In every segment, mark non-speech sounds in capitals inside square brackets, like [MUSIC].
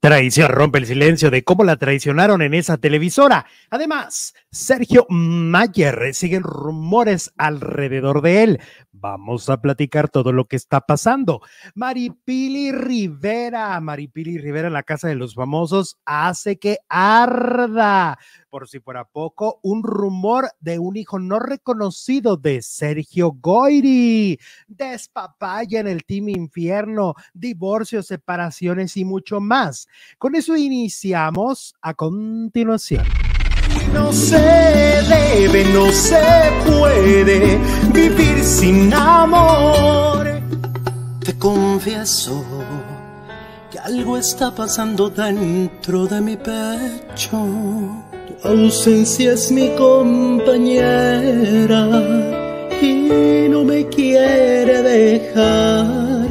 Traición rompe el silencio de cómo la traicionaron en esa televisora. Además, Sergio Mayer siguen rumores alrededor de él. Vamos a platicar todo lo que está pasando. Maripili Rivera, Maripili Rivera en la casa de los famosos hace que arda. Por si fuera poco, un rumor de un hijo no reconocido de Sergio Goiri. Despapaya en el Team Infierno, divorcios, separaciones y mucho más. Con eso iniciamos a continuación. No se debe, no se puede vivir sin amor. Te confieso que algo está pasando dentro de mi pecho. Ausencia es mi compañera y no me quiere dejar.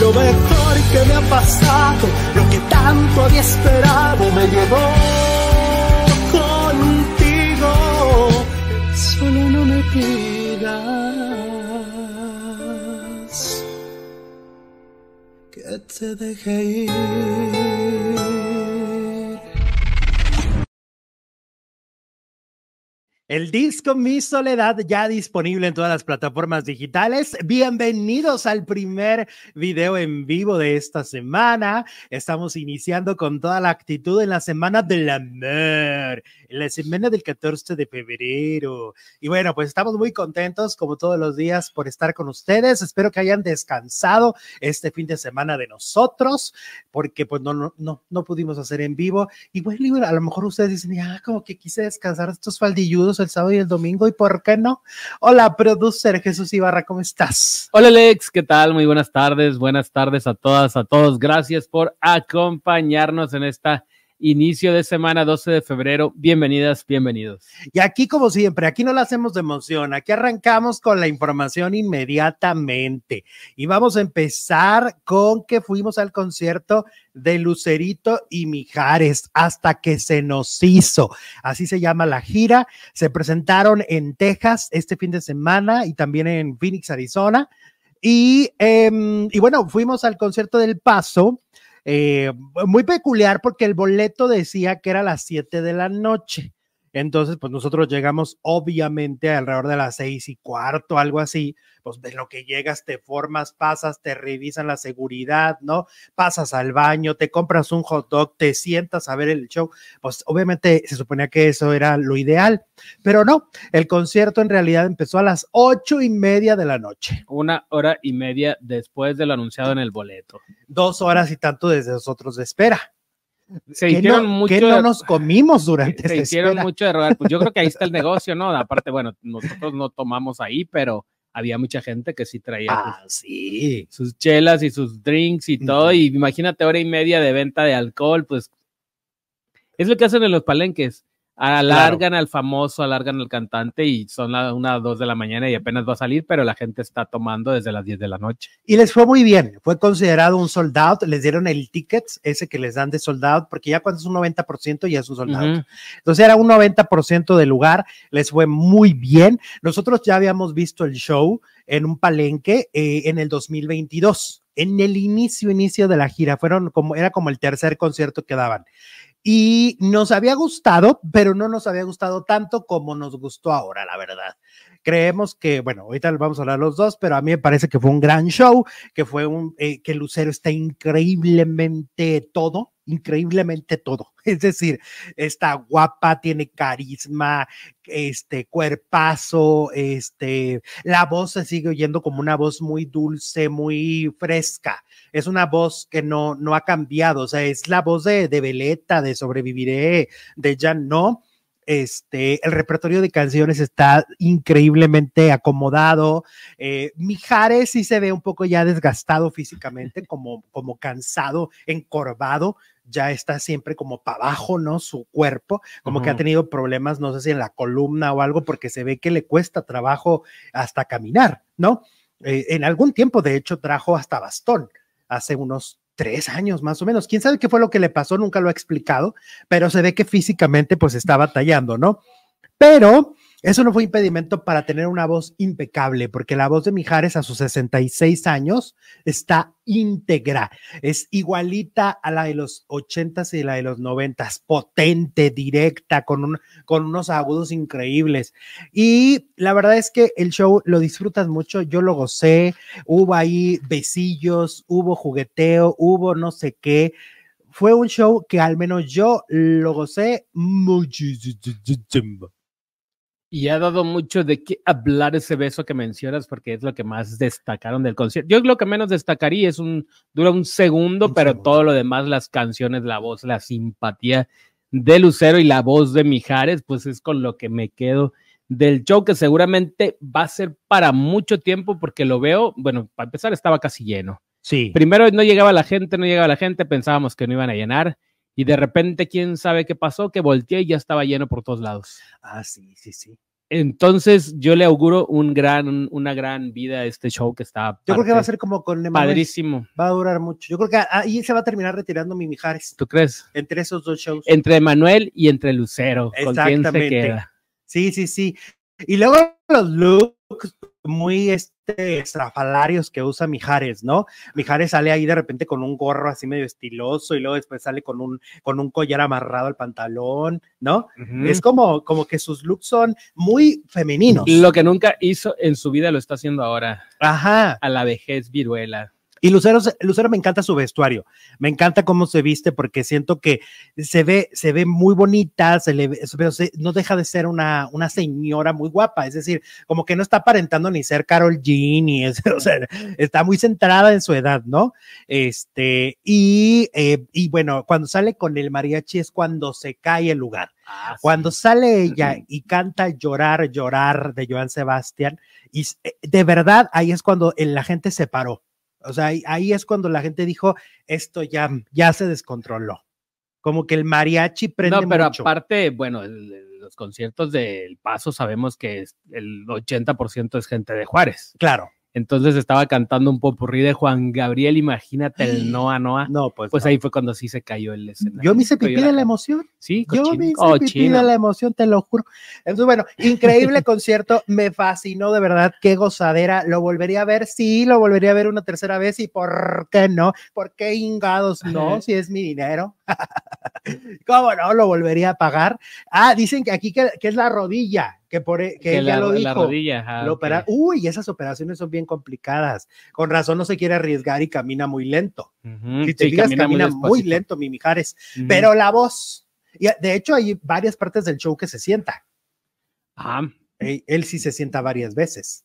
Lo mejor que me ha pasado, lo que tanto había esperado, me llevó contigo. Solo no me pidas que te deje ir. El disco Mi Soledad ya disponible en todas las plataformas digitales. Bienvenidos al primer video en vivo de esta semana. Estamos iniciando con toda la actitud en la semana del amor, en la semana del 14 de febrero. Y bueno, pues estamos muy contentos como todos los días por estar con ustedes. Espero que hayan descansado este fin de semana de nosotros, porque pues no, no, no, no pudimos hacer en vivo. Y bueno, a lo mejor ustedes dicen, ya como que quise descansar estos faldilludos el sábado y el domingo, ¿y por qué no? Hola, producer Jesús Ibarra, ¿cómo estás? Hola Alex, ¿qué tal? Muy buenas tardes, buenas tardes a todas, a todos. Gracias por acompañarnos en esta inicio de semana 12 de febrero. Bienvenidas, bienvenidos. Y aquí, como siempre, aquí no la hacemos de emoción, aquí arrancamos con la información inmediatamente. Y vamos a empezar con que fuimos al concierto de Lucerito y Mijares hasta que se nos hizo. Así se llama la gira. Se presentaron en Texas este fin de semana y también en Phoenix, Arizona. Y, eh, y bueno, fuimos al concierto del Paso. Eh, muy peculiar porque el boleto decía que era las 7 de la noche. Entonces, pues nosotros llegamos obviamente alrededor de las seis y cuarto, algo así, pues de lo que llegas, te formas, pasas, te revisan la seguridad, ¿no? Pasas al baño, te compras un hot dog, te sientas a ver el show, pues obviamente se suponía que eso era lo ideal, pero no, el concierto en realidad empezó a las ocho y media de la noche. Una hora y media después de lo anunciado en el boleto. Dos horas y tanto desde nosotros de espera. Se ¿Qué hicieron no, mucho. qué no nos comimos durante se esta hicieron espera? mucho de rogar. Pues yo creo que ahí está el [LAUGHS] negocio, ¿no? Aparte, bueno, nosotros no tomamos ahí, pero había mucha gente que sí traía Ah, sí. sus, sus chelas y sus drinks y todo. Y imagínate hora y media de venta de alcohol, pues es lo que hacen en los palenques. Alargan al famoso, alargan al cantante y son las una, dos de la mañana y apenas va a salir, pero la gente está tomando desde las 10 de la noche. Y les fue muy bien, fue considerado un sold out, les dieron el ticket, ese que les dan de sold out, porque ya cuando es un 90% ya es un sold out. Ujú. Entonces era un 90% del lugar, les fue muy bien. Nosotros ya habíamos visto el show en un palenque eh, en el 2022, en el inicio, inicio de la gira, fueron como, era como el tercer concierto que daban. Y nos había gustado, pero no nos había gustado tanto como nos gustó ahora, la verdad. Creemos que, bueno, ahorita vamos a hablar los dos, pero a mí me parece que fue un gran show, que fue un, eh, que Lucero está increíblemente todo, increíblemente todo. [LAUGHS] Es decir, está guapa, tiene carisma, este cuerpazo, este, la voz se sigue oyendo como una voz muy dulce, muy fresca. Es una voz que no, no ha cambiado, o sea, es la voz de, de Veleta, de Sobreviviré, de Ya no. Este, el repertorio de canciones está increíblemente acomodado. Eh, Mijares sí se ve un poco ya desgastado físicamente, [LAUGHS] como, como cansado, encorvado, ya está siempre como para abajo, ¿no? Su cuerpo, como que ha tenido problemas, no sé si en la columna o algo, porque se ve que le cuesta trabajo hasta caminar, ¿no? Eh, en algún tiempo, de hecho, trajo hasta bastón, hace unos tres años más o menos. ¿Quién sabe qué fue lo que le pasó? Nunca lo ha explicado, pero se ve que físicamente pues está batallando, ¿no? Pero Eso no fue impedimento para tener una voz impecable, porque la voz de Mijares a sus 66 años está íntegra, es igualita a la de los 80s y la de los 90s, potente, directa, con, un, con unos agudos increíbles. Y la verdad es que el show lo disfrutas mucho, yo lo gocé, hubo ahí besillos, hubo jugueteo, hubo no sé qué. Fue un show que al menos yo lo gocé muchísimo. Y ha dado mucho de qué hablar ese beso que mencionas, porque es lo que más destacaron del concierto. Yo lo que menos destacaría es un, dura un segundo, Un pero segundo. todo lo demás, las canciones, la voz, la simpatía de Lucero y la voz de Mijares, pues es con lo que me quedo del show, que seguramente va a ser para mucho tiempo, porque lo veo, bueno, para empezar estaba casi lleno. Sí. Primero no llegaba la gente, no llegaba la gente, pensábamos que no iban a llenar, y de repente, quién sabe qué pasó, que volteé y ya estaba lleno por todos lados. Ah, sí, sí, sí. Entonces, yo le auguro un gran, una gran vida a este show que está Yo creo que va a ser como con Emanuel. padrísimo. Va a durar mucho. Yo creo que ahí se va a terminar retirando mi Mijares ¿Tú crees? entre esos dos shows. Entre Manuel y entre Lucero. ¿Con quién se queda? Sí, sí, sí. Y luego los looks muy este, estrafalarios que usa Mijares, ¿no? Mijares sale ahí de repente con un gorro así medio estiloso y luego después sale con un, con un collar amarrado al pantalón, ¿no? Es como, como que sus looks son muy femeninos. Lo que nunca hizo en su vida lo está haciendo ahora. Ajá. A la vejez viruela. Y Lucero, Lucero me encanta su vestuario, me encanta cómo se viste porque siento que se ve, se ve muy bonita, se le pero se- no deja de ser una, una señora muy guapa, es decir, como que no está aparentando ni ser Carol G, ni es, [LAUGHS] o sea, está muy centrada en su edad, ¿no? Este, y, eh, y bueno, cuando sale con el mariachi es cuando se cae el lugar. Ah, Cuando sale ella y canta Llorar, Llorar de Joan Sebastián, y eh, de verdad ahí es cuando la gente se paró. O sea, ahí, ahí es cuando la gente dijo, esto ya, ya se descontroló. Como que el mariachi prende No, pero mucho. aparte, bueno, el- el- los conciertos del Paso sabemos que es- el 80% es gente de Juárez. Claro. Entonces estaba cantando un popurrí de Juan Gabriel, imagínate el Noa Noa. No, pues. Pues no. ahí fue cuando sí se cayó el escenario. Yo me hice pipí de la- emoción. Sí, Yo me hice Oh, pipí chino. de la emoción, te lo juro. Entonces, bueno, increíble [LAUGHS] concierto, me fascinó de verdad, qué gozadera. Lo volvería a ver, sí, lo volvería a ver una tercera vez y por qué no, por qué ingados no, si es mi dinero. [LAUGHS] ¿Cómo no? Lo volvería a pagar. Ah, dicen que aquí que, que es la rodilla, que por e- que, Que la, lo la dijo. rodilla. ajá, Lo ok. opera- Uy, esas operaciones son bien complicadas. Con razón no se quiere arriesgar y camina muy lento. Ujú, Si te sí, fijas, camina, muy, lento, mi Mijares. Pero la voz, y de hecho hay varias partes del show que se sienta. Ah, Él sí se sienta varias veces.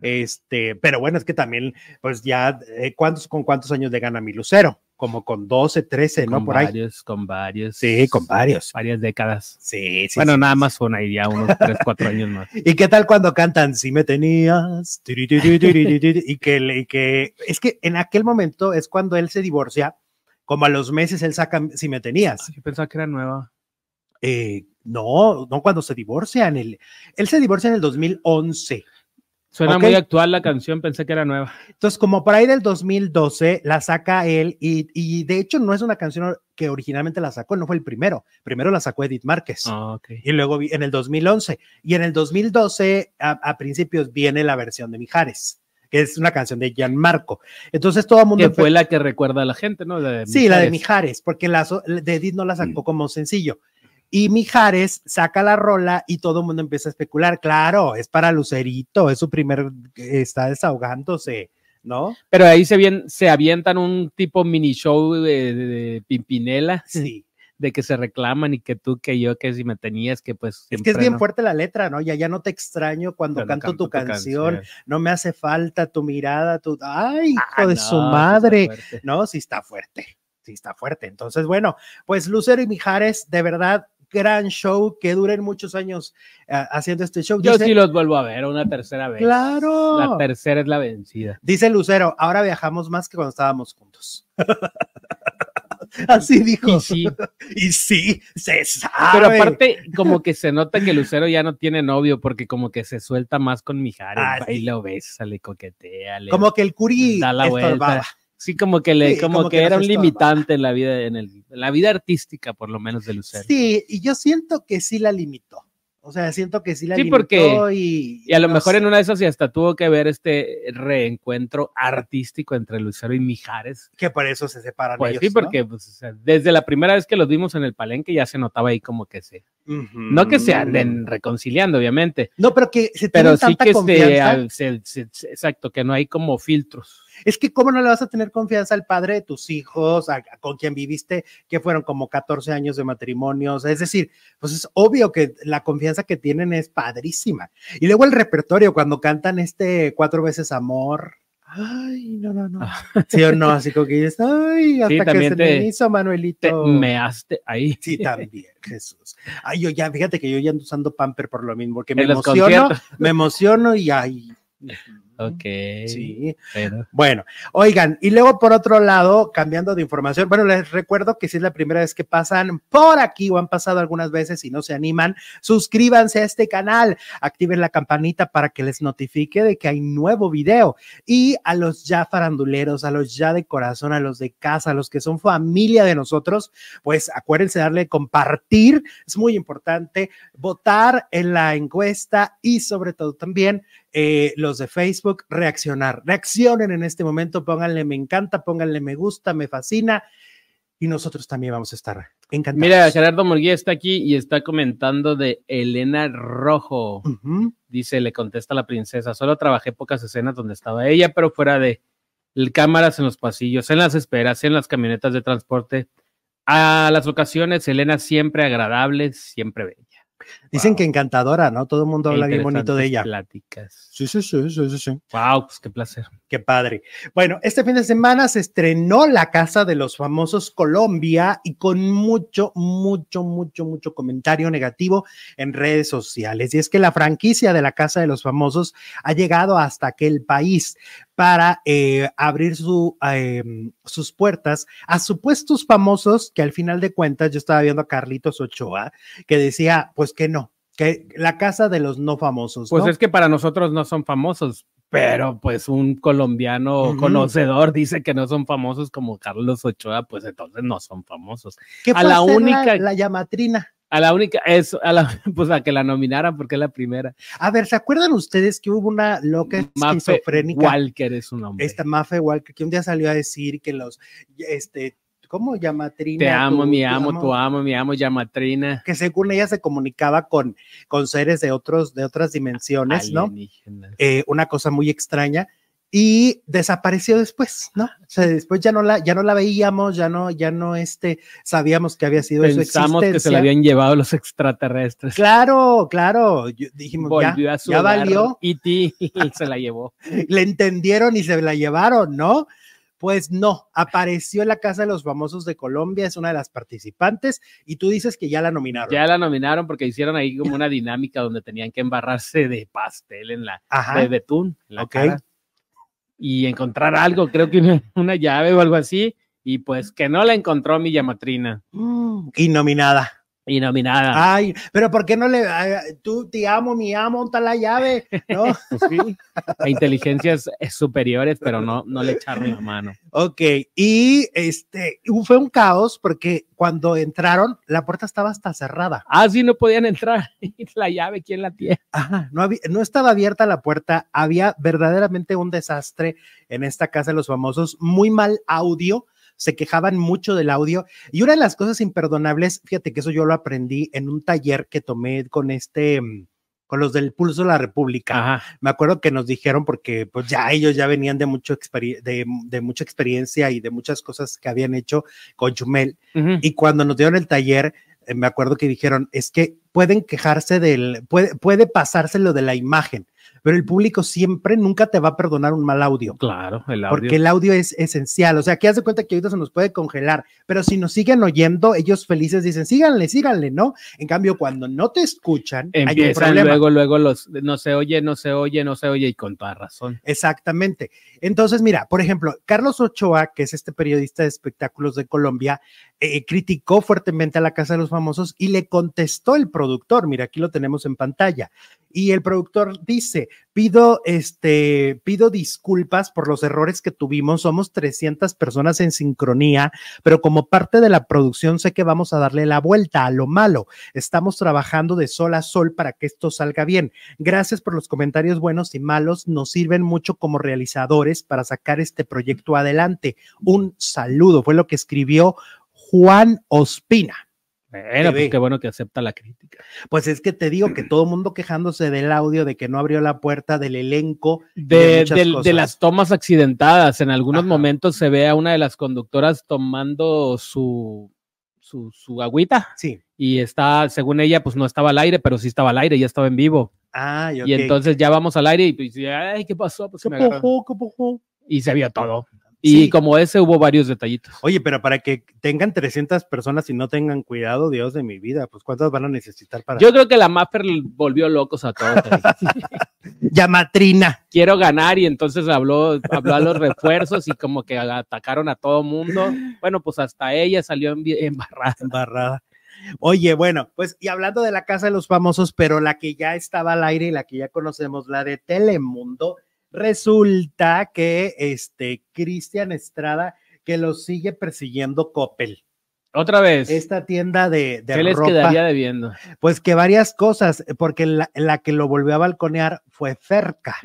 Este, pero bueno, es que también, pues ya, eh, ¿cuántos, ¿con cuántos años le gana mi Lucero? Como con 12, 13, ¿no? Por ahí. varios, con varios. Sí, con varios. Varias décadas. Sí, sí. bueno, sí, nada sí. más son ahí ya unos 3, 4 años más. [LAUGHS] ¿Y qué tal cuando cantan Si me tenías? Tiri, tiri, tiri, tiri, tiri, Y que, y que es que en aquel momento es cuando él se divorcia, como a los meses él saca Si me tenías. Yo pensaba que era nueva. Eh, no, no cuando se divorcian. Él, él se divorcia en el 2011. Suena Ok. muy actual la canción, pensé que era nueva. Entonces, como por ahí del 2012 la saca él y, y de hecho no es una canción que originalmente la sacó, no fue el primero. Primero la sacó Edith Márquez. Ah, ok. Y luego en el 2011. Y en el 2012, a, a principios, viene la versión de Mijares, que es una canción de Gianmarco. Entonces todo el mundo... Que fue la que recuerda a la gente, ¿no? La de Sí, la de Mijares. Porque la de Edith no la Mm. sacó como sencillo. Y Mijares saca la rola y todo el mundo empieza a especular. Claro, es para Lucerito, es su primer, está desahogándose, ¿no? Pero ahí se, bien, se avientan un tipo mini show de, de- de Pimpinela, Sí. de que se reclaman y que tú, que yo, que si me tenías, que pues. Es que es bien no. fuerte la letra, ¿no? Ya, ya no te extraño cuando Cuando canto, tu, canción, no me hace falta tu mirada, tu... ¡Ay, hijo Ah, de no, su madre! No, sí está fuerte, sí está fuerte. Entonces, bueno, pues Lucero y Mijares, de verdad, gran show, que duren muchos años ah, haciendo este show. Yo Dice- sí los vuelvo a ver una tercera vez. Claro. La tercera es la vencida. Dice Lucero, ahora viajamos más que cuando estábamos juntos. [LAUGHS] Así dijo. Y sí, [LAUGHS] Y sí, se sabe. pero aparte, como que se nota que Lucero ya no tiene novio, porque como que se suelta más con Mijares. Ah, sí. lo besa, le coquetea, le Como que el curi da la vuelta. Sí, como que le, Sí, como, como que, que era un estorba. limitante en la vida, en, el, en la vida artística, por lo menos de Lucero. Sí, y yo siento que sí la limitó. O sea, siento que sí la Sí, limitó porque- y, Y a lo no mejor sé. en una de esas y hasta tuvo que ver este reencuentro artístico entre Lucero y Mijares. que por eso se separan Pues ellos, sí, ¿no? porque pues, o sea, desde la primera vez que los vimos en el palenque ya se notaba ahí como que se... No que se anden reconciliando, obviamente, No, pero que se pero sí tanta que confianza. se, se- se- se- Exacto, que no hay como filtros. Es que cómo no le vas a tener confianza al padre de tus hijos, a- a- con quien viviste, que fueron como 14 años de matrimonio. O sea, es decir, pues es obvio que la confianza que tienen es padrísima. Y luego el repertorio, cuando cantan este cuatro veces amor. Ay, no, no, no. [LAUGHS] Sí o no, así como que dices, ay, hasta que se te- me hizo Te Manuelito. measte ahí. Sí, [LAUGHS] también, Jesús. Ay, yo ya, fíjate que yo ya ando usando pamper por lo mismo, porque me En emociono, me emociono y ay. [LAUGHS] Ok. Sí. pero- Bueno, oigan, y luego por otro lado, cambiando de información, bueno, les recuerdo que si es la primera vez que pasan por aquí o han pasado algunas veces y no se animan, suscríbanse a este canal, activen la campanita para que les notifique de que hay nuevo video. Y a los ya faranduleros, a los ya de corazón, a los de casa, a los que son familia de nosotros, pues acuérdense de darle compartir, es muy importante, votar en la encuesta y sobre todo también eh, los de Facebook, reaccionar. Reaccionen en este momento, pónganle me encanta, pónganle me gusta, me fascina y nosotros también vamos a estar encantados. Mira, Gerardo Murguía está aquí y está comentando de Elena Rojo. Dice, le contesta la princesa, solo trabajé pocas escenas donde estaba ella, pero fuera de cámaras en los pasillos, en las esperas, en las camionetas de transporte. A las ocasiones, Elena siempre agradable, siempre bella. Dicen Wow. que encantadora, ¿no? Todo el mundo habla bien bonito de ella. Pláticas. Sí, sí, sí, sí, sí, sí. Wow, pues qué placer. Qué padre. Bueno, este fin de semana se estrenó La Casa de los Famosos Colombia y con mucho, mucho, mucho, mucho comentario negativo en redes sociales. Y es que la franquicia de La Casa de los Famosos ha llegado hasta aquel país para eh, abrir su, eh, sus puertas a supuestos famosos que al final de cuentas yo estaba viendo a Carlitos Ochoa que decía, pues que no, que la casa de los no famosos. Pues ¿no? es que para nosotros no son famosos, pero pues un colombiano conocedor dice que no son famosos como Carlos Ochoa, pues entonces no son famosos. ¿Qué a la única- la llamatrina. A la única, es, a la, [LAUGHS] pues a que la nominaran porque es la primera. A ver, ¿se acuerdan ustedes que hubo una loca Mafe esquizofrénica? Walker es un hombre. Esta Mafe Walker, que un día salió a decir que los, este, ¿cómo llama Trina? Te amo, Tu- mi amo, tu amo, mi amo, llamatrina. Que según ella se comunicaba con, con seres de, otros, de otras dimensiones, ¿no? Eh, una cosa muy extraña. Y desapareció después, ¿no? O sea, después ya no la, ya no la veíamos, ya no, ya no, este, sabíamos que había sido de su Pensamos que se la habían llevado los extraterrestres. Claro, claro. Yo- dijimos, ya, Volvió a su ya hogar, valió. E.T. y se la llevó. [LAUGHS] le entendieron y se la llevaron, ¿no? Pues no, apareció en la Casa de los Famosos de Colombia, es una de las participantes y tú dices que ya la nominaron. Ya la nominaron porque hicieron ahí como una dinámica donde tenían que embarrarse de pastel en la Ajá. de betún en la cara y encontrar algo, creo que una, [LAUGHS] una llave o algo así, y pues que no la encontró mi llamatrina Y nominada. Y nominada. Ay, pero ¿por qué no le, tú te amo, mi amo, está la llave? ¿No? [LAUGHS] Pues sí, a inteligencias superiores, pero no, no le echaron la mano. ok, y este, fue un caos porque cuando entraron, la puerta estaba hasta cerrada. Ah, sí, no podían entrar. [LAUGHS] La llave, ¿quién la tiene? Ajá, no, había- no estaba abierta la puerta, había verdaderamente un desastre en esta casa de los famosos, muy mal audio, se quejaban mucho del audio y una de las cosas imperdonables, fíjate que eso yo lo aprendí en un taller que tomé con este, con los del Pulso de la República. Ajá. Me acuerdo que nos dijeron porque pues ya ellos ya venían de, mucho de, de mucha experiencia y de muchas cosas que habían hecho con Chumel y cuando nos dieron el taller, eh, me acuerdo que dijeron, es que pueden quejarse del, puede, puede pasárselo de la imagen, pero el público siempre nunca te va a perdonar un mal audio. Claro, el audio. Porque el audio es esencial, o sea, que haz de cuenta que ahorita se nos puede congelar, pero si nos siguen oyendo, ellos felices dicen, síganle, síganle, ¿no? En cambio, cuando no te escuchan, hay un Empiezan problema. luego, luego los no se oye, no se oye, no se oye, y con toda razón. Exactamente. Entonces, mira, por ejemplo, Carlos Ochoa, que es este periodista de espectáculos de Colombia, eh, criticó fuertemente a la Casa de los Famosos y le contestó el productor. Mira, aquí lo tenemos en pantalla. Y el productor dice, pido, este, pido disculpas por los errores que tuvimos. Somos 300 personas en sincronía, pero como parte de la producción sé que vamos a darle la vuelta a lo malo. Estamos trabajando de sol a sol para que esto salga bien. Gracias por los comentarios buenos y malos. Nos sirven mucho como realizadores para sacar este proyecto adelante. Un saludo, fue lo que escribió Juan Ospina. Bueno, pues qué bueno que acepta la crítica. Pues es que te digo que todo el mundo quejándose del audio, de que no abrió la puerta, del elenco, de, de, las tomas accidentadas. En algunos momentos se ve a una de las conductoras tomando su, su, su, agüita. Sí. Y está, según ella, pues no estaba al aire, pero sí estaba al aire, ya estaba en vivo. Ah, y entonces ya vamos al aire y pues, ay, ¿qué pasó? Pues, ¿Qué, pojó, ¿Qué pojó? Y se vio todo. Y como ese hubo varios detallitos. Oye, pero para que tengan 300 personas y no tengan cuidado, Dios de mi vida, pues ¿cuántas van a necesitar para...? Yo creo que la Mapper volvió locos a todos. [LAUGHS] Llamatrina. Quiero ganar y entonces habló, habló a los refuerzos y como que atacaron a todo mundo. Bueno, pues hasta ella salió embarrada. Embarrada. Oye, bueno, pues y hablando de la Casa de los Famosos, pero la que ya estaba al aire y la que ya conocemos, la de Telemundo, Resulta que este Cristian Estrada que lo sigue persiguiendo Coppel. Otra vez. Esta tienda de, de ¿Qué les quedaría debiendo? Pues que varias cosas, porque la, que lo volvió a balconear fue Ferca.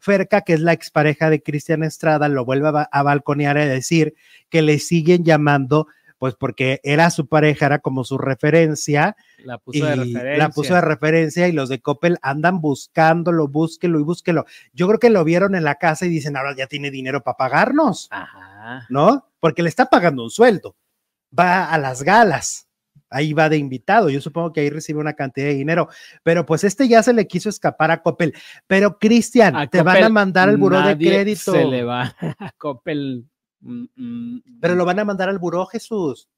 Ferca, que es la expareja de Cristian Estrada, lo vuelve a, a balconear y decir que le siguen llamando pues porque era su pareja, era como su referencia. La puso de referencia. La puso de referencia y los de Coppel andan buscándolo, búsquelo y búsquelo. Yo creo que lo vieron en la casa y dicen, ahora ya tiene dinero para pagarnos, Ajá. ¿no? Porque le está pagando un sueldo. Va a las galas ahí va de invitado. Yo supongo que ahí recibe una cantidad de dinero, pero pues este ya se le quiso escapar a Coppel. Pero Cristian, te van a mandar al buró de crédito. Se le va [LAUGHS] a Coppel Mm, mm, Pero lo van a mandar al buró, Jesús.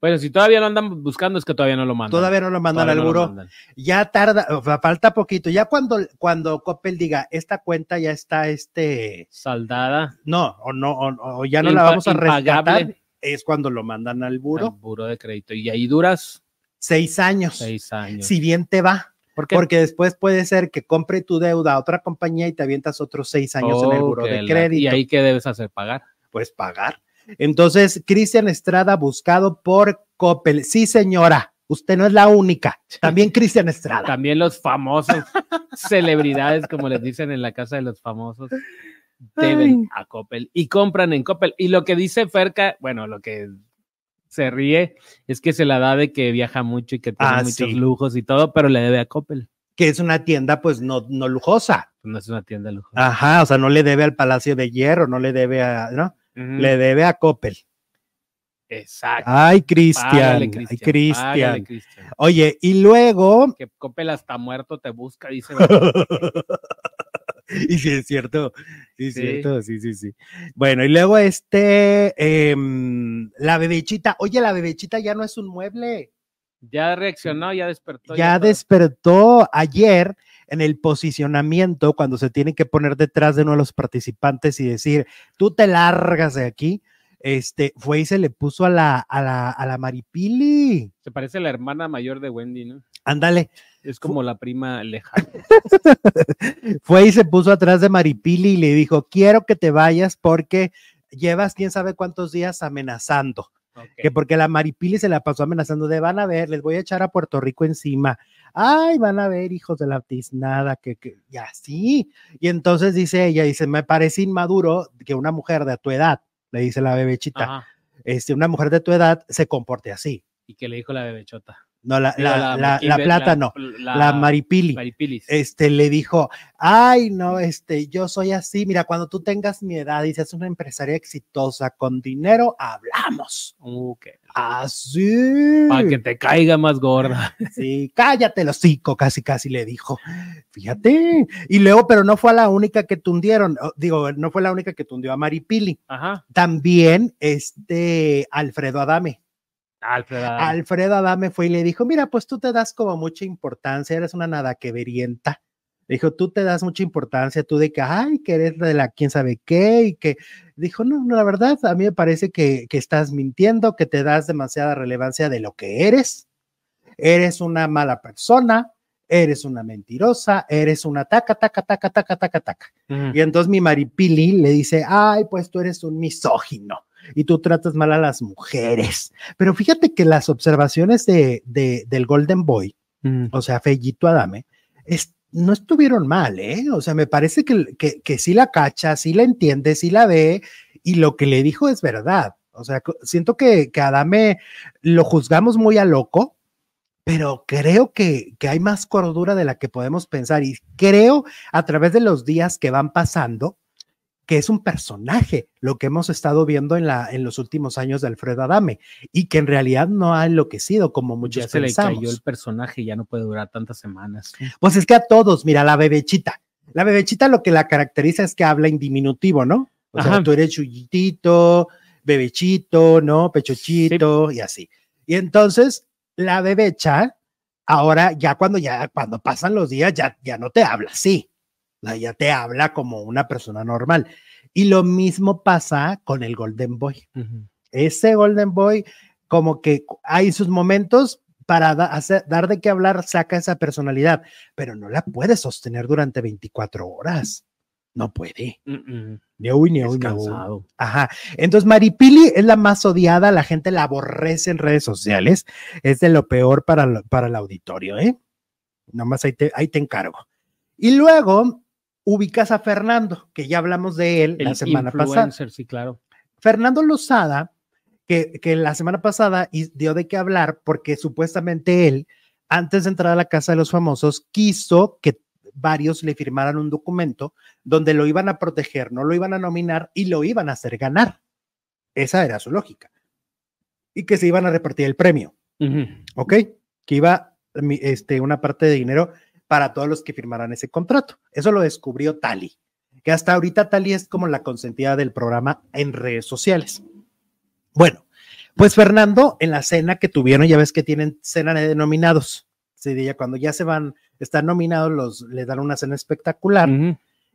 Bueno, si todavía lo andan buscando, es que todavía no lo mandan. Todavía no lo mandan al buró. Ya tarda, falta poquito. Ya cuando, cuando Coppel diga, esta cuenta ya está este saldada. No, o no, o, ya no la vamos a rescatar, es cuando lo mandan al buró. Al buró de crédito. Y ahí duras seis años. Seis años. Si bien te va. Porque después puede ser que compre tu deuda a otra compañía y te avientas otros seis años en el buró de crédito. ¿Y ahí qué debes hacer? ¿Pagar? Pues pagar. Entonces, Cristian Estrada buscado por Coppel. Sí, señora, usted no es la única. También Cristian Estrada. También los famosos [LAUGHS] celebridades, como les dicen en la casa de los famosos, deben a Coppel y compran en Coppel. Y lo que dice Ferca, bueno, lo que se ríe es que se la da de que viaja mucho y que tiene ah, muchos lujos y todo, pero le debe a Coppel. Que es una tienda, pues, no, no lujosa. No es una tienda lujosa. Ajá, o sea, no le debe al Palacio de Hierro, no le debe a, ¿no? Le debe a Coppel. Exacto. Ay, Cristian. Ay, Cristian. Oye, y luego. Que Coppel hasta muerto te busca, dice. [LAUGHS] y sí, es cierto. Sí, es cierto. Sí, sí, sí. Bueno, y luego este. Em, la bebechita. Oye, la bebechita ya no es un mueble. Ya reaccionó, ya despertó. Ya, despertó ayer en el posicionamiento, cuando se tiene que poner detrás de uno de los participantes y decir, tú te largas de aquí, este, fue y se le puso a la, a la, a la Maripili. Se parece a la hermana mayor de Wendy, ¿no? Ándale. Es como la prima lejana. [LAUGHS] fue y se puso atrás de Maripili y le dijo, quiero que te vayas porque llevas quién sabe cuántos días amenazando. Que porque la Maripili se la pasó amenazando de van a ver, les voy a echar a Puerto Rico encima. Ay, van a ver, hijos de la tiznada, que, que, y así. Y entonces dice ella, dice, me parece inmaduro que una mujer de tu edad, le dice la bebechita, este, una mujer de tu edad se comporte así. ¿Y qué le dijo la bebechota? No, la, la, la, la, plata no, la, Maripili. Este le dijo, ay, no, este, yo soy así. Mira, cuando tú tengas mi edad y seas una empresaria exitosa con dinero, hablamos. Okay. Así. Para que te caiga más gorda. [LAUGHS] Sí, cállate los cinco, casi, casi le dijo. Fíjate. Y luego, pero no fue la única que tundieron. Digo, no fue la única que tundió a Maripili. Ajá. También este Alfredo Adame. Alfredo Adame. Fue y le dijo, mira, pues tú te das como mucha importancia, eres una nada que verienta. Dijo, tú te das mucha importancia, tú de que, ay, que eres de la quién sabe qué, y que dijo, no, no, la verdad, a mí me parece que, que estás mintiendo, que te das demasiada relevancia de lo que eres, eres una mala persona, eres una mentirosa, eres una taca, taca, taca, taca, taca, taca. Y entonces mi Maripili le dice, ay, pues tú eres un misógino y tú tratas mal a las mujeres. Pero fíjate que las observaciones de, de- del Golden Boy, Ujú. o sea, Fellito Adame, es- no estuvieron mal, ¿eh? O sea, me parece que, que, que sí la cacha, sí la entiende, sí la ve y lo que le dijo es verdad. O sea, siento que, que Adame lo juzgamos muy a loco, pero creo que, que hay más cordura de la que podemos pensar y creo a través de los días que van pasando que es un personaje lo que hemos estado viendo en, la, en los últimos años de Alfredo Adame y que en realidad no ha enloquecido como muchos Ya se le pensamos. cayó el personaje y ya no puede durar tantas semanas. Pues es que a todos, mira, la bebechita. La bebechita lo que la caracteriza es que habla en diminutivo, ¿no? O sea, Ajá. tú eres chuyitito, bebechito, ¿no? Pechochito y así. Y entonces, la bebecha, ahora ya cuando ya, cuando pasan los días, ya, ya no te habla así. Ya te habla como una persona normal. Y lo mismo pasa con el Golden Boy ese Golden Boy, como que hay sus momentos para da- hacer- dar de qué hablar, saca esa personalidad, pero no la puede sostener durante 24 horas. No puede. Ni uy, ni uy, ni uy. Ajá. Entonces, Maripili es la más odiada, la gente la aborrece en redes sociales. Es de lo peor para, el- para el auditorio, ¿eh? Nomás ahí te, ahí te encargo. Y luego ubicas a Fernando, que ya hablamos de él la semana pasada. sí, claro. Fernando Lozada, que, que la semana pasada dio de qué hablar porque supuestamente él, antes de entrar a la Casa de los Famosos, quiso que varios le firmaran un documento donde lo iban a proteger, no lo iban a nominar y lo iban a hacer ganar. Esa era su lógica. Y que se iban a repartir el premio, Ujú. ¿ok? Que iba este, una parte de dinero para todos los que firmaran ese contrato. Eso lo descubrió Tali, que hasta ahorita Tali es como la consentida del programa en redes sociales. Bueno, pues Fernando, en la cena que tuvieron, ya ves que tienen cena de nominados. Sí, ya cuando ya se van, están nominados, los, les dan una cena espectacular.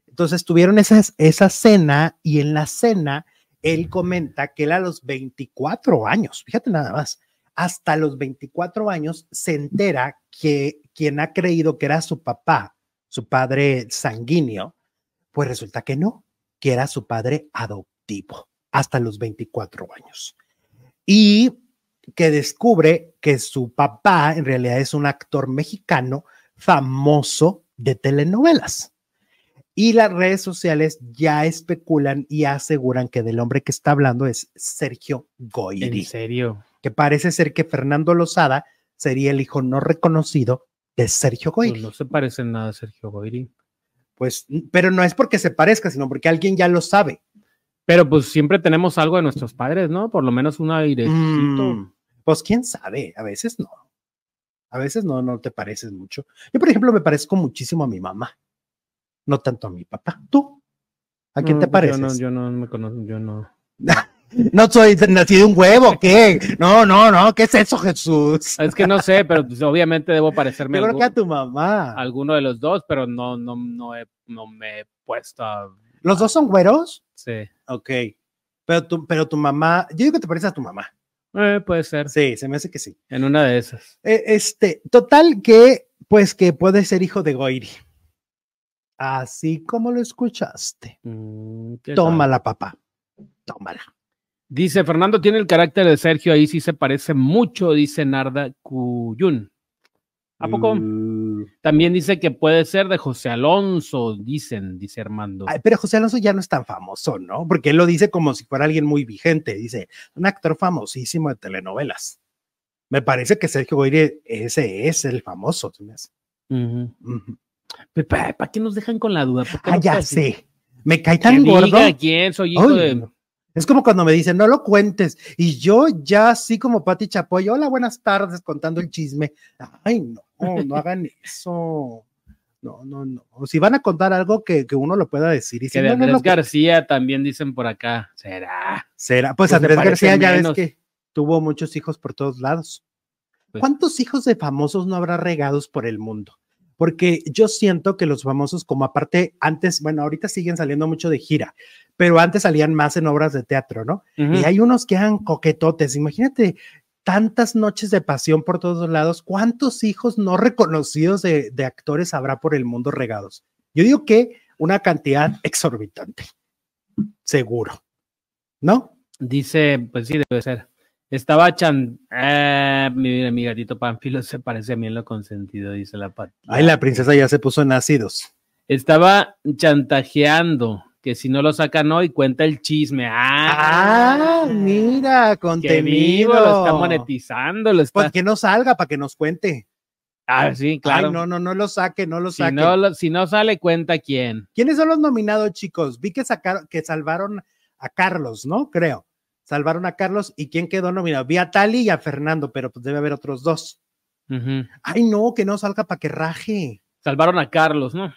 Entonces tuvieron esa, esa cena y en la cena él comenta que él a los 24 años, fíjate nada más, hasta los 24 años se entera que quien ha creído que era su papá, su padre sanguíneo, pues resulta que no, que era su padre adoptivo hasta los 24 años. Y que descubre que su papá en realidad es un actor mexicano famoso de telenovelas. Y las redes sociales ya especulan y aseguran que del hombre que está hablando es Sergio Goyri, En serio. que parece ser que Fernando Lozada sería el hijo no reconocido de Sergio Pues Goyri. no se parece en nada a Sergio Goyri. Pues, pero no es porque se parezca, sino porque alguien ya lo sabe. Pero pues siempre tenemos algo de nuestros padres, ¿no? Por lo menos un airecito. Mm, pues quién sabe, a veces no. A veces no, no te pareces mucho. Yo, por ejemplo, me parezco muchísimo a mi mamá, no tanto a mi papá. ¿Tú? ¿A quién No, te pues, pareces? Yo no, yo no me conozco, yo no. No soy de- nacido un huevo, ¿qué? No, no, no, ¿qué es eso, Jesús? Es que no sé, pero pues, obviamente debo parecerme Yo creo que a tu mamá. alguno de los dos, pero no, no, no, he- no me he puesto a... ¿Los dos son güeros? Sí. Ok. Pero tu, pero tu mamá, yo digo que te pareces a tu mamá. Eh, puede ser. Sí, se me hace que sí. En una de esas. Eh, este, total que, pues que puede ser hijo de Goiri. Así como lo escuchaste. Mm. Tómala, papá. Tómala. Dice, Fernando tiene el carácter de Sergio, ahí sí se parece mucho, dice Narda Cuyun. ¿A poco? Mm. También dice que puede ser de José Alonso, dicen, dice Armando. Ay, pero José Alonso ya no es tan famoso, ¿no? Porque él lo dice como si fuera alguien muy vigente. Dice, un actor famosísimo de telenovelas. Me parece que Sergio Goyri, ese es el famoso. hace. Ujú. Ujú. ¿Para qué nos dejan con la duda? ¿Por qué Ah, no ya sé. Me cae Que tan gordo. diga quién, soy hijo de... Es como cuando me dicen, no lo cuentes. Y yo ya así como Pati Chapoy, hola, buenas tardes, contando el chisme. Ay, no, no hagan eso. No, no, no. O si van a contar algo que, que uno lo pueda decir. Y si Que de no, no Andrés García también dicen por acá. ¿Será? será. Pues, Pues Andrés García ya menos. ves que tuvo muchos hijos por todos lados. Pues- ¿Cuántos hijos de famosos no habrá regados por el mundo? Porque yo siento que los famosos, como aparte antes, bueno, ahorita siguen saliendo mucho de gira, pero antes salían más en obras de teatro, ¿no? Y hay unos que eran coquetotes. Imagínate tantas noches de pasión por todos lados, ¿cuántos hijos no reconocidos de, de actores habrá por el mundo regados? Yo digo que una cantidad exorbitante, seguro, ¿no? Dice, pues sí, debe ser. Estaba chan. Eh, mi, mi gatito Panfilo [LAUGHS] se parece a mí en lo consentido, dice la pat. Ay, la princesa ya se puso en ácidos. Estaba chantajeando que si no lo sacan hoy, cuenta el chisme. Ah, Ah, mira, contenido. vivo, lo está monetizando, lo está. Pues que no salga para que nos cuente. ah, sí, claro. Ay, no, no, no lo saque, no lo si, saque. no, lo- si no sale, cuenta quién. ¿Quiénes son los nominados, chicos? Vi que sacaron, que salvaron a Carlos, ¿no? Creo. Salvaron a Carlos y quién quedó nominado. Vi a Tali y a Fernando, pero pues debe haber otros dos. Ay, no, que no salga para que raje. Salvaron a Carlos, ¿no?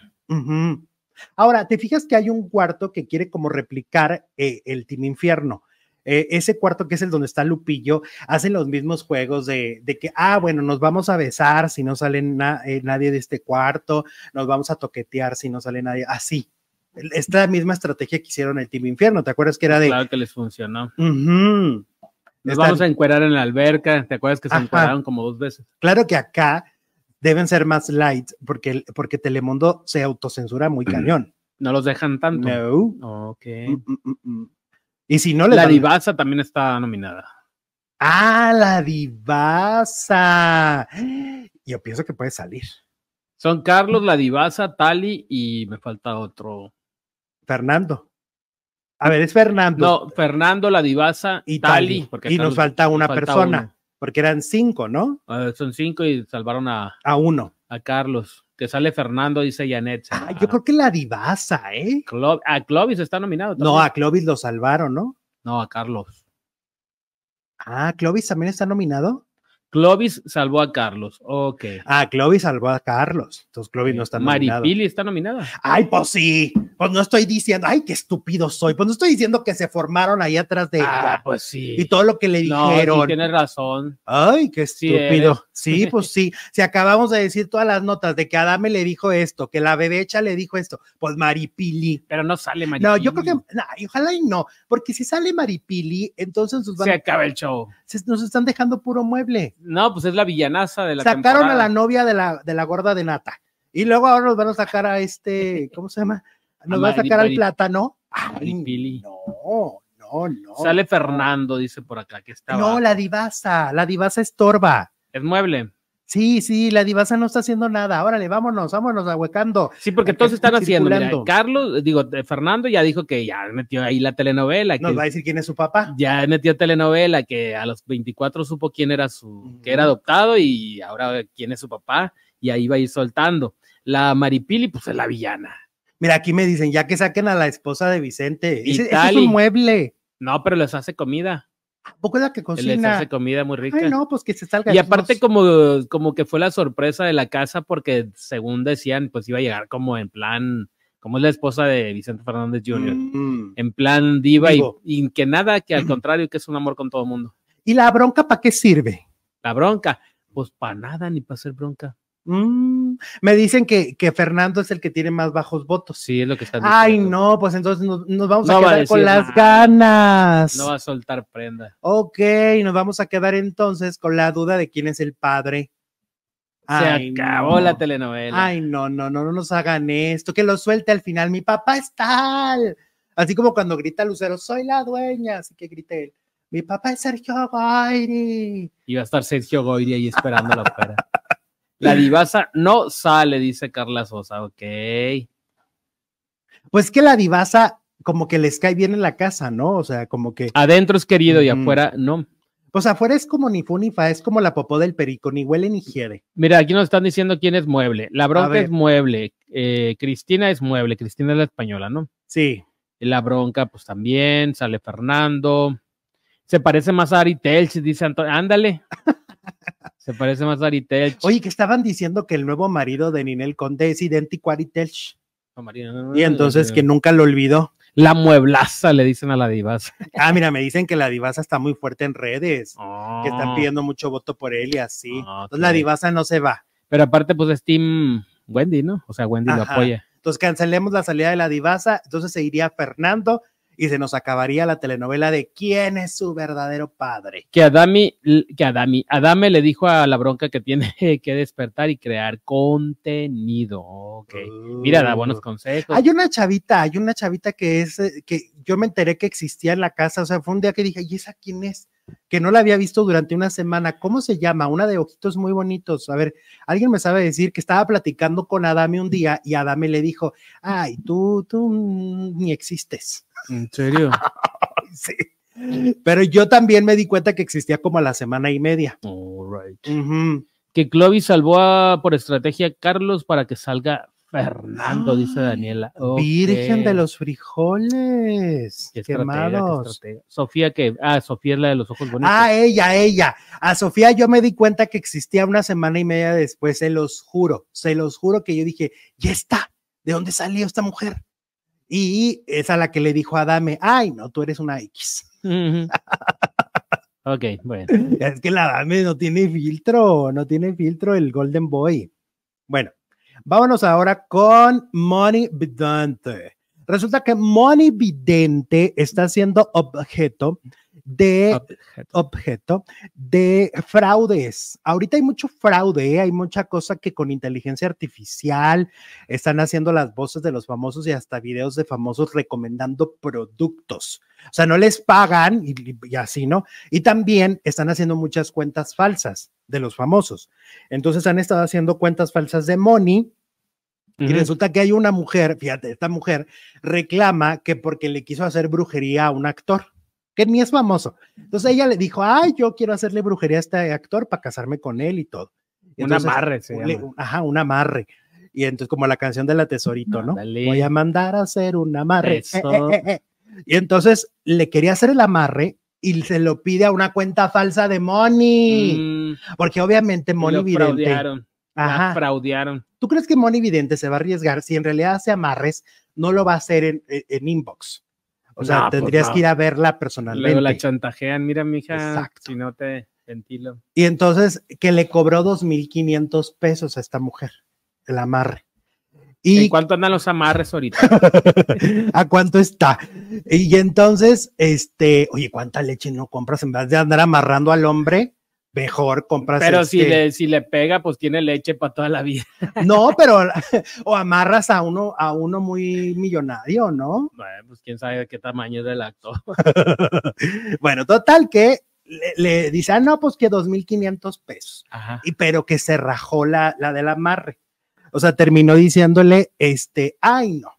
Ahora, te fijas que hay un cuarto que quiere como replicar eh, el Team Infierno. Eh, ese cuarto que es el donde está Lupillo, hace los mismos juegos de, de que, ah, bueno, nos vamos a besar si no sale na- eh, nadie de este cuarto, nos vamos a toquetear si no sale nadie, así. Esta misma estrategia que hicieron el Team Infierno, ¿te acuerdas que era de... Claro que les funcionó. Ujú. Nos Están- vamos a encuerar en la alberca. ¿Te acuerdas que se Ajá. encueraron como dos veces? Claro que acá deben ser más light porque, porque Telemundo se autocensura muy cañón. No los dejan tanto. No. Ok. Mm, mm, mm, mm. Y si no le La dan- divasa también está nominada. Ah, la divasa. Yo pienso que puede salir. Son Carlos, la divasa, Tali y me falta otro. Fernando. A ver, es Fernando. No, Fernando, la divasa y Tali. Tali. porque y nos falta una falta persona, uno. porque eran cinco, ¿no? Ah, son cinco y salvaron a, A uno. a Carlos. Que sale Fernando, dice Janet. Ah, yo creo que la divasa, ¿eh? Clo- a Clovis está nominado. No, a Clovis lo salvaron, ¿no? no, a Carlos. Ah, Clovis también está nominado. Clovis salvó a Carlos. Ok. Ah, Clovis salvó a Carlos. Entonces Clovis no está nominado. Maripili está nominada. Ay, pues sí. Pues no estoy diciendo, ay, qué estúpido soy. Pues no estoy diciendo que se formaron ahí atrás de Ah, pues sí. Y todo lo que le no, sí, dijeron. tienes razón. Ay, qué Sí estúpido. Sí, pues sí. Si acabamos de decir todas las notas de que Adame le dijo esto, que la bebecha le dijo esto, pues Maripili. Pero no sale Maripili. No, yo creo que, y ojalá y no, porque si sale Maripili, entonces nos, van- se acaba el show. se- nos están dejando puro mueble. No, pues es la villanaza de la Sacaron temporada. a la novia de la, de la gorda de Nata. Y luego ahora nos van a sacar a este, [LAUGHS] ¿cómo se llama? Nos van a sacar al plátano. Ay, no, no, no. Sale Fernando, dice por acá, que está. No, la divasa, la divasa estorba. Es mueble. Sí, sí, la divasa no está haciendo nada. Órale, vámonos, vámonos ahuecando. Sí, porque Acá todos están está haciendo. mira. Carlos, digo, Fernando ya dijo que ya metió ahí la telenovela. Nos va a decir quién es su papá. ya metió telenovela, que a los 24 supo quién era su, que era adoptado y ahora quién es su papá, y ahí va a ir soltando. La Maripili, pues es la villana. Mira, aquí me dicen, ya que saquen a la esposa de Vicente. Ese, ese es un mueble. No, pero les hace comida. ¿A poco es la que Les cocina? hace comida muy rica. Ay, no, pues que se salga. Y aparte como, como que fue la sorpresa de la casa porque según decían, pues iba a llegar como en plan, como es la esposa de Vicente Fernández Jr., Mm. en plan diva y que nada, que al [CLEARS THROAT] contrario, que es un amor con todo el mundo. ¿Y la bronca para qué sirve? La bronca, pues para nada, ni para hacer bronca. Mm, Me dicen que, que Fernando es el que tiene más bajos votos. Sí, es lo que están Ay, diciendo. no, pues entonces nos, nos vamos No a va a quedar con las nada. ganas. No va a soltar prenda. Ok, nos vamos a quedar entonces con la duda de quién es el padre. Se Ay, acabó no. la telenovela. Ay, no, no, no, no nos hagan esto, que lo suelte al final. Mi papá es tal. Así como cuando grita Lucero, soy la dueña, así que grite él. Mi papá es Sergio Goyri. Y va a estar Sergio Goyri ahí esperándola afuera. [LAUGHS] La divasa no sale, dice Carla Sosa. Ok. Pues que la divasa como que les cae bien en la casa, ¿no? O sea, como que, Adentro es querido y afuera no. pues afuera es como ni fu ni fa, es como la popó del perico, ni huele ni hiede. Mira, aquí nos están diciendo quién es mueble. La bronca es mueble. eh, Cristina es mueble. Cristina es la española, ¿no? Sí. La bronca, pues también. Sale Fernando. Se parece más a Ari Telch, dice Antonio. Ándale. [LAUGHS] Se parece más a Ari Telch. Oye, que estaban diciendo que el nuevo marido de Ninel Conde es idéntico a Ari Telch, No, y entonces que nunca lo olvidó. La mueblaza le dicen a la divasa. [LAUGHS] Ah, mira, me dicen que la divasa está muy fuerte en redes, Oh. que están pidiendo mucho voto por él y así. Ah, Entonces la divasa no se va. Pero aparte, pues es Team Wendy, ¿no? O sea, Wendy lo apoya. Entonces cancelemos la salida de la divasa, entonces se iría Fernando y se nos acabaría la telenovela de quién es su verdadero padre. Que Adami, que Adami, Adame le dijo a la bronca que tiene [LAUGHS] que despertar y crear contenido. Ok. Mira, da buenos consejos. Hay una chavita, hay una chavita que es, eh, que yo me enteré que existía en la casa, o sea, fue un día que dije, ¿y esa quién es? Que no la había visto durante una semana. ¿Cómo se llama? Una de ojitos muy bonitos. A ver, alguien me sabe decir que estaba platicando con Adame un día y Adame le dijo, ay, tú, tú ni existes. ¿En serio? [LAUGHS] sí. Pero yo también me di cuenta que existía como a la semana y media. All right. Ujú. Que Clovis salvó a- por estrategia a Carlos para que salga Fernando, dice Daniela. Virgen de los frijoles. Qué estratega, qué Quemados. estratega. Sofía, que. Ah, Sofía es la de los ojos bonitos. Ah, ella, ella. A Sofía yo me di cuenta que existía una semana y media después, se los juro, se los juro que yo dije, ya está, ¿de dónde salió esta mujer? Y es a la que le dijo a Adame, ay, no, tú eres una X. Ujú. [LAUGHS] ok, bueno. Es que la Adame no tiene filtro, no tiene filtro el Golden Boy. Bueno, vámonos ahora con Money Vidente. Resulta que Money Vidente está siendo objeto de objeto de fraudes. Ahorita hay mucho fraude, ¿eh? hay mucha cosa que con inteligencia artificial están haciendo las voces de los famosos y hasta videos de famosos recomendando productos. O sea, no les pagan y, y así, ¿no? Y también están haciendo muchas cuentas falsas de los famosos. Entonces han estado haciendo cuentas falsas de Money y resulta que hay una mujer, fíjate, esta mujer reclama que porque le quiso hacer brujería a un actor, que ni es famoso. Entonces ella le dijo, ay, yo quiero hacerle brujería a este actor para casarme con él y todo. Y Un entonces, amarre se llama. ajá, un amarre. Y entonces, como la canción de la tesorito, ¿no? Voy a mandar a hacer un amarre. Eh, eh, eh. Y entonces le quería hacer el amarre y se lo pide a una cuenta falsa de Money, Mm, porque obviamente lo Vidente. fraudearon. la Ajá. fraudearon. ¿Tú crees que Moni Vidente se va a arriesgar si en realidad hace amarres? No lo va a hacer en, en- en inbox. O sea, No, pues tendrías no. que ir a verla Luego la personalmente. chantajean. Mira, mija, Exacto. si no te ventilo. Y entonces que le cobró 2.500 pesos a esta mujer, el amarre. ¿En ¿Y cuánto andan los amarres ahorita? [LAUGHS] a cuánto está? Y entonces, este, oye, ¿cuánta leche no compras en vez de andar amarrando al hombre? Mejor compras. Pero si, este- le, si le pega, pues tiene leche para toda la vida. [LAUGHS] No, pero o amarras a uno, a uno muy millonario, ¿no? Bueno, pues quién sabe de qué tamaño es el actor. [LAUGHS] bueno, total que le, le dice, ah, no, pues que 2.500 pesos. Ajá. Y pero que se rajó la, la del amarre. O sea, terminó diciéndole, este, ay, no.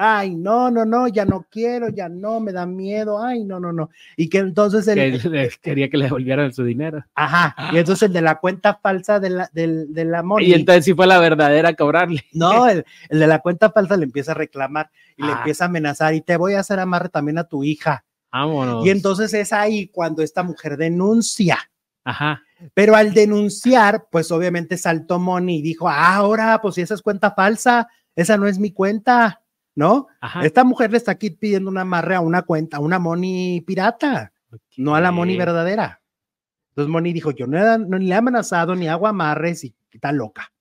Ay, no, no, no, ya no quiero, ya no, me da miedo, ay, no, no, no. Y que entonces el, Que le- quería que le devolvieran su dinero. ajá, y entonces el de la cuenta falsa de la, del, del amor. Y entonces sí fue la verdadera a cobrarle. [LAUGHS] No, el, el de la cuenta falsa le empieza a reclamar y le Ah. empieza a amenazar y te voy a hacer amarre también a tu hija. Vámonos. Y entonces es ahí cuando esta mujer denuncia. Ajá. Pero al denunciar, pues obviamente saltó Moni y dijo, ah, ahora, pues si esa es cuenta falsa, esa no es mi cuenta, ¿no? Ajá. Esta mujer le está aquí pidiendo una amarre a una cuenta, a una Moni pirata, no a la Moni verdadera. Entonces Moni dijo, yo no, he- no le he amenazado ni hago amarres y está loca.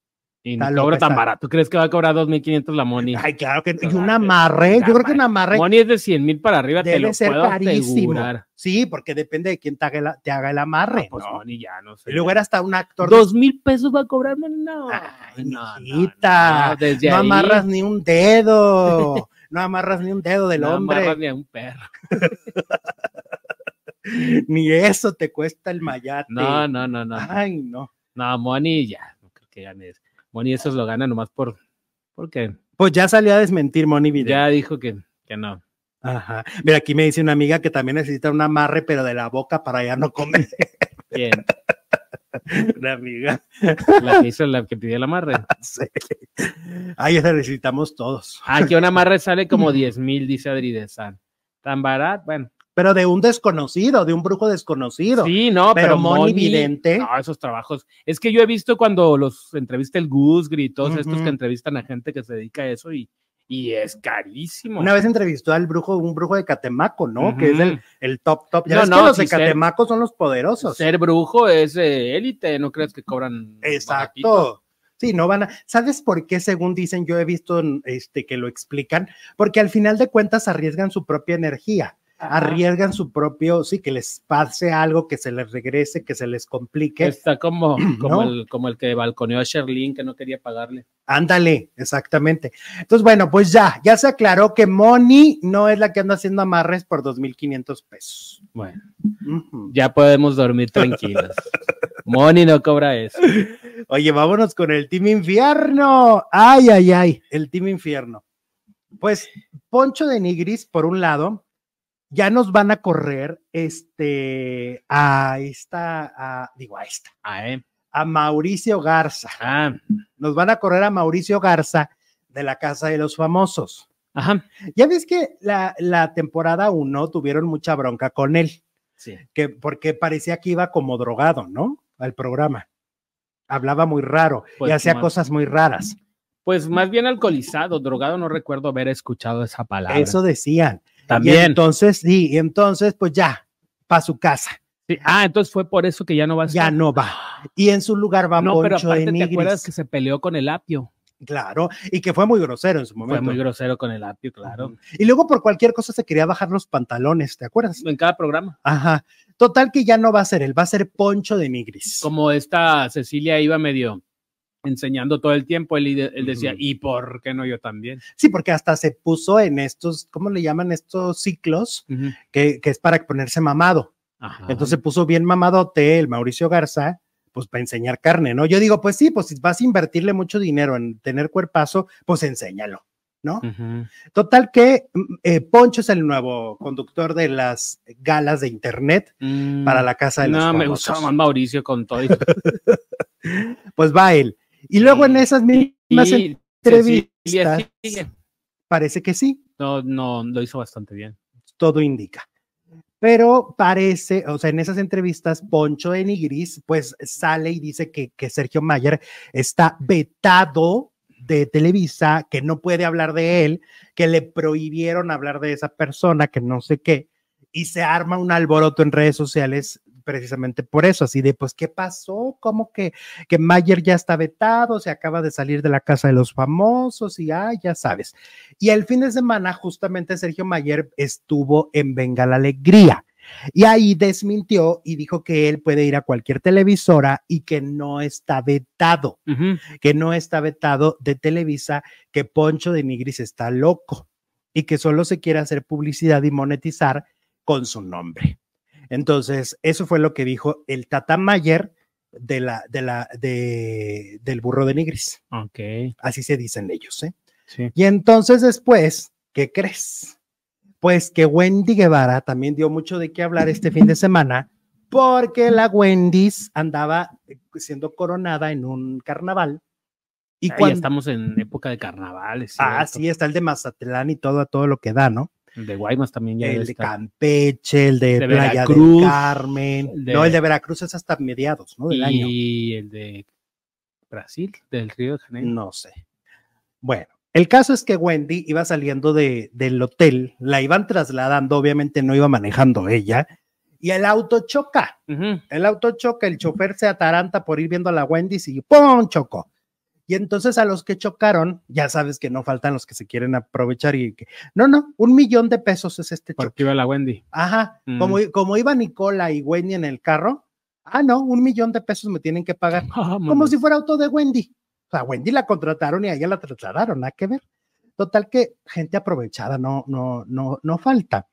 Y no tan barato. ¿Crees que va a cobrar 2.500 la Moni? Ay, claro que y Claro, un amarre, yo creo que un Moni amarre es de 100 mil para arriba, te debe lo ser puedo carísimo. asegurar. Sí, porque depende de quién te haga, la- te haga el amarre. Ah, pues ¿no? Moni ya, no sé. Y luego era hasta un actor. ¿Dos mil pesos va a cobrar? Moni? No. Ay, no, no, no, desde no ahí amarras ni un dedo, [LAUGHS] no amarras ni un dedo del no hombre, amarras ni a un perro. [LAUGHS] ni eso te cuesta el [LAUGHS] mayate. No, no, no, no. Ay, no. No, Moni ya, no creo que gane eso. Moni eso lo gana nomás por, porque Pues ya salió a desmentir Moni Vidente. ya dijo que, que no. Ajá. Mira, aquí me dice una amiga que también necesita un amarre, pero de la boca para ya no comer. Bien, [LAUGHS] una amiga. la que hizo la que pidió el amarre. [LAUGHS] Sí. Ay, esa necesitamos todos. Que un amarre sale como [LAUGHS] 10 mil, dice Adri de San. Tan barato, bueno. Pero de un desconocido, de un brujo desconocido. Sí, no, pero pero, Moni Moni, Vidente. No, esos trabajos. Es que yo he visto cuando los entrevista el Gus y todos estos que entrevistan a gente que se dedica a eso y, y es carísimo. Una vez entrevistó al brujo, un brujo de Catemaco, ¿no? Que es el, el top top. Ya No, ves que no, los de ser- Catemaco son los poderosos. Ser brujo es eh, élite, no crees que cobran? Exacto. Sí, no van a. ¿Sabes por qué? Según dicen, yo he visto este, que lo explican, porque al final de cuentas arriesgan su propia energía arriesgan su propio, sí, que les pase algo, que se les regrese, que se les complique. Está como, [CLEARS THROAT] como, el, como el que balconeó a Sherlyn, que no quería pagarle. Ándale, exactamente. Entonces, bueno, pues ya, ya se aclaró que Moni no es la que anda haciendo amarres por 2.500 pesos. Bueno, ya podemos dormir tranquilos. [LAUGHS] Moni no cobra eso. Oye, vámonos con el Team Infierno. Ay, ay, ay, el Team Infierno. Pues Poncho de Nigris, por un lado, ya nos van a correr este a esta, a, digo a esta, a, eh. a Mauricio Garza. Ah. Nos van a correr a Mauricio Garza de la Casa de los Famosos. Ajá. Ya ves que la, la temporada 1 tuvieron mucha bronca con él. Sí. Que, porque parecía que iba como drogado, ¿no? Al programa. Hablaba muy raro Pues y hacía más- cosas muy raras. Pues más bien alcoholizado, drogado, no recuerdo haber escuchado esa palabra. Eso decían. Y también. entonces, sí, y entonces, pues ya, para su casa. Sí, Ah, entonces fue por eso que ya no va a Ya estar. no va. Y en su lugar va No, pero Poncho aparte de te acuerdas que se peleó con el apio. Claro, y que fue muy grosero en su Fue momento. muy grosero con el apio, claro. Y luego por cualquier cosa se quería bajar los pantalones, ¿te acuerdas? En cada programa. Ajá. Total que ya no va a ser él, va a ser Poncho de Nigris. Como esta Cecilia iba medio enseñando todo el tiempo, él, él decía. ¿y por qué no yo también? Sí, porque hasta se puso en estos, ¿cómo le llaman estos ciclos? Que, que es para ponerse mamado. Ajá. Entonces se puso bien mamadote el Mauricio Garza, pues para enseñar carne, ¿no? Yo digo, pues sí, pues si vas a invertirle mucho dinero en tener cuerpazo, pues enséñalo, ¿no? Total que mm, eh, Poncho es el nuevo conductor de las galas de internet Mm, para la casa de los No, me gustaba más Mauricio con todo. [LAUGHS] Pues va él. Y luego en esas mismas y entrevistas, parece que sí, No, no, lo hizo bastante bien. todo indica. Pero parece, o sea, en esas entrevistas, Poncho de Nigris, pues sale y dice que, que Sergio Mayer está vetado de Televisa, que no puede hablar de él, que le prohibieron hablar de esa persona, que no sé qué, y se arma un alboroto en redes sociales precisamente por eso, así de, pues, ¿qué pasó? ¿Cómo que, que Mayer ya está vetado? Se acaba de salir de la casa de los famosos y, ah, ya sabes. Y el fin de semana, justamente Sergio Mayer estuvo en Venga la Alegría. Y ahí desmintió y dijo que él puede ir a cualquier televisora y que no está vetado, que no está vetado de Televisa, que Poncho de Nigris está loco y que solo se quiere hacer publicidad y monetizar con su nombre. Entonces, eso fue lo que dijo el Tata Mayer de la, de la, de, del burro de Nigris. Ok. Así se dicen ellos, ¿eh? Sí. Y entonces después, ¿qué crees? Pues que Wendy Guevara también dio mucho de qué hablar este fin de semana porque la Wendy's andaba eh, siendo coronada en un carnaval. Y cuando... estamos en época de carnavales. Ah, sí, está el de Mazatlán y todo, todo lo que da, ¿no? El de Guaymas también ya el de estar. Campeche, el de, De Playa Veracruz, del Carmen. de- No, el de Veracruz es hasta mediados, ¿no? Del año. y el de Brasil, del Río de Janeiro. No sé. Bueno, el caso es que Wendy iba saliendo de, del hotel, la iban trasladando, obviamente no iba manejando ella, y el auto choca. El auto choca, el chofer se ataranta por ir viendo a la Wendy y ¡pum! chocó. Y entonces a los que chocaron, ya sabes que no faltan los que se quieren aprovechar y que, no, no, un millón de pesos es este choque. Porque iba la Wendy. Ajá, Mm. como, como iba Nicola y Wendy en el carro, ah, no, un millón de pesos me tienen que pagar [LAUGHS] como si fuera auto de Wendy. O sea, Wendy la contrataron y a ella la trasladaron, nada que ver. Total que gente aprovechada no, no, no, no falta.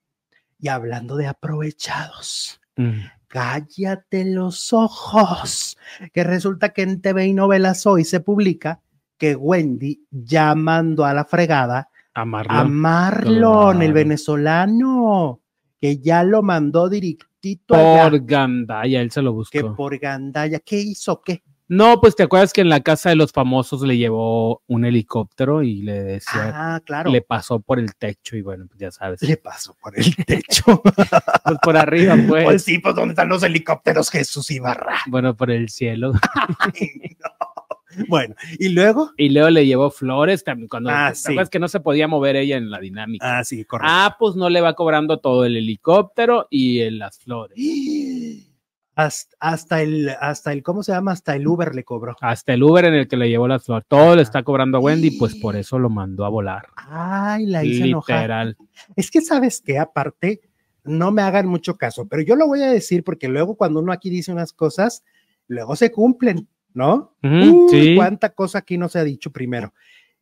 Y hablando de aprovechados, Mm. Cállate los ojos, que resulta que en TV y novelas hoy se publica que Wendy ya mandó a la fregada A Marlon. a Marlon, el venezolano, que ya lo mandó directito allá, por Gandaya, él se lo que buscó. por Gandaya, ¿qué hizo? ¿Qué? No, pues te acuerdas que en la casa de los famosos le llevó un helicóptero y le decía, Ah, claro. le pasó por el techo y bueno, pues ya sabes. le pasó por el [LAUGHS] techo. Pues por arriba, pues. pues sí, pues ¿dónde están los helicópteros Jesús Ibarra? Bueno, por el cielo. [LAUGHS] Ay, no. Bueno, y luego. Y luego le llevó flores también cuando Ah, ¿te sí. que no se podía mover ella en la dinámica. Ah, sí, correcto. Ah, pues no le va cobrando todo el helicóptero y en las flores. [GASPS] Hasta, hasta, el, hasta el, ¿cómo se llama? Hasta el Uber le cobró. Hasta el Uber en el que le llevó las flores. Todo le está cobrando a Wendy, pues por eso lo mandó a volar. Ay, la hice enojar. Literal. Es que sabes que aparte, no me hagan mucho caso, pero yo lo voy a decir porque luego cuando uno aquí dice unas cosas, luego se cumplen, ¿no? Uy, sí. cuánta cosa aquí no se ha dicho primero.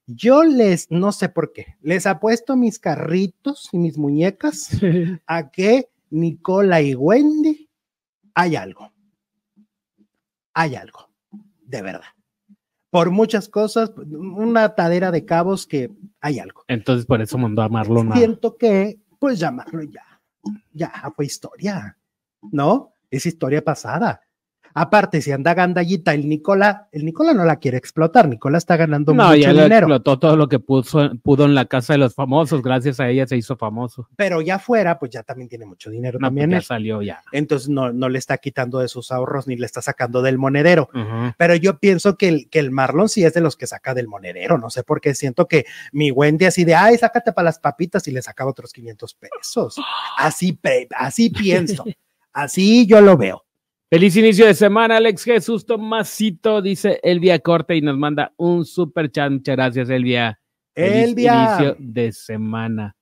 Yo les, no sé por qué, les apuesto mis carritos y mis muñecas [LAUGHS] a que Nicola y Wendy hay algo. Hay algo, de verdad. Por muchas cosas, una atadera de cabos que hay algo. Entonces por eso mandó a Marlon Siento que, pues llamarlo ya, ya fue historia, ¿no? Es historia pasada. Aparte, si anda gandallita el Nicola, el Nicola no la quiere explotar, Nicola está ganando No, mucho ya dinero. explotó todo lo que puso, pudo en la casa de los famosos. Gracias a ella se hizo famoso. pero ya fuera, pues ya también tiene mucho dinero No, también. pues ya él. salió ya. Entonces no, no le está quitando de sus ahorros ni le está sacando del monedero. Pero yo pienso que el, que el Marlon sí es de los que saca del monedero, no sé por qué siento que mi Wendy así de, ay, sácate para las papitas y le sacaba otros 500 pesos. [GASPS] Así, así pienso, [LAUGHS] así yo lo veo. Feliz inicio de semana, Alex Jesús Tomasito, dice Elvia Corte y nos manda un super chat. Muchas gracias, Elvia. Feliz Elvia. inicio de semana.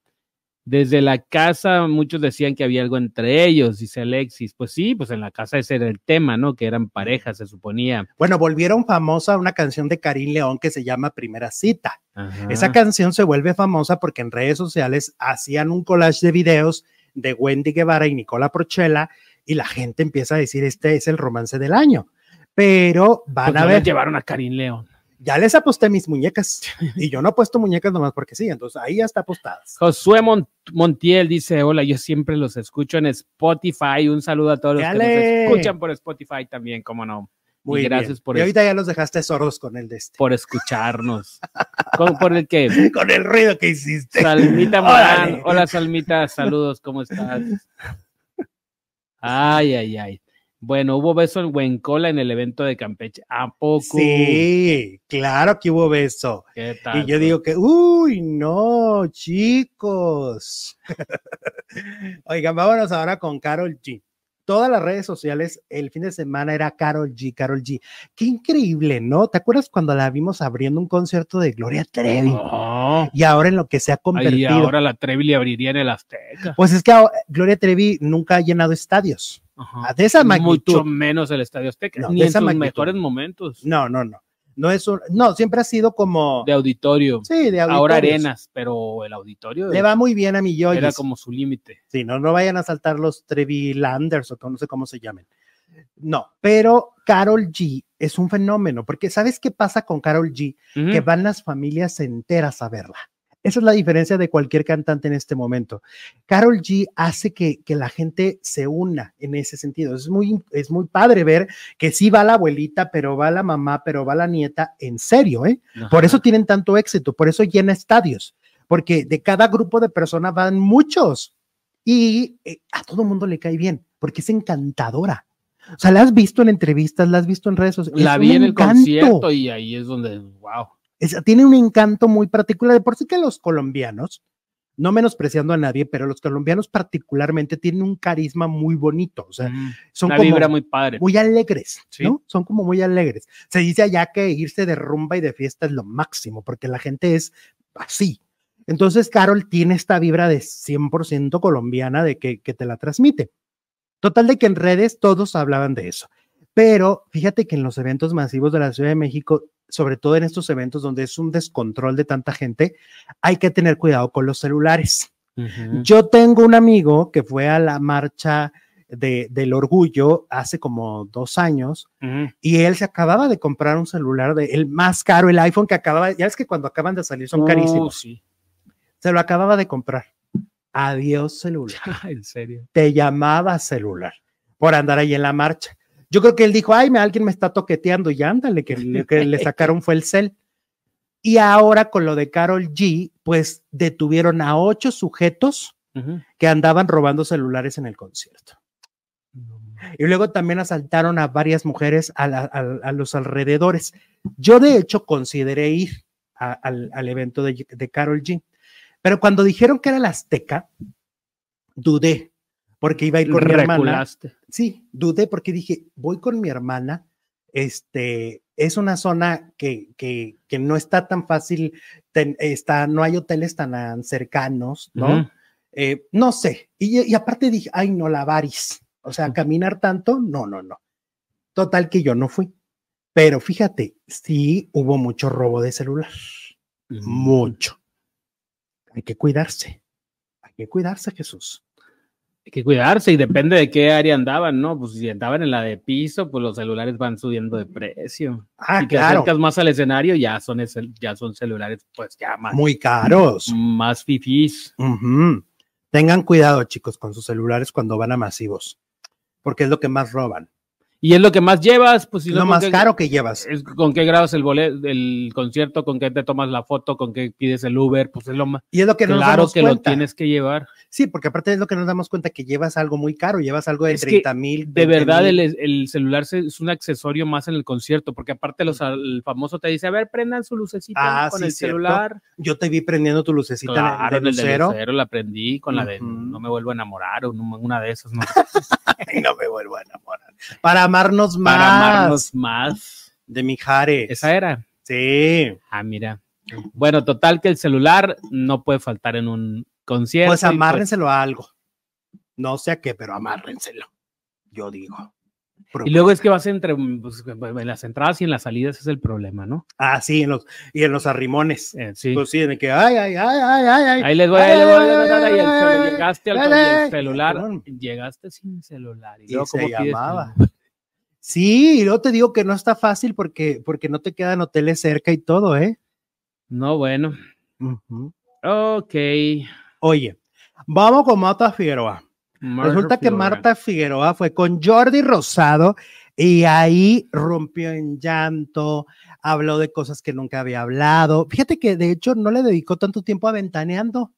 Desde la casa, muchos decían que había algo entre ellos, dice Alexis. Pues sí, pues en la casa ese era el tema, ¿no? Que eran parejas, se suponía. Bueno, volvieron famosa una canción de Karim León que se llama Primera Cita. Ajá. Esa canción se vuelve famosa porque en redes sociales hacían un collage de videos de Wendy Guevara y Nicola Prochela y la gente empieza a decir este es el romance del año. Pero van Pues a ver, llevaron a Karim León. ya les aposté mis muñecas y yo no he puesto muñecas nomás porque sí, entonces ahí ya está apostadas. Josué Mon- Montiel dice: Hola, yo siempre los escucho en Spotify. Un saludo a todos los que nos escuchan por Spotify también, cómo no. Muy y gracias bien. por y ahorita ya los dejaste sordos con el de este. Por escucharnos. ¿Cómo- por el que [LAUGHS] Con el ruido que hiciste. Salmita Morán. Hola, Salmita. Saludos, ¿cómo estás? Ay, ay, ay. Bueno, hubo beso en Huencola en el evento de Campeche. ¿A poco? Sí, claro que hubo beso. ¿Qué tal? Y yo digo que, uy, no, chicos. [LAUGHS] Oigan, vámonos ahora con Carol G. Todas las redes sociales el fin de semana era Carol G, Carol G. Qué increíble, ¿no? ¿Te acuerdas cuando la vimos abriendo un concierto de Gloria Trevi? Oh, Y ahora en lo que se ha y convertido. ahora la Trevi le abriría en el Azteca. Pues es que Gloria Trevi nunca ha llenado estadios. Ajá. De esa magnitud. Mucho menos el Estadio Azteca. No, ni de en sus magnitud. mejores momentos No, no, no. No es un, no, siempre ha sido como de auditorio. sí, de Ahora auditorios. arenas, pero el auditorio Le va muy bien a mi Yoyis. era como su límite. Sí, no, no vayan a saltar los Trevi Landers o no sé cómo se llamen. No, pero Carol G es un fenómeno, porque ¿sabes qué pasa con Carol G? Que van las familias enteras a verla. Esa es la diferencia de cualquier cantante en este momento. Carol G hace que, que la gente se una en ese sentido. Es muy, es muy padre ver que sí va la abuelita, pero va la mamá, pero va la nieta, en serio, ¿eh? Por eso tienen tanto éxito, por eso llena estadios, porque de cada grupo de personas van muchos y eh, a todo mundo le cae bien, porque es encantadora. O sea, la has visto en entrevistas, la has visto en redes sociales. la es vi en el encanto. concierto y ahí es donde, wow. Es- tiene un encanto muy particular. De por sí que los colombianos, no menospreciando a nadie, pero los colombianos particularmente tienen un carisma muy bonito. O sea, Mm, son Una como vibra muy padre. muy alegres, Sí. ¿no? Son como muy alegres. Se dice allá que irse de rumba y de fiesta es lo máximo, porque la gente es así. Entonces, Carol tiene esta vibra de 100% colombiana de que, que te la transmite. Total de que en redes todos hablaban de eso. Pero fíjate que en los eventos masivos de la Ciudad de México, sobre todo en estos eventos donde es un descontrol de tanta gente, hay que tener cuidado con los celulares. Yo tengo un amigo que fue a la marcha de, del orgullo hace como dos años y él se acababa de comprar un celular, de, el más caro, el iPhone que acababa, ya es que cuando acaban de salir son Uh, carísimos, sí. se lo acababa de comprar. Adiós celular, [LAUGHS] en serio. te llamaba celular por andar ahí en la marcha. Yo creo que él dijo, ay, me, alguien me está toqueteando y ándale, que, le- que le [LAUGHS] sacaron fue el cel. Y ahora con lo de Carol G, pues detuvieron a ocho sujetos que andaban robando celulares en el concierto. Y luego también asaltaron a varias mujeres a, la- a- a los alrededores. Yo de hecho consideré ir a- al, al evento de, de Carol G, pero cuando dijeron que era la Azteca, dudé, porque iba a ir con mi hermana. Sí, dudé porque dije, voy con mi hermana, este, es una zona que, que, que no está tan fácil, ten- está, no hay hoteles tan cercanos, ¿no? Eh, no sé, y, y aparte dije, ay, no, la varis, o sea, caminar tanto, no, no, no. Total que yo no fui, pero fíjate, sí hubo mucho robo de celular, mucho. Hay que cuidarse, hay que cuidarse, Jesús. Hay que cuidarse y depende de qué área andaban, ¿no? Pues si andaban en la de piso, pues los celulares van subiendo de precio. Ah, si te claro, acercas más al escenario, ya son, ese- ya son celulares, pues ya más, muy caros. más fifís. Ujú. Tengan cuidado, chicos, con sus celulares cuando van a masivos, porque es lo que más roban. Y es lo que más llevas, pues si no, lo ¿con más qué- caro que llevas. es con qué grabas el boleto, el concierto, con qué te tomas la foto, con qué pides el Uber, pues es lo más Y es lo que nos claro damos que lo tienes que llevar. Sí, porque aparte es lo que nos damos cuenta que llevas algo muy caro, llevas algo de Es que, 30 mil. De verdad, el, el celular es un accesorio más en el concierto, porque aparte los, el famoso te dice, a ver, prendan su lucecita Ah, con sí, el cierto. celular. Yo te vi prendiendo tu lucecita Claro, de el de lucero. la prendí con la de no me vuelvo a enamorar o no- una de esas, ¿no? [LAUGHS] No me vuelvo a enamorar. Para amarnos más. Para amarnos más. De Mijares. Esa era. Sí. Ah, mira. Bueno, total que el celular no puede faltar en un concierto. Pues y, amárrenselo a algo. No sé a qué, pero amárrenselo. Yo digo. Y luego es que vas entre pues, en las entradas y en las salidas es el problema, ¿no? Ah, sí, en los, y en los arrimones. Eh, sí. Pues sí, de que, ay, ay, ay, ay, ay, ay. Ahí les voy, voy, ahí les voy, el Ay, ay, llegaste al ay, el ay, celular, llegaste sin celular. Y, Y luego, se ¿cómo pides llamaba. Sí, y luego te digo que no está fácil porque, porque no te quedan hoteles cerca y todo, ¿eh? No, bueno. Ujú. Ok. Oye, vamos con Marta Figueroa. Resulta que. Marta Figueroa fue con Jordi Rosado y ahí rompió en llanto, habló de cosas que nunca había hablado. Fíjate que de hecho no le dedicó tanto tiempo a ventaneando.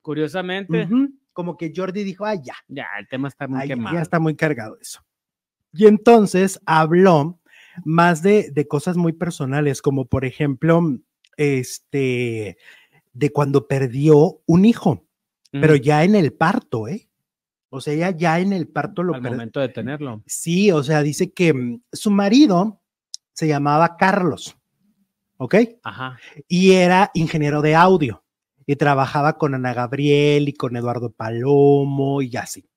Curiosamente. Como que Jordi dijo, ay, ya, ya, el tema está muy ay, quemado. ya está muy cargado eso. Y entonces habló más de, de cosas muy personales, como por ejemplo, este, de cuando perdió un hijo, pero ya en el parto, ¿eh? O sea, ella ya en el parto lo al momento de tenerlo. Sí, o sea, dice que mm, su marido se llamaba Carlos, ¿ok? Ajá. Y era ingeniero de audio y trabajaba con Ana Gabriel y con Eduardo Palomo y así.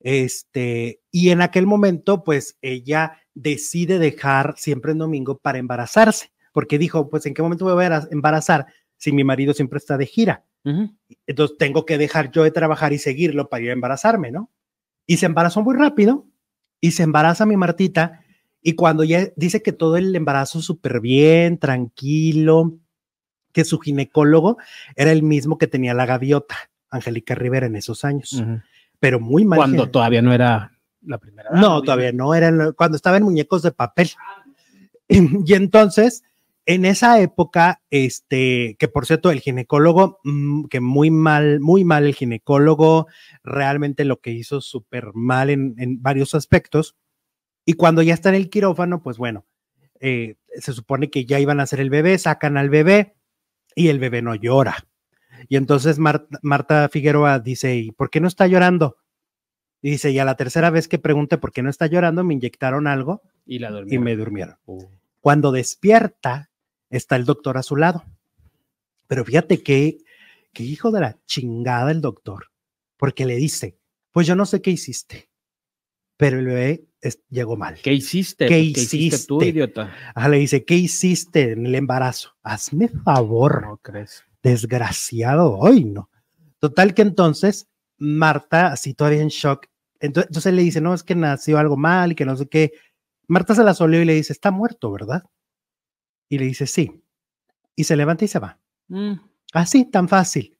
Este, y en aquel momento, pues ella decide dejar siempre en domingo para embarazarse, porque dijo, pues en qué momento me voy a embarazar si mi marido siempre está de gira. Ujú. Entonces tengo que dejar yo de trabajar y seguirlo para ir a embarazarme, ¿no? Y se embarazó muy rápido y se embaraza mi Martita y cuando ya dice que todo el embarazo súper bien, tranquilo, que su ginecólogo era el mismo que tenía la gaviota, Angélica Rivera en esos años. Pero muy mal. Cuando todavía no era la primera. no, todavía no, era cuando estaba en muñecos de papel. [LAUGHS] Y entonces, en esa época, este, que por cierto, el ginecólogo, mm, que muy mal, muy mal el ginecólogo, realmente lo que hizo súper mal en, en varios aspectos. Y cuando ya está en el quirófano, pues bueno, eh, se supone que ya iban a hacer el bebé, sacan al bebé y el bebé no llora. Y entonces Mar- Marta Figueroa dice, ¿y por qué no está llorando? Y dice, y a la tercera vez que pregunte por qué no está llorando, me inyectaron algo Y la y me durmieron. Cuando despierta, está el doctor a su lado. Pero fíjate que, que hijo de la chingada el doctor, porque le dice, pues yo no sé qué hiciste, pero el bebé es- llegó mal. ¿Qué hiciste? ¿Qué tú, hiciste? idiota? Ajá, le dice, ¿qué hiciste en el embarazo? Hazme favor, No crees. Desgraciado, hoy no. Total que entonces Marta, así todavía en shock, entonces, entonces le dice, no, es que nació algo mal y que no sé qué. Marta se la solió y le dice, está muerto, ¿verdad? Y le dice, sí. Y se levanta y se va. Mm. Así, tan fácil.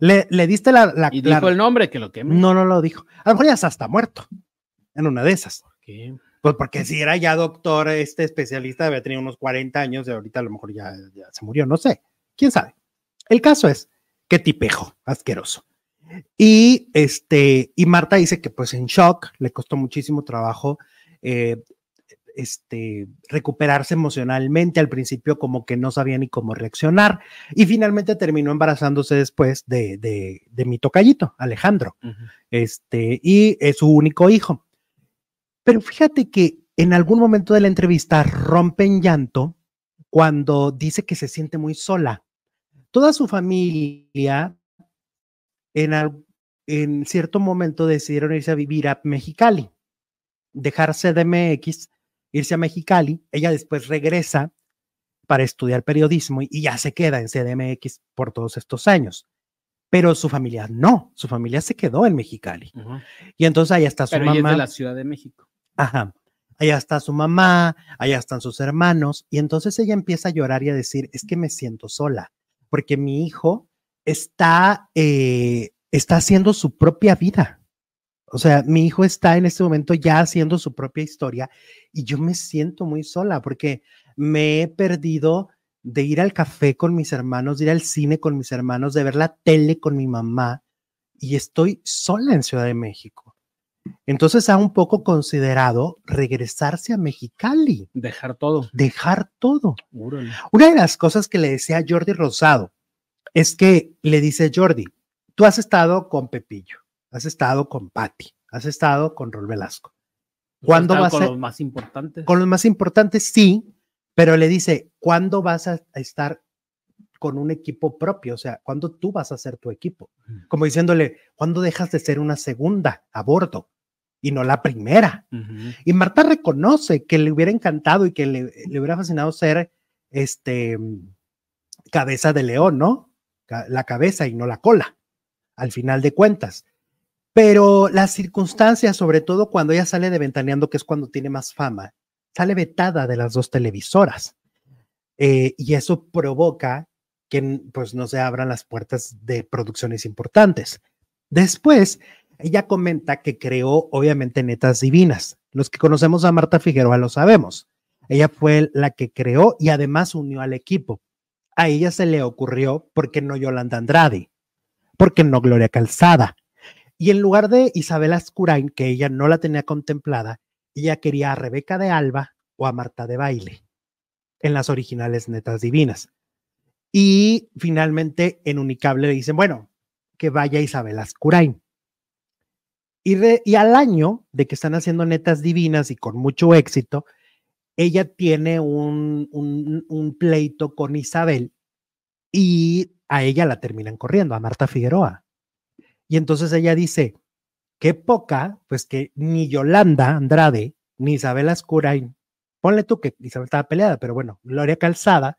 Le, le diste la... la- Y la- dijo el nombre que lo queme. no, no lo dijo. A lo mejor ya está muerto en una de esas. ¿Qué? Pues porque si era ya doctor, este especialista había tenido unos 40 años y ahorita a lo mejor ya, ya se murió, no sé, quién sabe. El caso es que tipejo, asqueroso. Y este, y Marta dice que pues en shock, le costó muchísimo trabajo eh, este, recuperarse emocionalmente. Al principio como que no sabía ni cómo reaccionar y finalmente terminó embarazándose después de, de, de mi tocallito, Alejandro, este, y es su único hijo. Pero fíjate que en algún momento de la entrevista rompe en llanto cuando dice que se siente muy sola. Toda su familia en, al- en cierto momento decidieron irse a vivir a Mexicali, dejar CDMX, irse a Mexicali. Ella después regresa para estudiar periodismo y, y ya se queda en CDMX por todos estos años. Pero su familia no, su familia se quedó en Mexicali. Y entonces ahí está su Pero ella es mamá. de la Ciudad de México. Ajá. Allá está su mamá, allá están sus hermanos, y entonces ella empieza a llorar y a decir, es que me siento sola, porque mi hijo está, eh, está haciendo su propia vida. O sea, mi hijo está en este momento ya haciendo su propia historia y yo me siento muy sola porque me he perdido de ir al café con mis hermanos, de ir al cine con mis hermanos, de ver la tele con mi mamá y estoy sola en Ciudad de México. Entonces ha un poco considerado regresarse a Mexicali, Dejar todo. dejar todo. Una de las cosas que le decía a Jordi Rosado es que le dice Jordi, tú has estado con Pepillo, has estado con Patti, has estado con Rol Velasco. ¿Cuándo vas con a- los más importantes? Con los más importantes, sí, pero le dice, ¿cuándo vas a, estar con un equipo propio? O sea, ¿cuándo tú vas a ser tu equipo? Como diciéndole, ¿cuándo dejas de ser una segunda a bordo y no la primera? Y Marta reconoce que le hubiera encantado y que le, le hubiera fascinado ser este cabeza de león, ¿no? La cabeza y no la cola, al final de cuentas. Pero las circunstancias, sobre todo cuando ella sale de Ventaneando, que es cuando tiene más fama, sale vetada de las dos televisoras. Eh, y eso provoca que pues no se abran las puertas de producciones importantes. Después, ella comenta que creó obviamente Netas Divinas. Los que conocemos a Marta Figueroa lo sabemos. Ella fue la que creó y además unió al equipo. A ella se le ocurrió, ¿por qué no Yolanda Andrade? ¿Por qué no Gloria Calzada? Y en lugar de Isabel Ascurain, que ella no la tenía contemplada, ella quería a Rebeca de Alba o a Marta de Baile en las originales Netas Divinas. Y finalmente en Unicable le dicen, bueno, que vaya Isabel Ascurain. Y, al año de que están haciendo Netas Divinas y con mucho éxito, ella tiene un, un, un pleito con Isabel y a ella la terminan corriendo, a Marta Figueroa. Y entonces ella dice, qué poca, pues que ni Yolanda Andrade, ni Isabel Ascurain, ponle tú que Isabel estaba peleada, pero bueno, Gloria Calzada,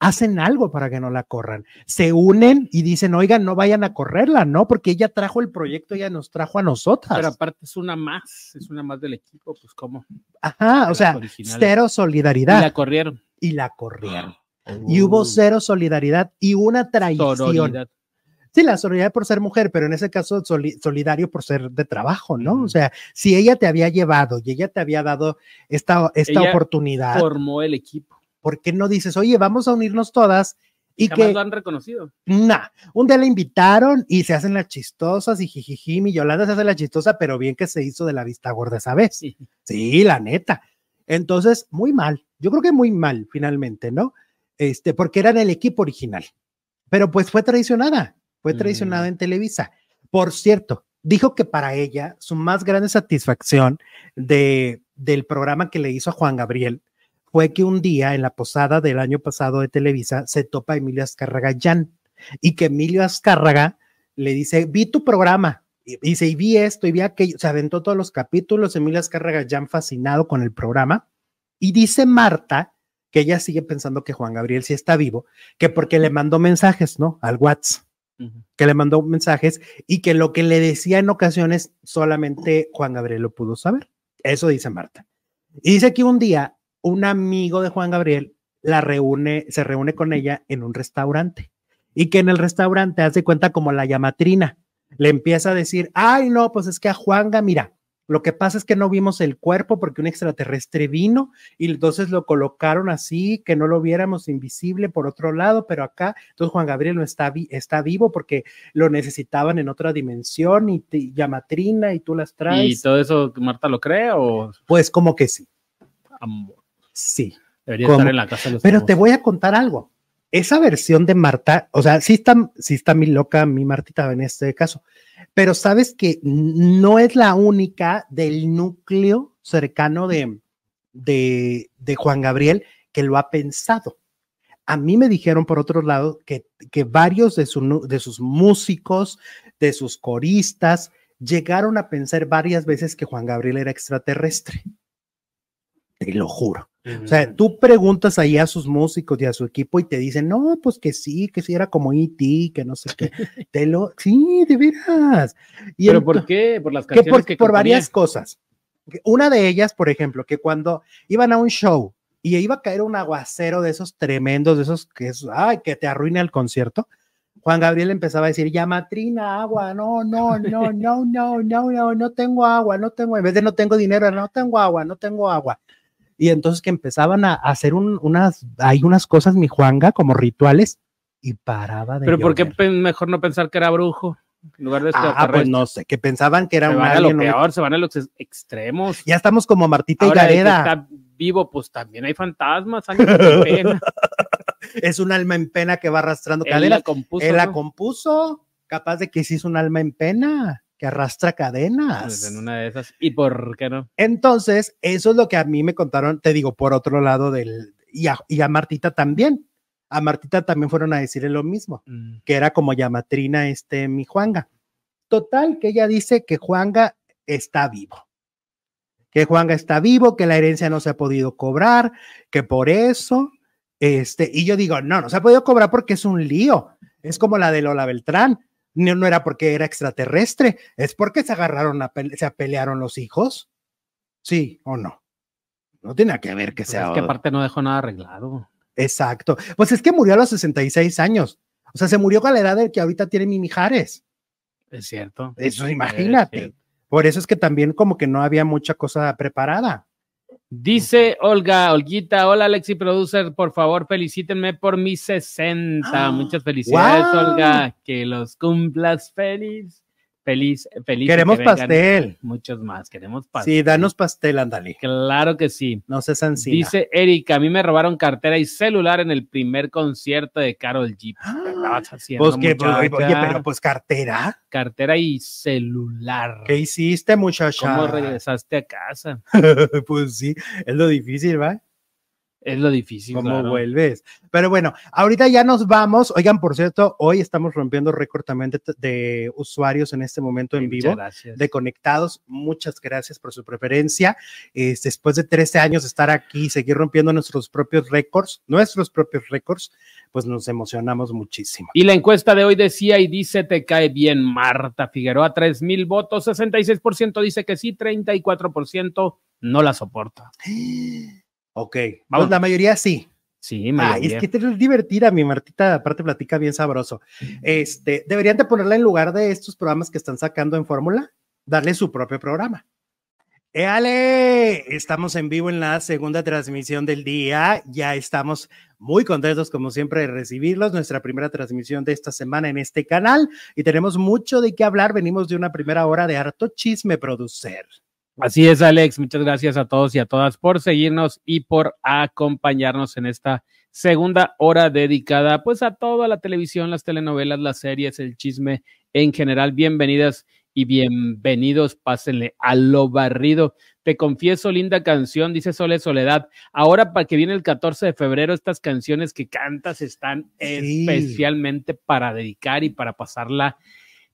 hacen algo para que no la corran. Se unen y dicen, oigan, no vayan a correrla, ¿no? Porque ella trajo el proyecto, ella nos trajo a nosotras. Pero aparte es una más, es una más del equipo, pues cómo. Ajá, o sea, originales. cero Y solidaridad. la corrieron. y la corrieron. Y hubo cero solidaridad y una traición. sororidad. Sí, la solidaridad por ser mujer, pero en ese caso soli- solidario por ser de trabajo, ¿no? O sea, si ella te había llevado y ella te había dado esta, esta Ella oportunidad, Formó el equipo. ¿Por qué no dices, oye, vamos a unirnos todas? Y Jamás que, lo han reconocido. nah, un día la invitaron y se hacen las chistosas y jijiji, mi Yolanda se hace la chistosa, pero bien que se hizo de la vista gorda esa vez. Sí. Sí, la neta. Entonces, muy mal. Yo creo que muy mal, finalmente, ¿no? Este, porque eran el equipo original. Pero pues fue traicionada. Fue Mm. traicionada en Televisa. Por cierto, dijo que para ella su más grande satisfacción de, del programa que le hizo a Juan Gabriel fue que un día en la posada del año pasado de Televisa se topa Emilio Azcárraga Jan y que Emilio Azcárraga le dice, vi tu programa, y dice, y vi esto, y vi aquello, se aventó todos los capítulos, Emilio Azcárraga Jan fascinado con el programa, y dice Marta, que ella sigue pensando que Juan Gabriel sí está vivo, que porque le mandó mensajes, ¿no? Al WhatsApp, que le mandó mensajes y que lo que le decía en ocasiones solamente Juan Gabriel lo pudo saber. Eso dice Marta. Y dice que un día un amigo de Juan Gabriel la reúne, se reúne con ella en un restaurante y que en el restaurante hace cuenta como la llamatrina. Le empieza a decir, ay, no, pues es que a Juanga, mira, lo que pasa es que no vimos el cuerpo porque un extraterrestre vino y entonces lo colocaron así, que no lo viéramos invisible por otro lado, pero acá, entonces Juan Gabriel no está, vi- está vivo porque lo necesitaban en otra dimensión y te, llamatrina y tú las ¿Y traes. todo eso Marta lo cree o Pues como que sí. amor. Sí. Debería ¿Cómo? estar en la casa de los Pero te voy a contar algo. Esa versión de Marta, o sea, sí está, sí está mi loca, mi Martita en este caso, pero sabes que no es la única del núcleo cercano de, de, de Juan Gabriel que lo ha pensado. A mí me dijeron, por otro lado, que, que varios de, su de sus músicos, de sus coristas, llegaron a pensar varias veces que Juan Gabriel era extraterrestre. Te lo juro. O sea, tú preguntas ahí a sus músicos y a su equipo y te dicen, no, pues que sí, que sí era como E.T., que no sé qué. [LAUGHS] Te lo, sí, de veras. Y ¿Pero por qué? Por las que canciones por, que por varias cosas. Que Una de ellas, por ejemplo, que cuando iban a un show y iba a caer un aguacero de esos tremendos, de esos que es, ay, que te arruina el concierto, Juan Gabriel empezaba a decir, llamatrina, agua, no, no, no, [LAUGHS] no, no, no, no, no tengo agua, no tengo, en vez de no tengo dinero, no tengo agua, no tengo agua. Y entonces que empezaban a hacer un- unas, hay unas cosas, mi Juanga, como rituales, y paraba de Pero ¿por qué llover. mejor no pensar que era brujo? En lugar de Ah, pues no sé, que pensaban que era se un van a lo peor, se van a los ex- extremos. Ya estamos como Martita Ahora que Gareda. está vivo, pues también hay fantasmas, años de pena. [LAUGHS] Es un alma en pena que va arrastrando Él cadenas. la compuso, Él la compuso, capaz de que sí es un alma en pena que arrastra cadenas. En una de esas. ¿Y por qué no? Entonces, eso es lo que a mí me contaron, te digo, por otro lado del, y a, y a Martita también. A Martita también fueron a decirle lo mismo, Mm. que era como llamatrina este mi Juanga. Total, que ella dice que Juanga está vivo. Que Juanga está vivo, que la herencia no se ha podido cobrar, que por eso, este, y yo digo, no, no se ha podido cobrar porque es un lío. Es como la de Lola Beltrán. No, no era porque era extraterrestre, es porque se agarraron, a pele- se pelearon los hijos. Sí o no. No tiene que ver que Pues sea. es que aparte no dejó nada arreglado. Exacto. Pues es que murió a los 66 años. O sea, se murió con la edad del que ahorita tiene mi Mijares. Es cierto. Eso Es imagínate. cierto. Por eso es que también como que no había mucha cosa preparada. Dice Olga, Olguita, hola Alexi Producer, por favor felicítenme por mis 60. Ah, [GASPS] Muchas felicidades. Olga, que los cumplas feliz, feliz, feliz. Queremos que pastel. Muchos más, queremos pastel. Sí, danos pastel, ándale. Claro que sí. No seas ansina. Dice Erika, a mí me robaron cartera y celular en el primer concierto de Carol G. Ah, ¿Qué estabas haciendo, Pues que, oye, pero pues cartera. Cartera y celular. ¿Qué hiciste, muchacha? ¿Cómo regresaste a casa? [LAUGHS] pues sí, es lo difícil, ¿va? Es lo difícil. ¿Cómo claro. vuelves? Pero bueno, ahorita ya nos vamos. Oigan, por cierto, hoy estamos rompiendo récord también de, de usuarios en este momento en Muchas vivo. gracias. de conectados. Muchas gracias por su preferencia. Es, después de 13 años de estar aquí y seguir rompiendo nuestros propios récords, nuestros propios récords, pues nos emocionamos muchísimo. Y la encuesta de hoy decía y dice, te cae bien Marta Figueroa, 3 mil votos, 66% dice que sí, 34% no la soporta. [GASPS] [GASPS] Ok, Vamos. vamos, la mayoría sí. Sí, Ay, mayoría. es que te es divertida, mi Martita, aparte platica bien sabroso. Este, deberían de ponerla en lugar de estos programas que están sacando en fórmula, darle su propio programa. ¡Éale! Estamos en vivo en la segunda transmisión del día. Ya estamos muy contentos, como siempre, de recibirlos. Nuestra primera transmisión de esta semana en este canal. Y tenemos mucho de qué hablar. Venimos de una primera hora de harto chisme producer. Así es, Alex. Muchas gracias a todos y a todas por seguirnos y por acompañarnos en esta segunda hora dedicada pues a toda la televisión, las telenovelas, las series, el chisme en general. Bienvenidas y bienvenidos. Pásenle a lo barrido. Te confieso, linda canción, dice Sole Soledad. Ahora para que viene el 14 de febrero, estas canciones que cantas están Sí. especialmente para dedicar y para pasarla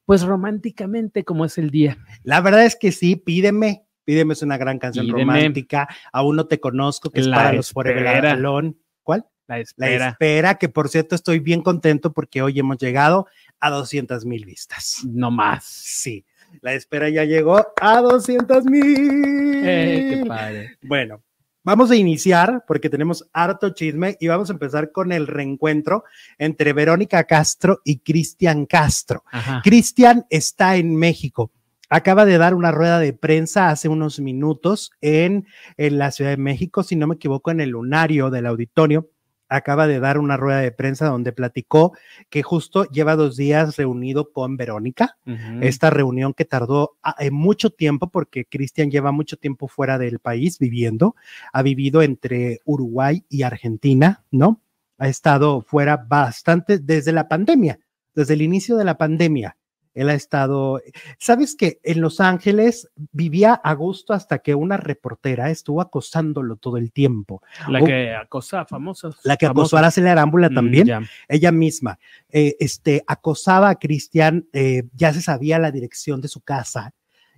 pues románticamente como es el día. La verdad es que sí, pídeme. Pídeme es una gran canción Pídeme. romántica. Aún no te conozco, que es La para los Forever espera. Alone. ¿Cuál? La La espera. espera, que por cierto estoy bien contento porque hoy hemos llegado a 200 mil vistas. No más. Sí, la espera ya llegó a 200 mil. Eh, qué padre. Bueno, vamos a iniciar porque tenemos harto chisme y vamos a empezar con el reencuentro entre Verónica Castro y Cristian Castro. Cristian está en México. Acaba de dar una rueda de prensa hace unos minutos en, en la Ciudad de México, si no me equivoco, en el lunario del auditorio. acaba de dar una rueda de prensa donde platicó que justo lleva dos días reunido con Verónica, esta reunión que tardó ah, eh, mucho tiempo porque Cristian lleva mucho tiempo fuera del país viviendo, ha vivido entre Uruguay y Argentina, ¿no? Ha estado fuera bastante desde la pandemia, desde el inicio de la pandemia. Él ha estado, sabes que en Los Ángeles vivía a gusto hasta que una reportera estuvo acosándolo todo el tiempo. La Oh. que acosa famosos. La que acosó a Araceli Arámbula Mm, también, ella misma, eh, este, acosaba a Cristian, eh, ya se sabía la dirección de su casa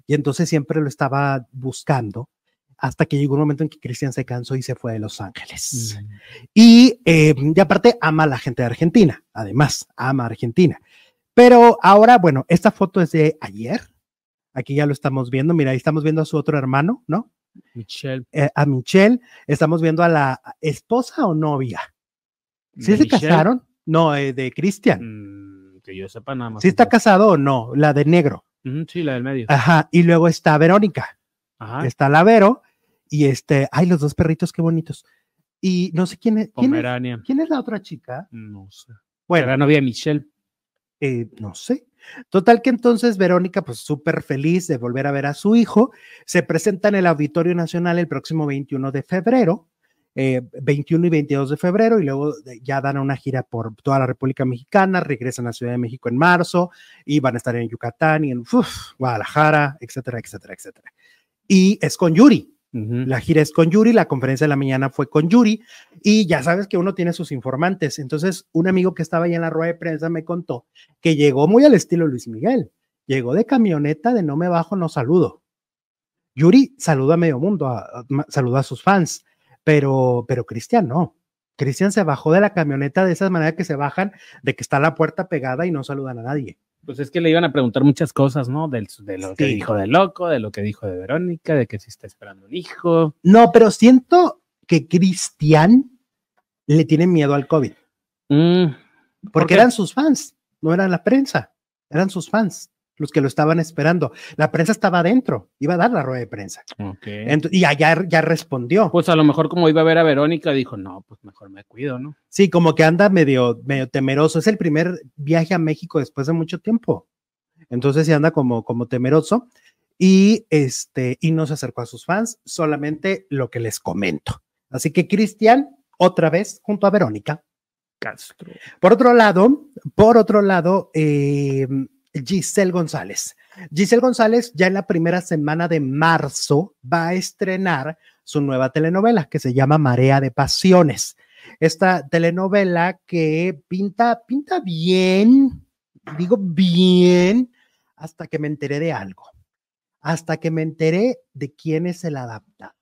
y entonces siempre lo estaba buscando hasta que llegó un momento en que Cristian se cansó y se fue de Los Ángeles. Mm. Y, eh, y aparte ama a la gente de Argentina, además, ama a Argentina. Pero ahora, bueno, esta foto es de ayer. Aquí ya lo estamos viendo. Mira, ahí estamos viendo a su otro hermano, ¿no? Michelle. Eh, a Michelle. Estamos viendo a la esposa o novia. ¿Sí ¿De se Michelle? casaron? No, eh, de Cristian. Mm, que yo sepa nada más. ¿Sí está casado o no? La de negro. Sí, la del medio. Ajá. Y luego está Verónica. Ajá. Está la Vero. Y este, ay, los dos perritos, qué bonitos. Y no sé quién es. ¿Quién es, quién es la otra chica? No sé. Bueno, Era novia de Michelle. Eh, no sé. Total que entonces Verónica, pues súper feliz de volver a ver a su hijo, se presenta en el Auditorio Nacional el próximo 21 de febrero, eh, 21 y 22 de febrero, y luego de- ya dan una gira por toda la República Mexicana, regresan a Ciudad de México en marzo, y van a estar en Yucatán y en Guadalajara, etcétera, etcétera, etcétera. Y es con Yuri, La gira es con Yuri, la conferencia de la mañana fue con Yuri y ya sabes que uno tiene sus informantes. Entonces, un amigo que estaba ahí en la rueda de prensa me contó que llegó muy al estilo Luis Miguel. Llegó de camioneta de no me bajo, no saludo. Yuri saluda a medio mundo, a- a- saluda a sus fans, pero, pero Cristian no. Cristian se bajó de la camioneta de esa manera que se bajan, de que está la puerta pegada y no saludan a nadie. Pues es que le iban a preguntar muchas cosas, ¿no? Del, de lo que dijo de loco, de lo que dijo de Verónica, de que si está esperando un hijo. No, pero siento que Cristian le tiene miedo al COVID. Mm, ¿por porque eran sus fans, no eran la prensa, eran sus fans los que lo estaban esperando. La prensa estaba adentro, iba a dar la rueda de prensa. ok. Ent- y allá ya respondió. Pues a lo mejor como iba a ver a Verónica, dijo, no, pues mejor me cuido, ¿no? Sí, como que anda medio, medio temeroso. Es el primer viaje a México después de mucho tiempo. Entonces sí anda como, como temeroso. Y este, y no se acercó a sus fans, solamente lo que les comento. Así que Cristian, otra vez, junto a Verónica, Castro. Por otro lado, por otro lado, eh, Giselle González. Giselle González ya en la primera semana de marzo va a estrenar su nueva telenovela que se llama Marea de Pasiones. Esta telenovela que pinta, pinta bien, digo bien, hasta que me enteré de algo. Hasta que me enteré de quién es el adaptador.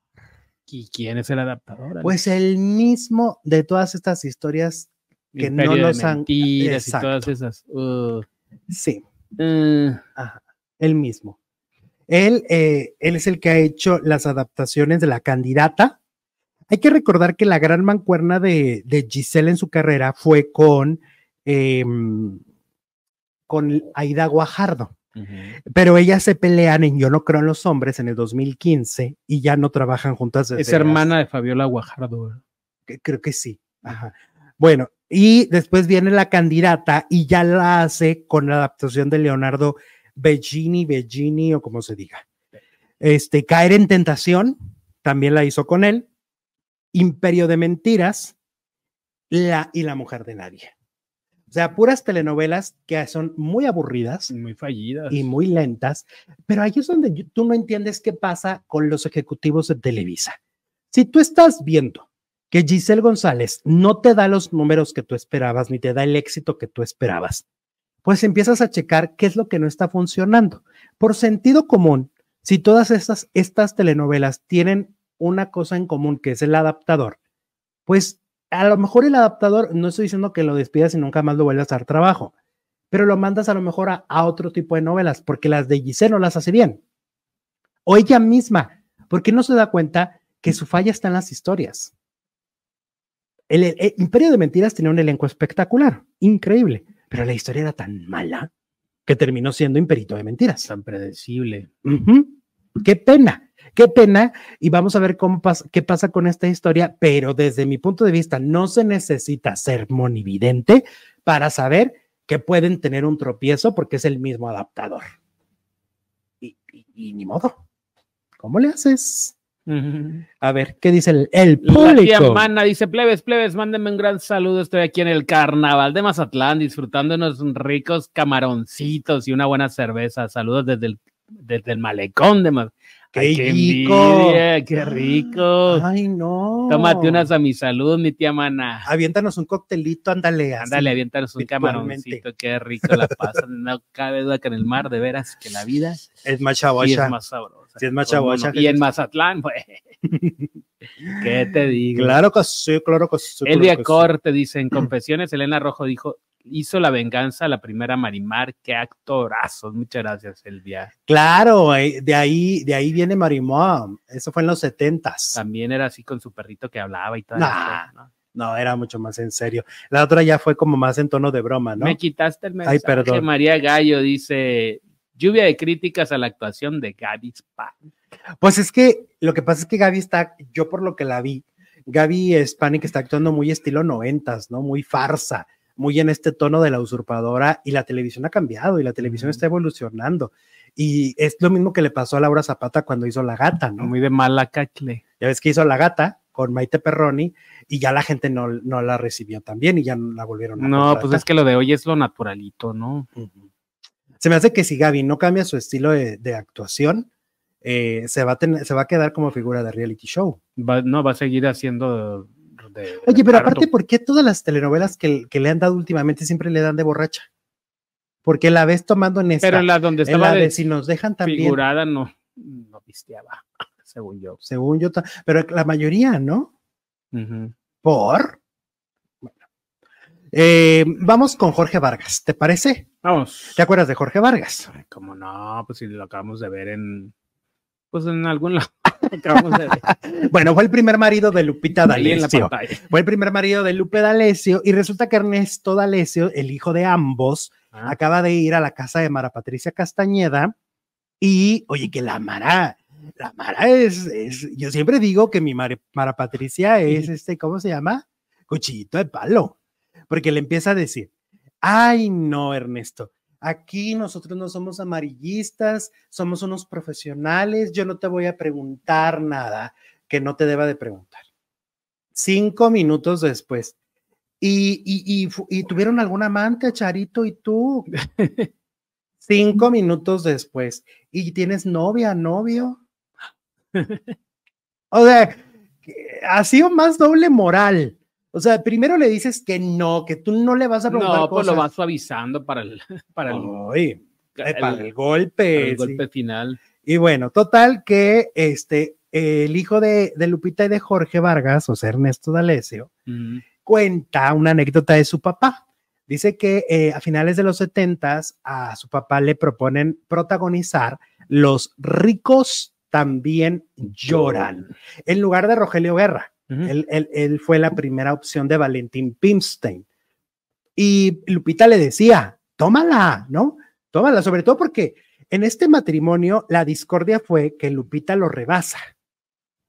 ¿Y quién es el adaptador? Pues el mismo de todas estas historias que no Imperio nos han- mentiras y Exacto. todas esas. Uh, Sí, uh, Ajá, él mismo. Él, eh, él es el que ha hecho las adaptaciones de la candidata. Hay que recordar que la gran mancuerna de, de Giselle en su carrera fue con, con Aida Guajardo, pero ellas se pelean en Yo no creo en los hombres en el 2015 y ya no trabajan juntas. desde Es hermana de Fabiola Guajardo. creo que sí. Ajá. Bueno, y después viene la candidata y ya la hace con la adaptación de Leonardo Bellini, Bellini o como se diga. Este, Caer en Tentación, también la hizo con él. Imperio de Mentiras la, y La Mujer de Nadie. O sea, puras telenovelas que son muy aburridas Muy fallidas. y muy lentas, pero ahí es donde tú no entiendes qué pasa con los ejecutivos de Televisa. Si tú estás viendo que Giselle González no te da los números que tú esperabas, ni te da el éxito que tú esperabas, pues empiezas a checar qué es lo que no está funcionando. Por sentido común, si todas estas, estas telenovelas tienen una cosa en común, que es el adaptador, pues a lo mejor el adaptador, no estoy diciendo que lo despidas y nunca más lo vuelvas a dar trabajo, pero lo mandas a lo mejor a, a otro tipo de novelas, porque las de Giselle no las hace bien. O ella misma, porque no se da cuenta que su falla está en las historias. El, el- el Imperio de Mentiras tenía un elenco espectacular, increíble, pero la historia era tan mala que terminó siendo Imperito de Mentiras. Tan predecible. Qué pena. Qué pena, y vamos a ver cómo qué pasa con esta historia, pero desde mi punto de vista no se necesita ser monividente para saber que pueden tener un tropiezo porque es el mismo adaptador. Y, y- y ni modo. ¿Cómo le haces? A ver, ¿qué dice el, el La tía público? Mana dice, plebes, plebes, mándenme un gran saludo. Estoy aquí en el carnaval de Mazatlán disfrutando unos ricos camaroncitos y una buena cerveza. Saludos desde el, desde el malecón de Mazatlán. ¡Qué Ay, qué rico! envidia, ¡Qué rico! Ay, no. Tómate unas a mi salud, mi tía Mana. Aviéntanos un coctelito, ándale. Ándale, aviéntanos un camaroncito, qué rico la pasan. No cabe duda que en el mar, de veras, que la vida Es más sí chabocha. es más sabrosa. Sí es más ¿Cómo no? Y en. Mazatlán, pues. [LAUGHS] ¿Qué te digo? Claro que sí, claro que sí. claro Elvia que sí. Corte dice en [CLEARS THROAT] Confesiones, Elena Rojo dijo, hizo la venganza a la primera Marimar, qué actorazos. Muchas gracias, Elvia. Claro, de ahí, de ahí viene Marimón. Eso fue en los setentas. También era así con su perrito que hablaba y todo. Nah. No, era mucho más en serio. La otra ya fue como más en tono de broma, ¿no? Me quitaste el mensaje. perdón. María Gallo dice, lluvia de críticas a la actuación de Gaby Span. Pues es que lo que pasa es que Gaby está, yo por lo que la vi, Gaby Spanik está actuando muy estilo noventas, ¿no? Muy farsa, muy en este tono de la usurpadora y la televisión ha cambiado y la televisión está evolucionando. Y es lo mismo que le pasó a Laura Zapata cuando hizo La Gata, ¿no? Muy de mala cacle. Ya ves que hizo La Gata con Maite Perroni y ya la gente no, no la recibió tan bien y ya no la volvieron a No, pues es que lo de hoy es lo naturalito, ¿no? Ujú. Se me hace que si Gaby no cambia su estilo de, de actuación, eh, se, va a tener- se va a quedar como figura de reality show. Va- no, va a seguir haciendo de... Oye, pero aparte, ¿por qué todas las telenovelas que, que le han dado últimamente siempre le dan de borracha? Porque la ves tomando en esta, Pero en la donde en estaba la de si nos dejan también, figurada no, no pisteaba, [LAUGHS] según yo. según yo, pero la mayoría, ¿no? Por. Bueno. Eh, vamos con Jorge Vargas, ¿te parece? Vamos. ¿Te acuerdas de Jorge Vargas? Ay, Como no, pues si lo acabamos de ver en, pues en algún lado. [LAUGHS] acabamos de ver Bueno, fue el primer marido de Lupita D'Alessio. Fue el primer marido de Lupe D'Alessio y resulta que Ernesto D'Alessio, el hijo de ambos, Ah, acaba de ir a la casa de Mara Patricia Castañeda y, oye, que la Mara, la Mara es, es- yo siempre digo que mi Mara, Mara Patricia es [LAUGHS] este, ¿cómo se llama? Cuchillito de palo, porque le empieza a decir, ay, no, Ernesto. Aquí nosotros no somos amarillistas, somos unos profesionales, yo no te voy a preguntar nada que no te deba de preguntar. Cinco minutos después, y, y, y, fu- y tuvieron algún amante, Charito y tú. [LAUGHS] Cinco minutos después. ¿Y tienes novia, novio? [LAUGHS] O sea, ha sido más doble moral. O sea, primero le dices que no, que tú no le vas a preguntar no, pues lo cosas. va suavizando para el, [LAUGHS] para el, Ay, eh, el- para el para golpe. el sí. golpe final. Y bueno, total que este, el hijo de, de Lupita y de Jorge Vargas, o sea, Ernesto D'Alessio, cuenta una anécdota de su papá. Dice que eh, a finales de los setentas a su papá le proponen protagonizar Los ricos también lloran, en lugar de Rogelio Guerra. Él, él- él fue la primera opción de Valentín Pimstein. Y Lupita le decía, tómala, ¿no? Tómala, sobre todo porque en este matrimonio la discordia fue que Lupita lo rebasa,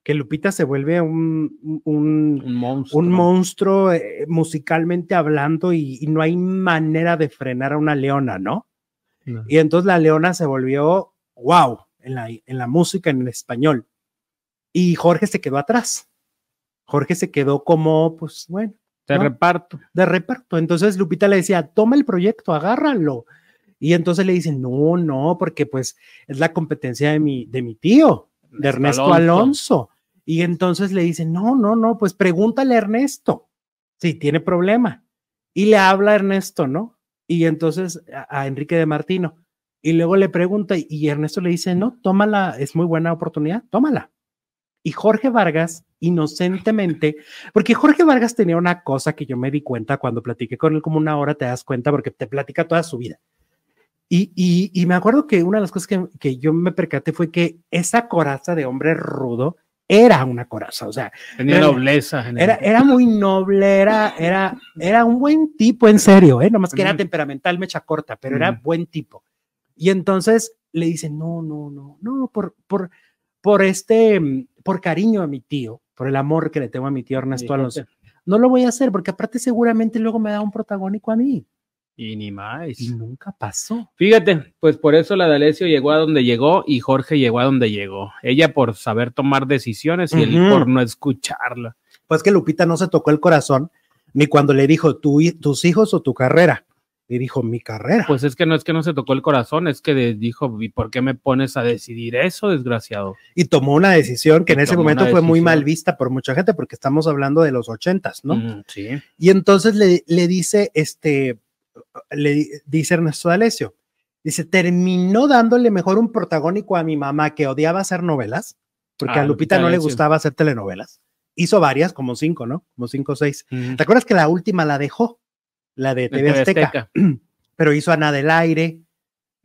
que Lupita se vuelve un, un, Un monstruo. un monstruo eh, musicalmente hablando y, y no hay manera de frenar a una leona, ¿no? No. Y entonces la leona se volvió wow en la, en la música en el español. Y Jorge se quedó atrás. Jorge se quedó como, pues bueno, ¿no? reparto. de reparto. Entonces Lupita le decía, toma el proyecto, agárralo. Y entonces le dicen, no, no, porque pues es la competencia de mi, de mi tío, de Ernesto Alonso. Y entonces le dicen, no, no, no, pues pregúntale a Ernesto si tiene problema. Y le habla a Ernesto, ¿no? Y entonces a, a Enrique de Martino. Y luego le pregunta y Ernesto le dice, no, tómala, es muy buena oportunidad, tómala. Y Jorge Vargas, inocentemente, porque Jorge Vargas tenía una cosa que yo me di cuenta cuando platiqué con él como una hora, te das cuenta, porque te platica toda su vida. Y, y, y me acuerdo que una de las cosas que, que yo me percaté fue que esa coraza de hombre rudo era una coraza, o sea, Tenía Era- nobleza. era, era muy noble, era, era, era un buen tipo, en serio, ¿eh? nomás que era temperamental, mecha corta, pero era buen tipo. Y entonces le dicen, no, no, no, no, por, por, por este, mm, por cariño a mi tío, por el amor que le tengo a mi tío Ernesto Alonso, no lo voy a hacer porque aparte seguramente luego me da un protagónico a mí. Y ni más. Y nunca pasó. Fíjate, pues por eso la D'Alessio llegó a donde llegó y Jorge llegó a donde llegó. Ella por saber tomar decisiones y él por no escucharla. Pues que Lupita no se tocó el corazón ni cuando le dijo "Tu hi- tus hijos o tu carrera. Y dijo mi carrera. Pues es que no es que no se tocó el corazón, es que de- dijo, ¿y por qué me pones a decidir eso, desgraciado? y tomó una decisión que en ese momento fue muy mal vista por mucha gente porque estamos hablando de los ochentas, ¿no? Mm, sí. Y entonces le, le dice, este, le di- dice Ernesto D'Alessio, dice, terminó dándole mejor un protagónico a mi mamá que odiaba hacer novelas, porque Ah, a Lupita Lupita no le gustaba hacer telenovelas. Hizo varias, como cinco, ¿no? Como cinco o seis. Mm. ¿Te acuerdas que la última la dejó? La de TV Azteca. Azteca. [CLEARS THROAT] Pero hizo Ana del Aire,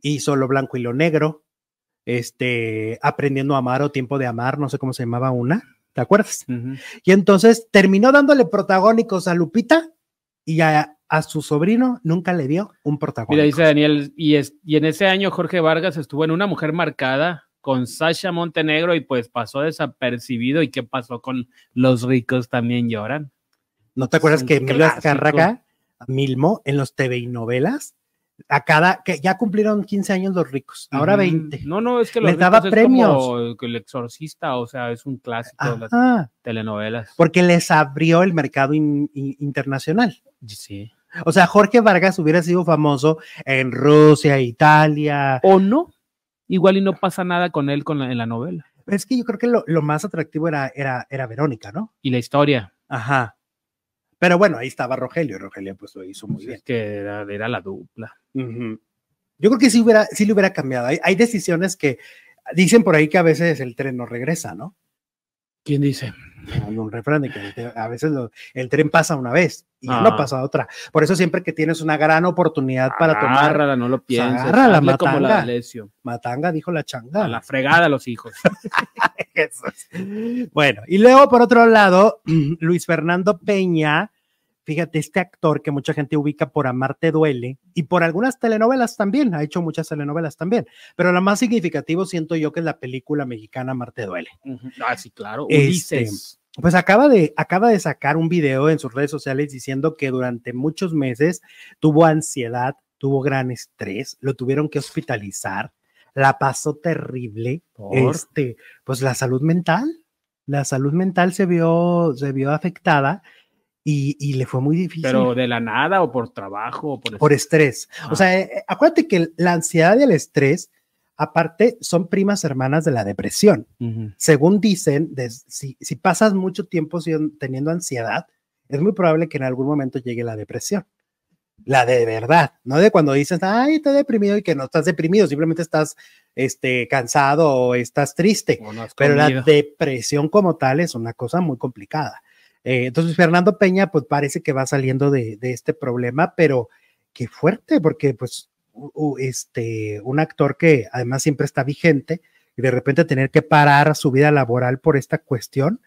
hizo Lo Blanco y Lo Negro, este, Aprendiendo a Amar o Tiempo de Amar, no sé cómo se llamaba una, ¿te acuerdas? Y entonces terminó dándole protagónicos a Lupita y a, a su sobrino nunca le dio un protagónico. Mira, dice Daniel, y, es, y en ese año Jorge Vargas estuvo en Una Mujer Marcada con Sasha Montenegro y pues pasó desapercibido. ¿Y qué pasó con Los ricos también lloran? ¿No te acuerdas que Emilio. Azcárraga, Milmo, en los TV y novelas, a cada, que ya cumplieron 15 años los ricos, ahora Ujú. 20. No, no, es que Les Los daba ricos es premios. como El Exorcista, o sea, es un clásico de las telenovelas. porque les abrió el mercado in- in- internacional. Sí. O sea, Jorge Vargas hubiera sido famoso en Rusia, Italia. O no, igual y no pasa nada con él con la- en la novela. Es que yo creo que lo, lo más atractivo era, era, era Verónica, ¿no? Y la historia, Ajá. Pero bueno, ahí estaba Rogelio, y Rogelio pues lo hizo muy bien. es que era, era la dupla. Yo creo que sí, hubiera, sí le hubiera cambiado. Hay, hay decisiones que dicen por ahí que a veces el tren no regresa, ¿no? ¿Quién dice? Hay un refrán de que a veces lo- el tren pasa una vez y ya no Ah. pasa otra. Por eso siempre que tienes una gran oportunidad para tomar Agárrala, no lo pienses. agárrala, hazle como la matanga. Matanga, dijo la changa. A la fregada a los hijos. [LAUGHS] Bueno, y luego por otro lado, [CLEARS THROAT] Luis Fernando Peña, fíjate, este actor que mucha gente ubica por Amarte Duele y por algunas telenovelas también, ha hecho muchas telenovelas también, pero lo más significativo siento yo que es la película mexicana Amarte Duele. Ujú. ah, sí, claro. Este. Pues acaba de, acaba de sacar un video en sus redes sociales diciendo que durante muchos meses tuvo ansiedad, tuvo gran estrés, lo tuvieron que hospitalizar, la pasó terrible, ¿Por? este, pues la salud mental, la salud mental se vio, se vio afectada y, y le fue muy difícil Pero de la nada o por trabajo o por, por estrés. Ah. O sea, eh, acuérdate que la ansiedad y el estrés, aparte, son primas hermanas de la depresión Ujú. según dicen, des- si, si pasas mucho tiempo sin- teniendo ansiedad, es muy probable que en algún momento llegue la depresión. La de verdad, no de cuando dices, ay, estoy deprimido y que no estás deprimido, simplemente estás este, cansado o estás triste. O no Pero la depresión como tal es una cosa muy complicada. Eh, entonces, Fernando Peña, pues parece que va saliendo de, de este problema, pero qué fuerte, porque pues u- este, un actor que además siempre está vigente y de repente tener que parar su vida laboral por esta cuestión,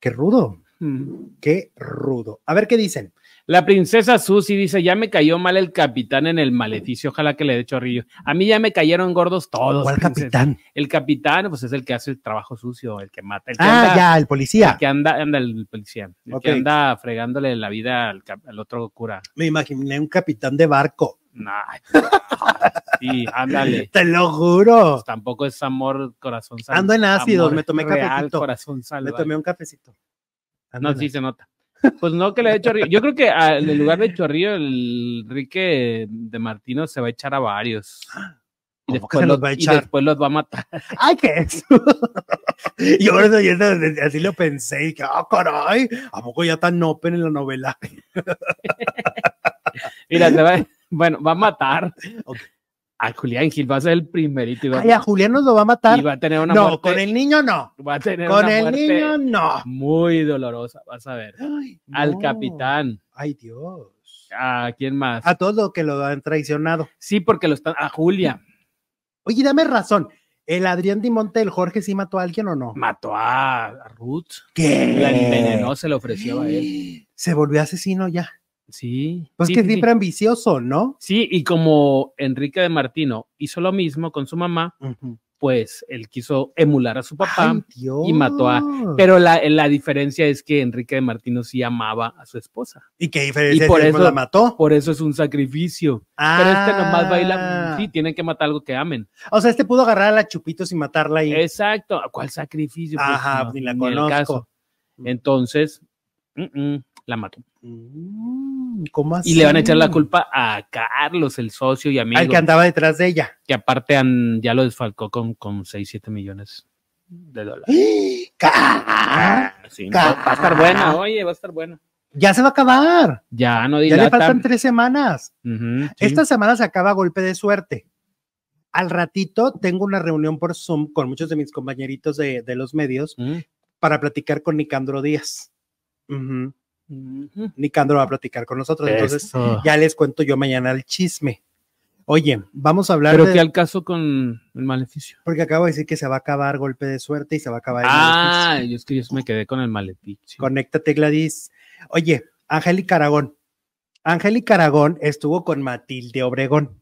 qué rudo, Ujú. qué rudo. A ver qué dicen. La princesa Susi dice, ya me cayó mal el capitán en el maleficio, ojalá que le dé chorrillo. A mí ya me cayeron gordos todos. ¿Cuál princesa. capitán? El capitán, pues es el que hace el trabajo sucio, el que mata, el que Ah, anda, ya, el el policía. que anda, anda el policía, el que anda fregándole la vida al, otro cura. Me imaginé un capitán de barco. Nah, sí, ándale. [LAUGHS] Te lo juro. Pues tampoco es amor, corazón salvaje. Ando en ácidos, me tomé real, cafecito. corazón Me tomé un cafecito. No, Ándale. sí se nota. Pues no que le dé chorrillo. Yo creo que en lugar de chorrillo, el Enrique de Martino se va a echar a varios. Y ¿Cómo que se los va a y echar? después los va a matar. ¡Ay, qué es! y [LAUGHS] yo no- así lo pensé y que, ¡ah, caray! ¿A poco ya tan open en la novela? [LAUGHS] Mira, se va- bueno, va a matar Ok. A Julián Gil, va a ser el primerito y va, Ay, a Julián nos lo va a matar. y va a tener una No, muerte. con el niño no. va a tener Con una el niño no. muy dolorosa, vas a ver. Ay, Al capitán. Ay, Dios. ¿A quién más? A todos los que lo han traicionado. Sí, porque lo están. A Julia. Oye, dame razón. ¿El Adrián Dimonte, el Jorge, sí mató a alguien o no? Mató a, Ruth. ¿Qué? La envenenó, se lo ofreció a él. Se volvió asesino ya. Sí. Pues sí, que sí, sí. siempre ambicioso, ¿no? Sí, y como Enrique de Martino hizo lo mismo con su mamá, pues él quiso emular a su papá Ay, y mató a- pero la, la diferencia es que Enrique de Martino sí amaba a su esposa. ¿Y qué diferencia y por eso- la mató? Por eso es un sacrificio. Pero este nomás baila, Ah. sí, tienen que matar algo que amen. O sea, este pudo agarrar a la Chupitos y matarla y. Exacto. ¿Cuál sacrificio? Pues, Ajá, no, ni la el conozco. caso. Entonces, mm, mm, la mató. Mm, ¿Cómo así? Y le van a echar la culpa a Carlos, el socio y amigo, Al que andaba detrás de ella. que aparte han- ya lo desfalcó con, con 6, 7 millones de dólares. ¡Ca! Sí, no, va a estar buena, oye, va a estar buena. Ya se va a acabar. Ya no Ya le faltan tres semanas. Sí. Esta semana se acaba golpe de suerte. Al ratito tengo una reunión por Zoom con muchos de mis compañeritos de, de los medios Ujú, para platicar con Nicandro Díaz. Ujú. Nicandro va a platicar con nosotros. Entonces, ya les cuento yo mañana el chisme. Oye, vamos a hablar Pero de. que al caso con el maleficio. Porque acabo de decir que se va a acabar golpe de suerte y se va a acabar el Ah, maleficio. yo es que yo me quedé con el maleficio. Conéctate, Gladys. Oye, Angélica Aragón. Angélica Aragón estuvo con Matilde Obregón.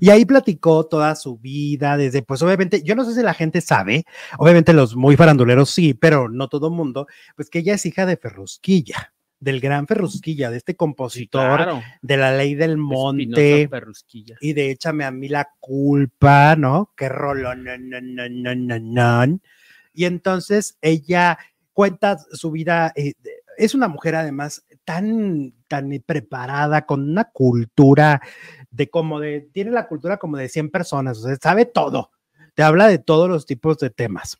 Y ahí platicó toda su vida, desde, pues obviamente, yo no sé si la gente sabe, obviamente los muy faranduleros sí, pero no todo mundo, pues que ella es hija de Ferrusquilla, del gran Ferrusquilla, de este compositor claro. de la ley del monte y de Échame a mí la culpa, ¿no? Qué rolón, no, no, no, no, no, no. Y entonces ella cuenta su vida, eh, es una mujer además tan, tan preparada, con una cultura de como de, tiene la cultura como de 100 personas, o sea, sabe todo, te habla de todos los tipos de temas.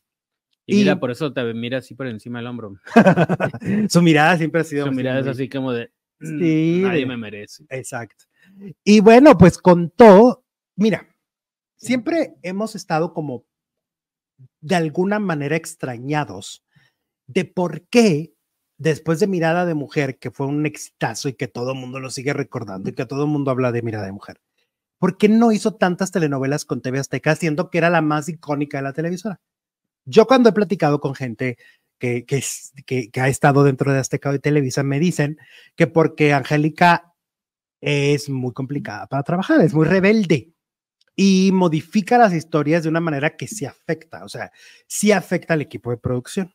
Y mira, por eso te mira así por encima del hombro. [LAUGHS] su mirada siempre ha sido... Su mirada es así como de. "Mm, Sí, Nadie de- me merece. Exacto. Y bueno, pues contó, mira, siempre hemos estado como de alguna manera extrañados de por qué después de Mirada de Mujer, que fue un exitazo y que todo el mundo lo sigue recordando y que todo el mundo habla de Mirada de Mujer, ¿por qué no hizo tantas telenovelas con TV Azteca, siendo que era la más icónica de la televisora? Yo cuando he platicado con gente que, que, que, ha estado dentro de Azteca de Televisa, me dicen que porque Angélica es muy complicada para trabajar, es muy rebelde y modifica las historias de una manera que sí afecta, o sea, sí afecta al equipo de producción.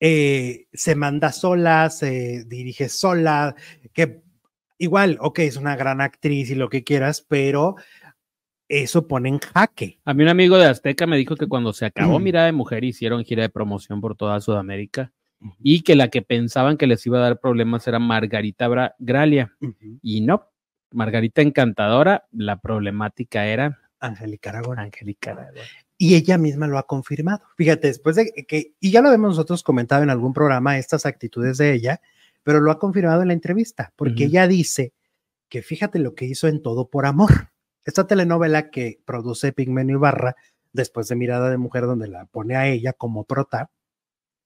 Eh, se manda sola, se dirige sola, que igual, ok, es una gran actriz y lo que quieras, pero eso pone en jaque. A mí un amigo de Azteca me dijo que cuando se acabó Mm. Mirada de Mujer hicieron gira de promoción por toda Sudamérica y que la que pensaban que les iba a dar problemas era Margarita Bra- Gralia. Y no, Margarita Encantadora, la problemática era Angélica Aragón. Angélica Aragón. Y ella misma lo ha confirmado. Fíjate, después de que, y ya lo habíamos nosotros comentado en algún programa, estas actitudes de ella, pero lo ha confirmado en la entrevista, porque ella dice que fíjate lo que hizo en Todo por Amor. Esta telenovela que produce Pigmenio Ibarra, después de Mirada de Mujer, donde la pone a ella como prota,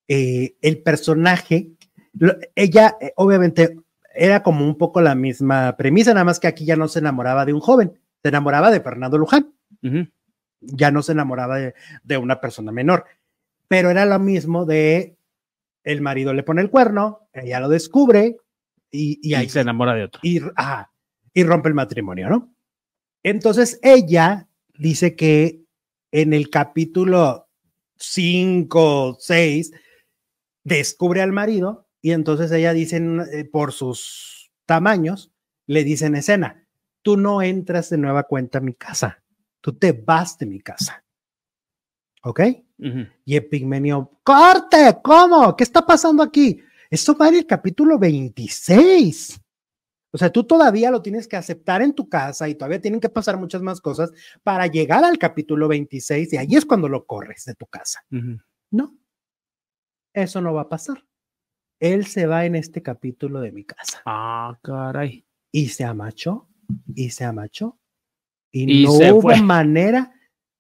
eh, el personaje, lo- ella eh, obviamente era como un poco la misma premisa, nada más que aquí ya no se enamoraba de un joven, se enamoraba de Fernando Luján ya no se enamoraba de, de una persona menor. Pero era lo mismo de el marido le pone el cuerno, ella lo descubre y, y Y, ahí se enamora de otro. y, ajá, y rompe el matrimonio, ¿no? Entonces ella dice que en el capítulo 5, 6, descubre al marido y entonces ella dice, eh, por sus tamaños, le dice en escena, tú no entras de nueva cuenta a mi casa, tú te vas de mi casa. ¿Ok? Ujú. Y Epigmenio, corte, ¿cómo? ¿Qué está pasando aquí? Esto va en el capítulo 26. O sea, tú todavía lo tienes que aceptar en tu casa y todavía tienen que pasar muchas más cosas para llegar al capítulo 26 y ahí es cuando lo corres de tu casa. No, eso no va a pasar. Él se va en este capítulo de mi casa Ah, caray. y se amachó y se amachó y, Y no hubo fue. manera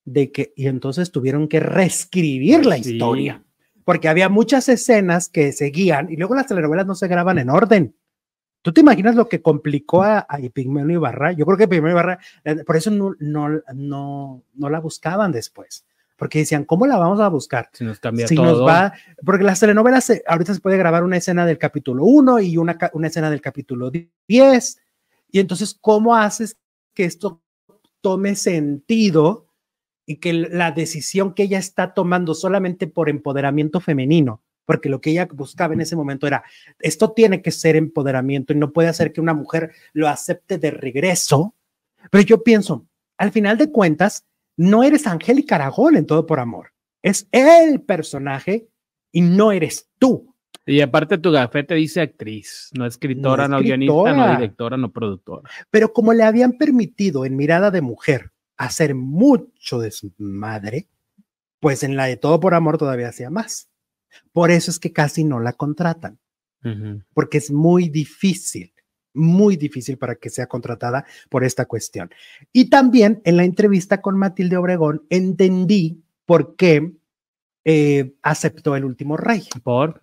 de que, y entonces tuvieron que reescribir la Sí. historia porque había muchas escenas que seguían y luego las telenovelas no se graban en orden. ¿Tú te imaginas lo que complicó a, a Pigmenio Ibarra? Yo creo que Pigmenio Ibarra, eh, por eso no, no, no, no la buscaban después, porque decían, ¿cómo la vamos a buscar? Si nos cambia Si todo. nos va, porque las telenovelas, se- ahorita se puede grabar una escena del capítulo 1 y una, una escena del capítulo 10, y entonces, ¿cómo haces que esto tome sentido y que la decisión que ella está tomando solamente por empoderamiento femenino, porque lo que ella buscaba en ese momento era, esto tiene que ser empoderamiento y no puede hacer que una mujer lo acepte de regreso. Pero yo pienso, al final de cuentas, no eres Angélica Aragón en Todo por Amor, es el personaje y no eres tú. Y aparte tu gafete dice actriz, no escritora, no, guionista, no directora, no productora. Pero como le habían permitido en Mirada de Mujer hacer mucho de su madre, pues en la de Todo por Amor todavía hacía más. Por eso es que casi no la contratan, porque es muy difícil, muy difícil para que sea contratada por esta cuestión. Y también en la entrevista con Matilde Obregón entendí por qué eh, aceptó el último rey. ¿Por?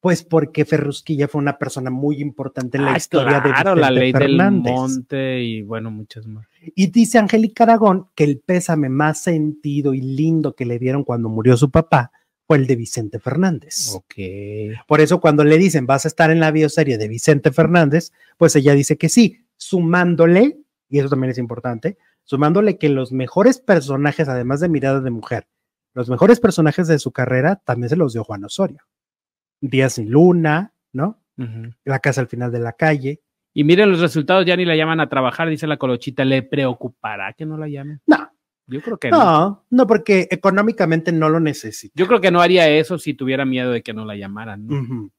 Pues porque Ferrusquilla fue una persona muy importante en la ah, historia de Vicente la ley del monte y bueno, muchas más. Y dice Angélica Aragón que el pésame más sentido y lindo que le dieron cuando murió su papá fue el de Vicente Fernández. Ok. Por eso cuando le dicen vas a estar en la bioserie de Vicente Fernández, pues ella dice que sí, sumándole, y eso también es importante, sumándole que los mejores personajes, además de Mirada de Mujer, los mejores personajes de su carrera también se los dio Juan Osorio. Días sin Luna, ¿no? La casa al final de la calle. Y miren los resultados, ya ni la llaman a trabajar, dice la colochita, ¿le preocupará que no la llamen? No. Yo creo que no. No, no, porque económicamente no lo necesita. Yo creo que no haría eso si tuviera miedo de que no la llamaran.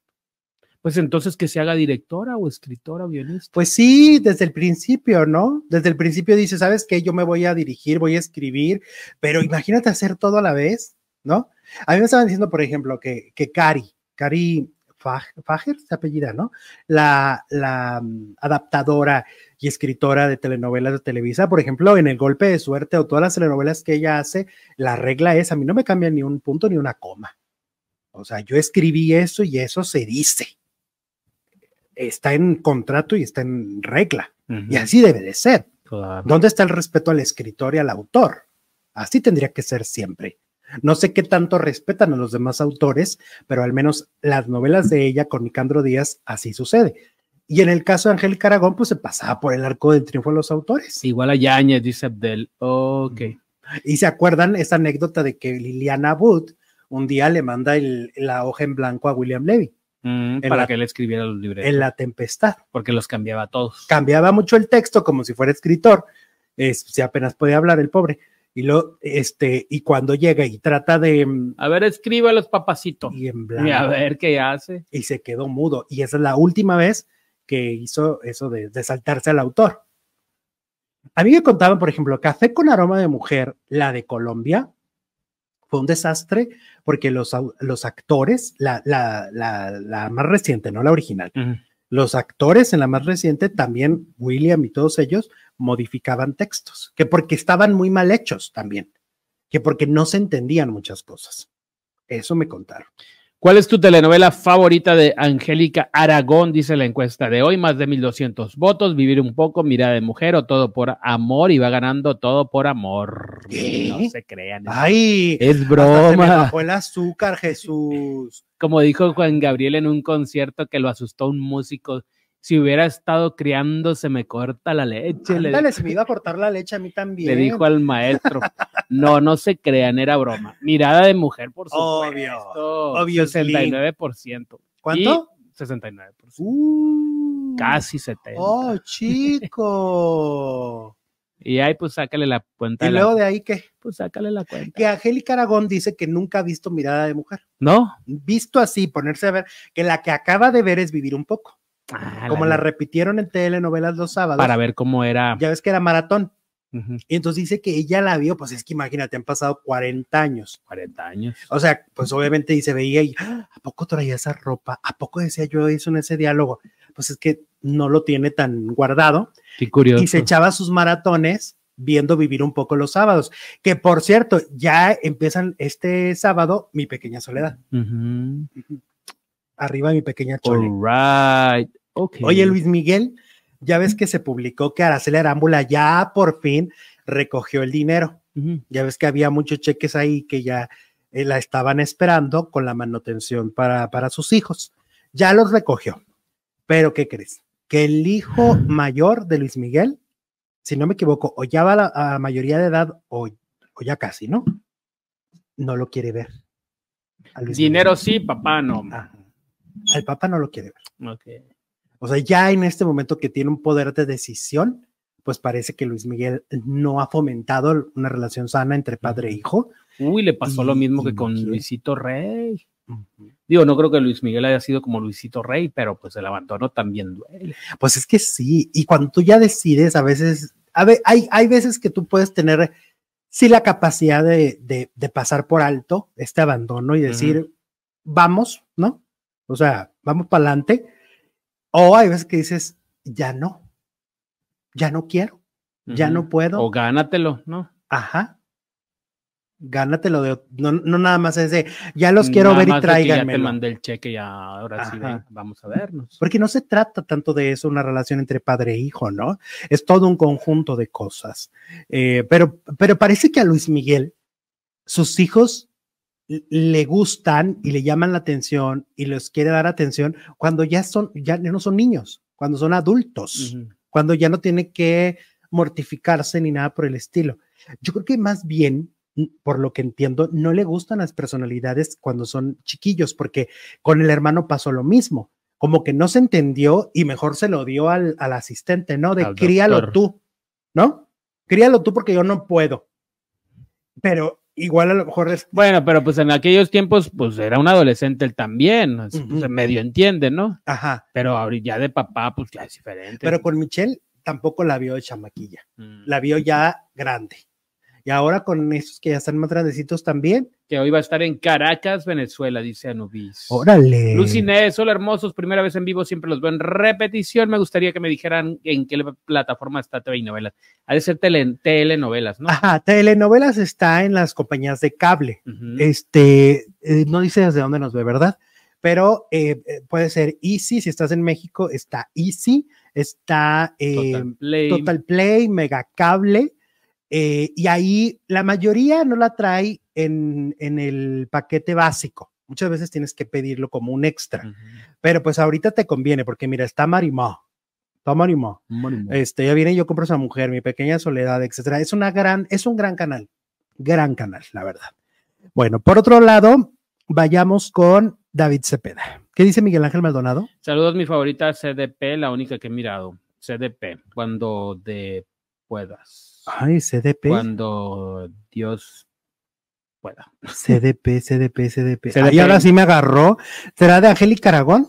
Pues entonces que se haga directora o escritora o guionista. Pues sí, desde el principio, ¿no? Desde el principio dice, ¿sabes qué? Yo me voy a dirigir, voy a escribir, pero imagínate hacer todo a la vez, ¿no? A mí me estaban diciendo, por ejemplo, que, que Cari, Cari Fager, se apellida, ¿no? La, la mm, adaptadora y escritora de telenovelas de Televisa, por ejemplo, en El Golpe de Suerte o todas las telenovelas que ella hace, la regla es, a mí no me cambia ni un punto ni una coma. O sea, yo escribí eso y eso se dice. Está en contrato y está en regla. Y así debe de ser. ¿Dónde está el respeto al escritor y al autor? Así tendría que ser siempre. No sé qué tanto respetan a los demás autores, pero al menos las novelas de ella con Nicandro Díaz así sucede. Y en el caso de Angélica Aragón, pues se pasaba por el arco del triunfo de los autores. Igual a Yañez, dice Abdel. Ok. Y se acuerdan esa anécdota de que Liliana Wood un día le manda la hoja en blanco a William Levy. Mm, para que él escribiera los libros. En La Tempestad. Porque los cambiaba todos. Cambiaba mucho el texto como si fuera escritor. Es, si apenas podía hablar el pobre. Y lo, este, y cuando llega y trata de. Mm, a ver, escriba los papacitos. Y en blanco. Y a ver qué hace. Y se quedó mudo. Y esa es la última vez que hizo eso de, de saltarse al autor. A mí me contaban, por ejemplo, Café con aroma de mujer, la de Colombia, fue un desastre porque los, los actores, la, la, la, más reciente, no la original, los actores en la más reciente, también William y todos ellos, modificaban textos, que porque estaban muy mal hechos también, que porque no se entendían muchas cosas. Eso me contaron. ¿Cuál es tu telenovela favorita de Angélica Aragón? Dice la encuesta de hoy, más de 1200 votos, vivir un poco, mirada de mujer o todo por amor y va ganando todo por amor. No se crean. Ay, es broma. Fue el azúcar, Jesús. Como dijo Juan Gabriel en un concierto que lo asustó un músico si hubiera estado criando, se me corta la leche. Ándale, se me iba a cortar la leche a mí también. Le dijo al maestro. No, no se crean, era broma. Mirada de mujer, por supuesto. Obvio. Obvio. 69%. ¿Cuánto? 69%. Uh, Casi 70%. Oh, chico. [LAUGHS] Y ahí pues sácale la cuenta. ¿Y luego de ahí qué? Pues sácale la cuenta. Que Angélica Aragón dice que nunca ha visto mirada de mujer. ¿No? Visto así, ponerse a ver, que la que acaba de ver es vivir un poco. Ah, como la, repitieron en telenovelas los sábados. Para ver cómo era. Ya ves que era maratón. Y entonces dice que ella la vio, pues es que imagínate, han pasado 40 años. 40 años. O sea, pues obviamente se veía y ¡Ah! ¿a poco traía esa ropa? ¿A poco decía yo eso en ese diálogo? Pues es que no lo tiene tan guardado. Qué curioso. Y se echaba sus maratones viendo vivir un poco los sábados. Que por cierto, ya empiezan este sábado mi pequeña soledad arriba mi pequeña Chole. right. Oye, Luis Miguel, ya ves que se publicó que Araceli Arámbula ya por fin recogió el dinero. Ya ves que había muchos cheques ahí que ya eh, la estaban esperando con la manutención para, para sus hijos. Ya los recogió. Pero, ¿qué crees? Que el hijo mayor de Luis Miguel, si no me equivoco, o ya va a la mayoría de edad o o ya casi, ¿no? No lo quiere ver. Dinero Miguel. sí, papá no. Ajá. El papá no lo quiere ver. O sea, ya en este momento que tiene un poder de decisión, pues parece que Luis Miguel no ha fomentado una relación sana entre padre e hijo. Uy, le pasó lo mismo que con quiere. Luisito Rey. Digo, no creo que Luis Miguel haya sido como Luisito Rey, pero pues el abandono también duele. Pues es que sí, y cuando tú ya decides, a veces, a ve- hay, hay veces que tú puedes tener, sí, la capacidad de, de- de pasar por alto este abandono y decir, vamos, ¿no? O sea, vamos para adelante. O hay veces que dices, ya no, ya no quiero, ya no puedo. O gánatelo, ¿no? Ajá. Gánatelo de, no, no nada más es de, ya los quiero Nada ver y que Ya te mandé el cheque, ya ahora sí, ven, vamos a vernos. Porque no se trata tanto de eso, una relación entre padre e hijo, ¿no? Es todo un conjunto de cosas. Eh, pero, pero parece que a Luis Miguel, sus hijos le gustan y le llaman la atención y les quiere dar atención cuando ya son, ya no son niños, cuando son adultos, cuando ya no tiene que mortificarse ni nada por el estilo. Yo creo que más bien, por lo que entiendo, no le gustan las personalidades cuando son chiquillos, porque con el hermano pasó lo mismo, como que no se entendió y mejor se lo dio al, al asistente, ¿no? De Al críalo doctor. tú, ¿no? Críalo tú porque yo no puedo. Pero igual a lo mejor es... Bueno, pero pues en aquellos tiempos, pues era un adolescente él también, pues, medio entiende, ¿no? Ajá, Pero ahorita ya de papá, pues ya es diferente. pero con Michelle tampoco la vio de chamaquilla. Mm. la vio ya grande. Y ahora con esos que ya están más grandecitos también. Que hoy va a estar en Caracas, Venezuela, dice Anubis. Órale. Lucy Inés, hola hermosos, primera vez en vivo, siempre los veo en repetición. Me gustaría que me dijeran en qué plataforma está TV y novelas. Ha de ser tele- telenovelas, ¿no? Ajá, telenovelas está en las compañías de cable. Este, eh, no dice desde dónde nos ve, ¿verdad? Pero eh, eh, puede ser Easy, si estás en México, está Easy, está eh, Total Play. Total Play, Mega Cable, eh, y ahí la mayoría no la trae en, en el paquete básico. Muchas veces tienes que pedirlo como un extra. Pero pues ahorita te conviene porque mira, está Marimó. Está Marimó. Este, ya viene y yo compro esa mujer, mi pequeña soledad, etcétera. Es una gran, es un gran canal. Gran canal, la verdad. Bueno, por otro lado, vayamos con David Cepeda. ¿Qué dice Miguel Ángel Maldonado? Saludos, mi favorita CDP, la única que he mirado. CDP, cuando de puedas. Ay, CDP, Cuando Dios pueda. CDP, CDP, CDP. [LAUGHS] CDP. Y ahora sí me agarró. ¿Será de Angélica Aragón?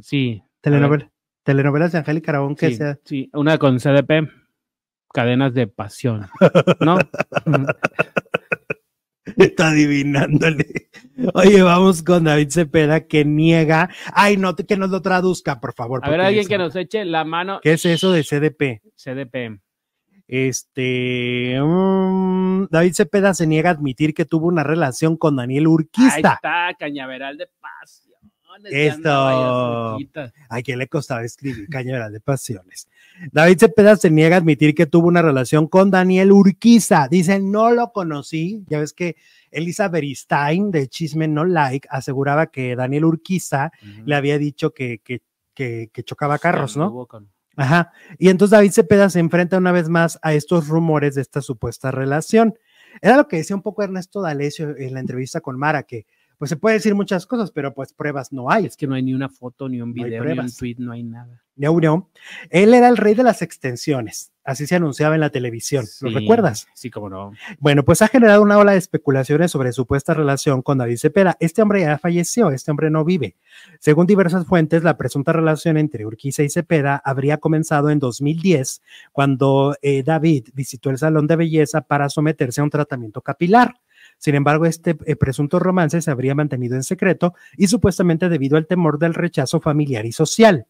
Sí. Telenovela. Telenovelas de Angélica Aragón que Sí, sea. sí, una con CDP, cadenas de pasión, ¿no? [LAUGHS] Está adivinándole. Oye, vamos con David Cepeda que niega. Ay, no, que nos lo traduzca, por favor. A ver, alguien que nos eche la mano. ¿Qué es eso de CDP? CDP. Este. mm, David Cepeda se niega a admitir que tuvo una relación con Daniel Ahí Urquista. está, Cañaveral de Pasiones. Esto. ¿A quién le costaba escribir Cañaveral de Pasiones? David Cepeda se niega a admitir que tuvo una relación con Daniel Urquiza. Dice, no lo conocí. Ya ves que Elisa Beristain de Chisme No Like aseguraba que Daniel Urquiza le había dicho que, que, que, que chocaba carros, ¿no? Con- Ajá. Y entonces David Cepeda se enfrenta una vez más a estos rumores de esta supuesta relación. Era lo que decía un poco Ernesto D'Alessio en la entrevista con Mara, que pues se puede decir muchas cosas, pero pues pruebas no hay. Es que no hay ni una foto, ni un No video, ni un tweet, no hay nada. No, no. Él era el rey de las extensiones. Así se anunciaba en la televisión. ¿Lo recuerdas? Sí, como no. Bueno, pues ha generado una ola de especulaciones sobre supuesta relación con David Cepeda. Este hombre ya falleció, este hombre no vive. Según diversas fuentes, la presunta relación entre Urquiza y Cepeda habría comenzado en 2010, cuando eh, David visitó el salón de belleza para someterse a un tratamiento capilar. Sin embargo, este eh, presunto romance se habría mantenido en secreto y supuestamente debido al temor del rechazo familiar y social.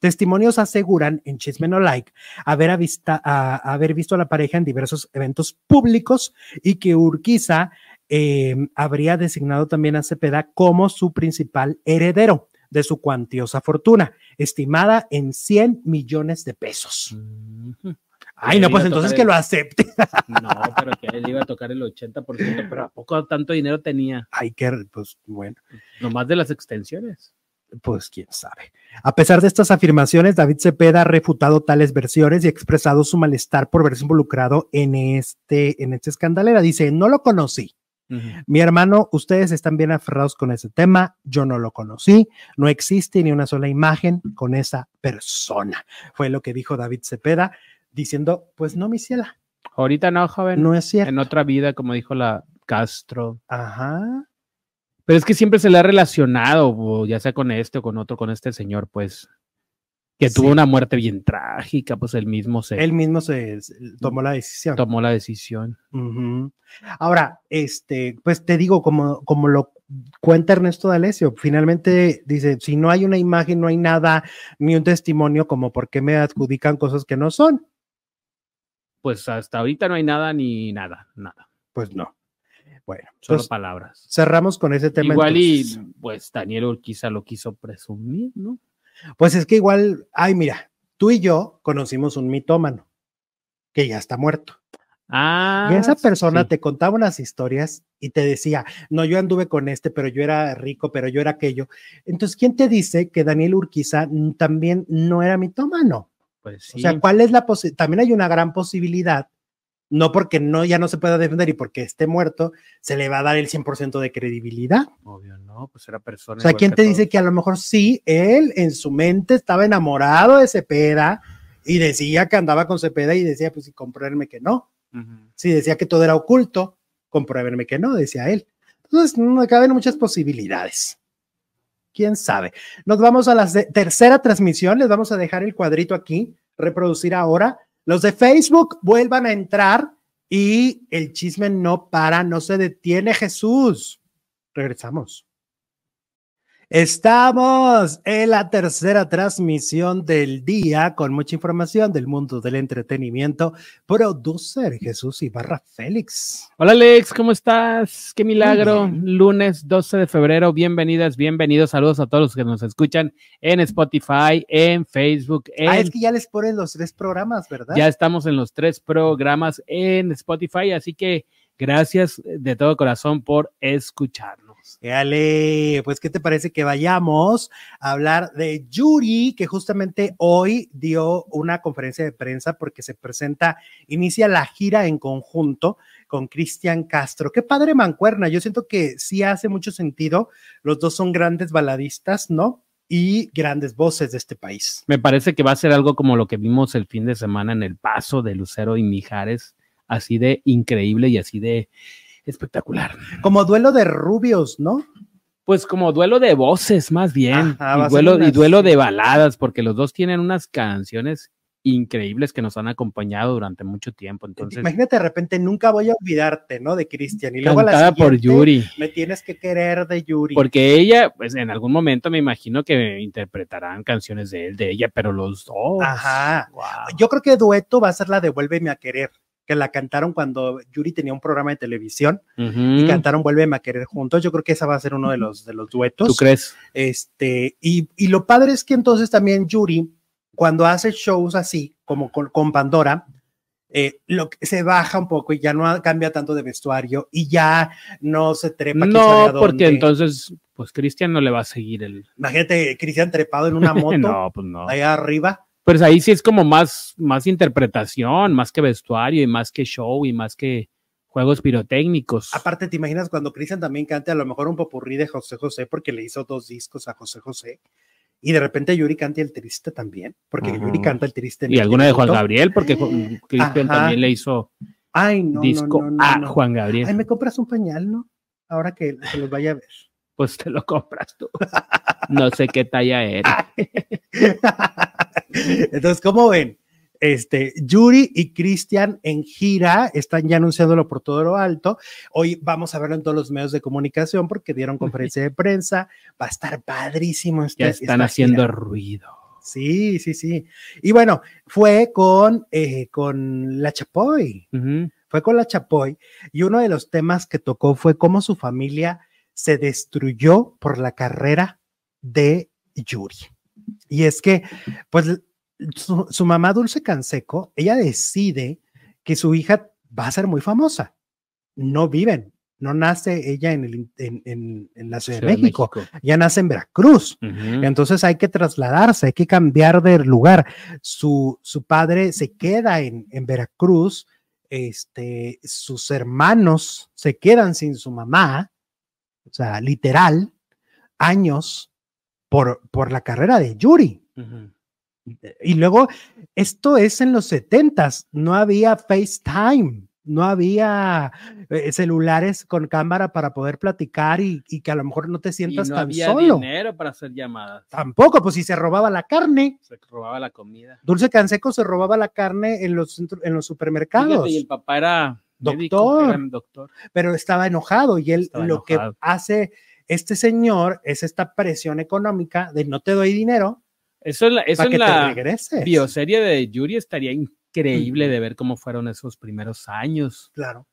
Testimonios aseguran en Chisme No Like haber, visto a la pareja en diversos eventos públicos y que Urquiza eh, habría designado también a Cepeda como su principal heredero de su cuantiosa fortuna, estimada en 100 millones de pesos. Ay, no, pues entonces que lo acepte. [LAUGHS] No, pero que él iba a tocar el 80%, pero ¿a poco tanto dinero tenía? Ay, que, pues bueno. Nomás de las extensiones. Pues quién sabe. A pesar de estas afirmaciones, David Cepeda ha refutado tales versiones y ha expresado su malestar por verse involucrado en este, en esta escandalera. Dice, no lo conocí. Mi hermano, ustedes están bien aferrados con ese tema. Yo no lo conocí. No existe ni una sola imagen con esa persona. Fue lo que dijo David Cepeda, diciendo, pues no, mi ciela. Ahorita no, joven. No es cierto. En otra vida, como dijo la Castro. Ajá. Pero es que siempre se le ha relacionado, ya sea con este o con otro, con este señor, pues, que tuvo una muerte bien trágica, pues él mismo se Él mismo se, se tomó la decisión. tomó la decisión. Ahora, este, pues te digo, como, como lo cuenta Ernesto D'Alessio, finalmente dice, si no hay una imagen, no hay nada, ni un testimonio, como por qué me adjudican cosas que no son. Pues hasta ahorita no hay nada ni nada, nada. Pues no. Bueno, Solo entonces, palabras. cerramos con ese tema. Igual entonces. y pues Daniel Urquiza lo quiso presumir, ¿no? Pues es que igual, ay, mira, tú y yo conocimos un mitómano que ya está muerto. Ah. y esa persona sí. te contaba unas historias y te decía, no, yo anduve con este, pero yo era rico, pero yo era aquello. Entonces, ¿quién te dice que Daniel Urquiza también no era mitómano? Pues sí. O sea, ¿cuál es la posibilidad? También hay una gran posibilidad, no porque no, ya no se pueda defender y porque esté muerto, se le va a dar el 100% de credibilidad. Obvio, no, pues era persona. O sea, ¿quién te todos. dice que a lo mejor sí, él en su mente estaba enamorado de Cepeda y decía que andaba con Cepeda y decía, pues sí, compruébenme que no. Si decía que todo era oculto, compruébenme que no, decía él. Entonces, no caben muchas posibilidades. ¿Quién sabe? Nos vamos a la tercera transmisión, les vamos a dejar el cuadrito aquí, reproducir ahora. Los de Facebook vuelvan a entrar y el chisme no para, no se detiene Jesús. Regresamos. Estamos en la tercera transmisión del día con mucha información del mundo del entretenimiento. Producer Jesús Ibarra Félix. Hola Alex, ¿cómo estás? Qué milagro. Lunes 12 de febrero. Bienvenidas, bienvenidos. Saludos a todos los que nos escuchan en Spotify, en Facebook, en... Ah, es que ya les ponen los tres programas, ¿verdad? Ya estamos en los tres programas en Spotify, así que gracias de todo corazón por escucharnos. Ale, pues, ¿qué te parece que vayamos a hablar de Yuri, que justamente hoy dio una conferencia de prensa porque se presenta, inicia la gira en conjunto con Cristian Castro. Qué padre mancuerna. Yo siento que sí hace mucho sentido. Los dos son grandes baladistas, ¿no? Y grandes voces de este país. Me parece que va a ser algo como lo que vimos el fin de semana en el paso de Lucero y Mijares, así de increíble y así de espectacular. Como duelo de rubios, ¿no? Pues como duelo de voces, más bien. Ajá, y, duelo, y duelo de baladas, porque los dos tienen unas canciones increíbles que nos han acompañado durante mucho tiempo. Entonces, Imagínate de repente, nunca voy a olvidarte, ¿no? De Cristian. Y luego a la cantada por Yuri. Me tienes que querer de Yuri. Porque ella, pues en algún momento me imagino que interpretarán canciones de él, de ella, pero los dos. Ajá. Wow. Yo creo que dueto va a ser la de Vuélveme a querer, que la cantaron cuando Yuri tenía un programa de televisión y cantaron Vuélveme a querer juntos. Yo creo que esa va a ser uno de los, de los duetos. ¿Tú crees? Este, y, y lo padre es que entonces también Yuri, cuando hace shows así, como con, con Pandora, eh, lo que se baja un poco y ya no cambia tanto de vestuario y ya no se trepa. No, porque entonces, pues Cristian no le va a seguir el. Imagínate, Cristian trepado en una [LAUGHS] moto no, pues no. allá arriba. Pues ahí sí es como más, más interpretación, más que vestuario y más que show y más que juegos pirotécnicos. Aparte, ¿te imaginas cuando Cristian también cante a lo mejor un popurrí de José José porque le hizo dos discos a José José? Y de repente Yuri cante el triste también, porque Ajá. Yuri canta el triste. en y el alguna de Juan. Gabriel, porque Cristian también le hizo Ay, no, no, disco no, no, a no. Juan Gabriel. Ay, me compras un pañal, ¿no? Ahora que se los vaya a ver. Pues te lo compras tú. No sé qué talla era. [LAUGHS] Entonces, ¿cómo ven? Este, Yuri y Cristian en gira están ya anunciándolo por todo lo alto. Hoy vamos a verlo en todos los medios de comunicación porque dieron conferencia de prensa. Va a estar padrísimo. Este, Ya están gira. haciendo ruido. Sí, sí, sí. Y bueno, fue con, eh, con la Chapoy, fue con la Chapoy y uno de los temas que tocó fue cómo su familia se destruyó por la carrera de Yuri. Y es que, pues, su, su mamá Dulce Canseco, ella decide que su hija va a ser muy famosa. No viven no nace ella en, el, en, en, en la Ciudad, de México, ya nace en Veracruz. Entonces hay que trasladarse, hay que cambiar de lugar. Su, su padre se queda en, en Veracruz, este, sus hermanos se quedan sin su mamá, o sea, literal, años por, por la carrera de Yuri. Y luego, esto es en los setentas, no había FaceTime no había eh, celulares con cámara para poder platicar y, que a lo mejor no te sientas y no tan había solo. dinero para hacer llamadas. Tampoco, pues si se robaba la carne. Se robaba la comida. Dulce Canseco se robaba la carne en los, en los supermercados. Fíjate, y el papá era doctor, médico, era doctor. pero estaba enojado y él Estaba lo que hace este señor es esta presión económica de no te doy dinero Eso en la, eso en la bioserie de Yuri estaría increíble de ver cómo fueron esos primeros años Claro.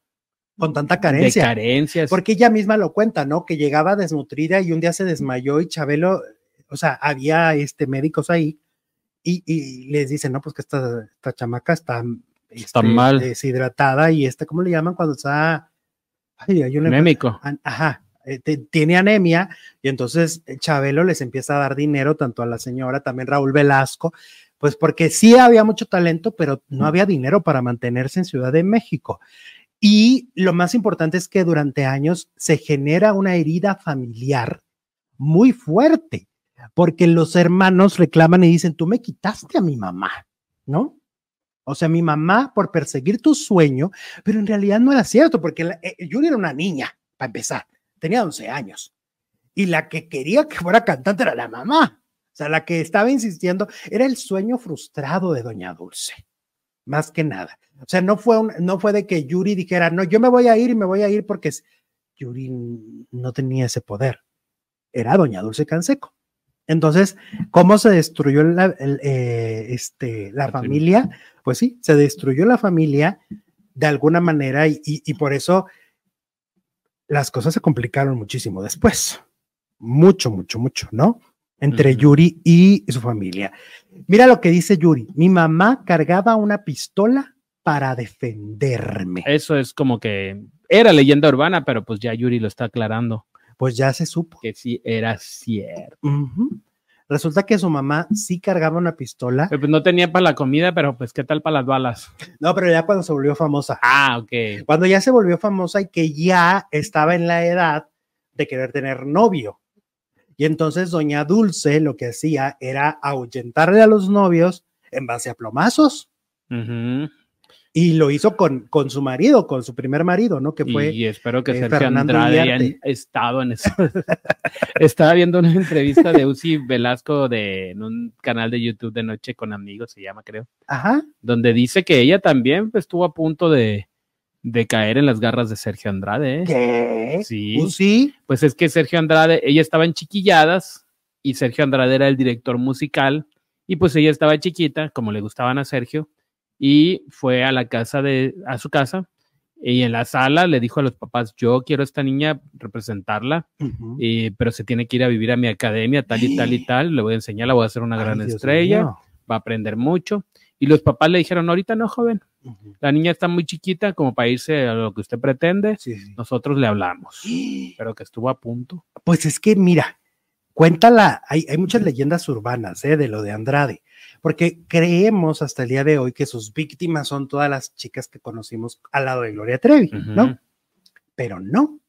Con tanta de carencia. carencias. Porque ella misma lo cuenta, ¿no? Que llegaba desnutrida y un día se desmayó y Chabelo, o sea, había este, médicos ahí y, y les dicen, no, pues que esta, esta chamaca está, Está este, mal. deshidratada y este, ¿cómo le llaman cuando está? Ay, hay una Mémico. Ajá, eh, te- tiene anemia y entonces eh, Chabelo les empieza a dar dinero tanto a la señora, también Raúl Velasco, pues porque sí había mucho talento, pero no había dinero para mantenerse en Ciudad de México. Y lo más importante es que durante años se genera una herida familiar muy fuerte, porque los hermanos reclaman y dicen, tú me quitaste a mi mamá, ¿no? O sea, mi mamá por perseguir tu sueño, pero en realidad no era cierto, porque la- eh, era una niña, para empezar, tenía 11 años. Y la que quería que fuera cantante era la mamá. O sea, la que estaba insistiendo era el sueño frustrado de Doña Dulce, más que nada. O sea, no fue, un- no fue de que Yuri dijera, no, yo me voy a ir y me voy a ir porque es- Yuri no tenía ese poder. Era Doña Dulce Canseco. Entonces, ¿cómo se destruyó la, el, eh, este, la familia? Pues sí, se destruyó la familia de alguna manera y, y- y por eso las cosas se complicaron muchísimo después. Mucho, mucho, mucho, ¿no? Entre. Yuri y su familia. Mira lo que dice Yuri. Mi mamá cargaba una pistola para defenderme. Eso es como que era leyenda urbana, pero pues ya Yuri lo está aclarando Pues ya se supo. que sí era cierto. Resulta que su mamá sí cargaba una pistola. Pero, pues, no tenía para la comida, pero pues qué tal para las balas. No, pero ya cuando se volvió famosa. Ah, ok. Cuando ya se volvió famosa y que ya estaba en la edad de querer tener novio. Y entonces doña Dulce lo que hacía era ahuyentarle a los novios en base a plomazos. Y lo hizo con, con su marido, con su primer marido, ¿no? Que fue... y espero que eh, Sergio Fernando Andrade haya estado en eso. [LAUGHS] Estaba viendo una entrevista de Uzi Velasco de, en un canal de YouTube de Noche con Amigos, se llama, creo, Ajá. donde dice que ella también pues, estuvo a punto de, de caer en las garras de Sergio Andrade. ¿eh? ¿Qué? Sí. Sí. Pues es que Sergio Andrade, ella estaba en chiquilladas y Sergio Andrade era el director musical y pues ella estaba chiquita, como le gustaban a Sergio, y fue a la casa de, a su casa y en la sala le dijo a los papás, yo quiero a esta niña representarla, y- pero se tiene que ir a vivir a mi academia, tal y tal y [GASPS] tal, le voy a enseñar, la voy a hacer una Ay, gran Dios estrella, mío. va a aprender mucho. Y los papás le dijeron, ahorita no, joven, la niña está muy chiquita como para irse a lo que usted pretende, Sí, sí. nosotros le hablamos, [GASPS] pero que estuvo a punto. Pues es que, mira, cuéntala, hay, hay muchas leyendas urbanas ¿eh? de lo de Andrade, porque creemos hasta el día de hoy que sus víctimas son todas las chicas que conocimos al lado de Gloria Trevi. ¿no? Pero no.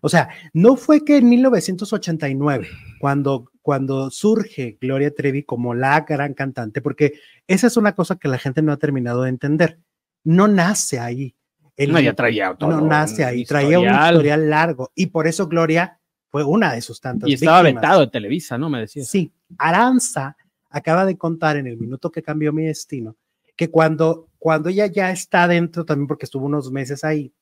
O sea, no fue que en 1989, cuando, cuando surge Gloria Trevi como la gran cantante, porque esa es una cosa que la gente no ha terminado de entender. No nace ahí. El- No, ya traía todo no nace ahí, traía un historial largo y por eso Gloria fue una de sus tantas Y estaba víctimas. vetado de Televisa, ¿no? Me decías. Sí, Aranza acaba de contar en el minuto que cambió mi destino que cuando, cuando ella ya está dentro, también porque estuvo unos meses ahí,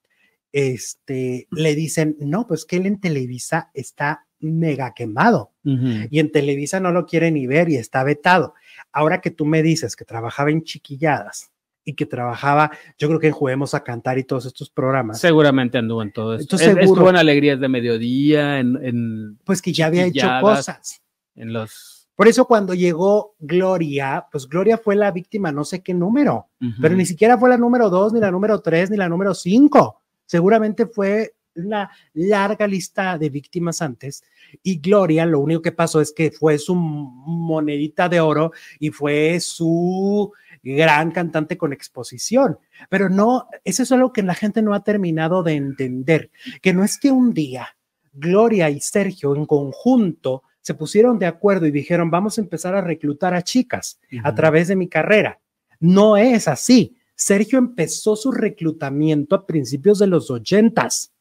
este, le dicen, no, pues que él en Televisa está mega quemado y en Televisa no lo quiere ni ver y está vetado. Ahora que tú me dices que trabajaba en chiquilladas y que trabajaba, yo creo que en Juguemos a Cantar y todos estos programas, Seguramente anduvo en todo esto. Entonces. Estuvo en Alegrías de Mediodía, en, en, pues que ya había hecho cosas. en los... Por eso cuando llegó Gloria, pues Gloria fue la víctima, no sé qué número, Ujú. pero ni siquiera fue la número dos, ni la número tres, ni la número cinco. Seguramente fue una larga lista de víctimas antes y Gloria lo único que pasó es que fue su monedita de oro y fue su gran cantante con exposición. Pero no, eso es algo que la gente no ha terminado de entender, que no es que un día Gloria y Sergio en conjunto se pusieron de acuerdo y dijeron, vamos a empezar a reclutar a chicas a través de mi carrera. No es así. Sergio empezó su reclutamiento a principios de los ochentas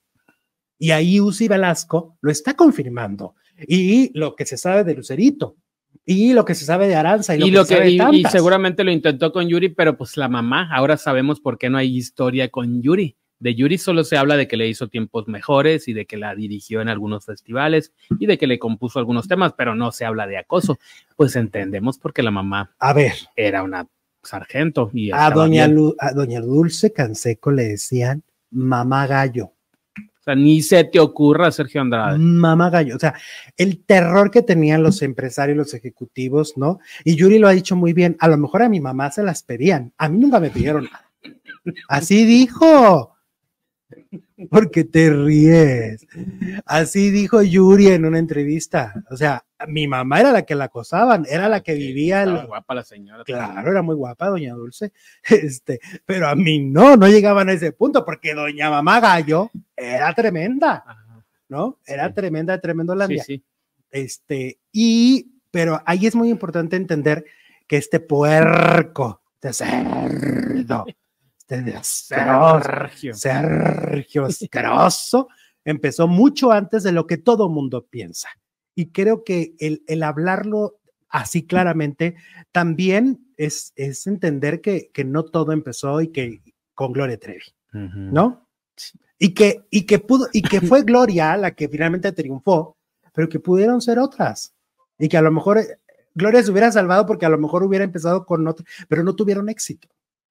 y ahí Uzi Velasco lo está confirmando. Y lo que se sabe de Lucerito, y lo que se sabe de Aranza y, lo, que, y, seguramente lo intentó con Yuri, pero pues la mamá, ahora sabemos por qué no hay historia con Yuri. De Yuri solo se habla de que le hizo tiempos mejores y de que la dirigió en algunos festivales y de que le compuso algunos temas, pero no se habla de acoso. Pues entendemos porque la mamá a ver, era una sargento. Y a doña, a doña Dulce Canseco le decían mamá gallo. O sea, ni se te ocurra, Sergio Andrade. Mamá gallo. O sea, el terror que tenían los empresarios, los ejecutivos, ¿no? Y Yuri lo ha dicho muy bien. A lo mejor a mi mamá se las pedían. A mí nunca me pidieron nada. Así dijo. Porque te ríes. Así dijo Yuri en una entrevista. O sea, mi mamá era la que la acosaban, era la que vivía. Era guapa la señora. Claro, era muy guapa, doña Dulce. [LAUGHS] Este, pero a mí no, no llegaban a ese punto, porque doña mamá Gallo era tremenda, ¿no? Era tremenda, tremendo la Sí, sí. Este, y, pero ahí es muy importante entender que este puerco de cerdo Sergio. Sergio asqueroso empezó mucho antes de lo que todo mundo piensa. Y creo que el, el hablarlo así claramente también es, es entender que, que, no todo empezó y que con Gloria Trevi, ¿no? Y que, y que pudo, y que fue [LAUGHS] Gloria la que finalmente triunfó, pero que pudieron ser otras. Y que a lo mejor eh, Gloria se hubiera salvado porque a lo mejor hubiera empezado con otra, pero no tuvieron éxito,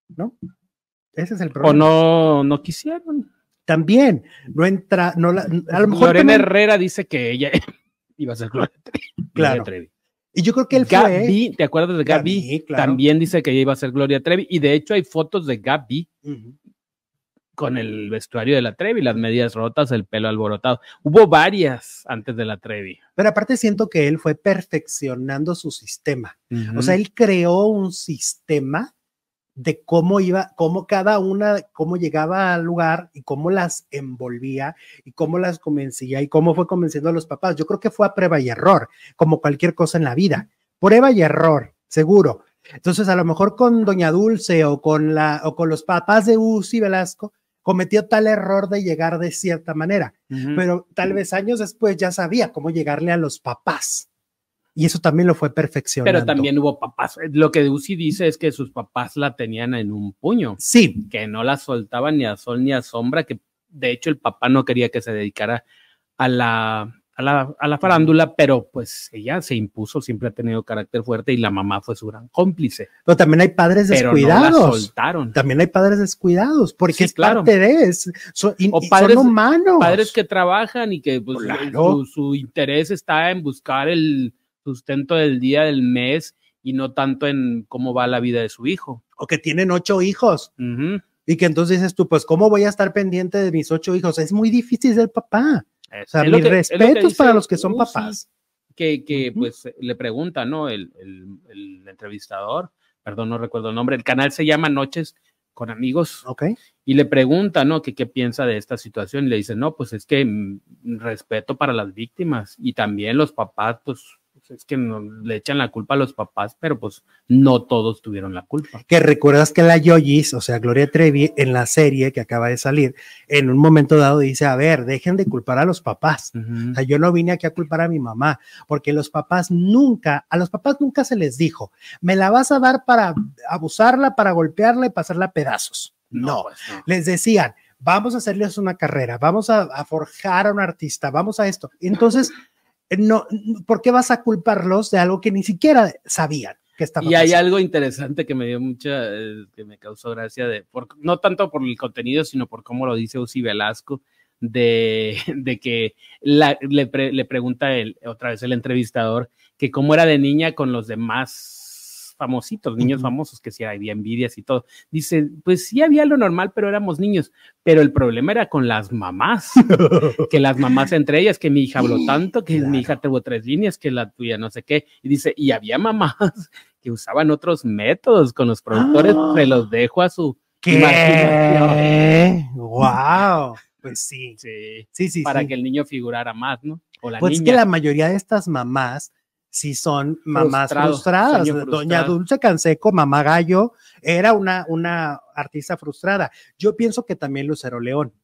¿no? Ese es el problema. O no, no quisieron. También, no entra, no la, a lo mejor. Lorena Herrera dice que ella [LAUGHS] iba a ser Gloria Trevi. Claro. Y yo creo que él Gaby, fue. ¿te acuerdas de Gaby? También dice que ella iba a ser Gloria Trevi. Y de hecho hay fotos de Gaby con el vestuario de la Trevi, las medias rotas, el pelo alborotado. Hubo varias antes de la Trevi. Pero aparte siento que él fue perfeccionando su sistema. O sea, él creó un sistema de cómo iba, cómo cada una, cómo llegaba al lugar y cómo las envolvía y cómo las convencía y cómo fue convenciendo a los papás. Yo creo que fue a prueba y error, como cualquier cosa en la vida. Prueba y error, seguro. Entonces, a lo mejor con Doña Dulce o con la o con los papás de Uzi Velasco cometió tal error de llegar de cierta manera, pero tal vez años después ya sabía cómo llegarle a los papás. Y eso también lo fue perfeccionando. Pero también hubo papás. Lo que Uzi dice es que sus papás la tenían en un puño. Sí. Que no la soltaban ni a sol ni a sombra, que de hecho el papá no quería que se dedicara a la, a la, a la farándula, pero pues ella se impuso, siempre ha tenido carácter fuerte y la mamá fue su gran cómplice. Pero también hay padres descuidados. Pero no la soltaron. También hay padres descuidados, porque es claro. parte de son, o padres, humanos. Padres que trabajan y que pues, su, su interés está en buscar el sustento del día, del mes y no tanto en cómo va la vida de su hijo. O que tienen ocho hijos. Y que entonces dices tú, pues, ¿cómo voy a estar pendiente de mis ocho hijos? Es muy difícil ser papá. o sea, mis respetos para los que son papás. Que, que pues le pregunta, ¿no? El, el, entrevistador, perdón, no recuerdo el nombre, el canal se llama Noches con amigos. Ok. Y le pregunta, ¿no? Que qué piensa de esta situación. Y le dice, no, pues es que mm, respeto para las víctimas y también los papás, pues es que no, le echan la culpa a los papás, pero pues no todos tuvieron la culpa. Que recuerdas que la Yoyis, o sea, Gloria Trevi, en la serie que acaba de salir, en un momento dado dice, a ver, dejen de culpar a los papás. O sea, yo no vine aquí a culpar a mi mamá, porque los papás nunca, a los papás nunca se les dijo, me la vas a dar para abusarla, para golpearla y pasarla a pedazos. No, pues les decían, vamos a hacerles una carrera, vamos a, a, forjar a un artista, vamos a esto. Entonces, no, ¿por qué vas a culparlos de algo que ni siquiera sabían? Que estaba y hay algo interesante que me dio mucha, eh, que me causó gracia, de, por, no tanto por el contenido, sino por cómo lo dice Uzi Velasco, de, [LAUGHS] de que la, le, pre, le, pregunta el, otra vez el entrevistador que cómo era de niña con los demás famositos, niños famosos, que sí había envidias y todo. Dice, pues sí había lo normal, pero éramos niños. Pero el problema era con las mamás, [LAUGHS] que las mamás entre ellas, que mi hija habló tanto, que mi hija tuvo tres líneas, que la tuya no sé qué. Y dice, y había mamás [LAUGHS] que usaban otros métodos con los productores, Ah. se los dejo a su imaginación. ¿Qué? ¡Wow! Pues sí, Sí, sí, sí. para sí. que el niño figurara más, ¿no? O la Pues es que la mayoría de estas mamás sí son mamás Frustrado, frustradas. Doña. Dulce Canseco, mamá gallo, era una, una artista frustrada. Yo pienso que también Lucero León.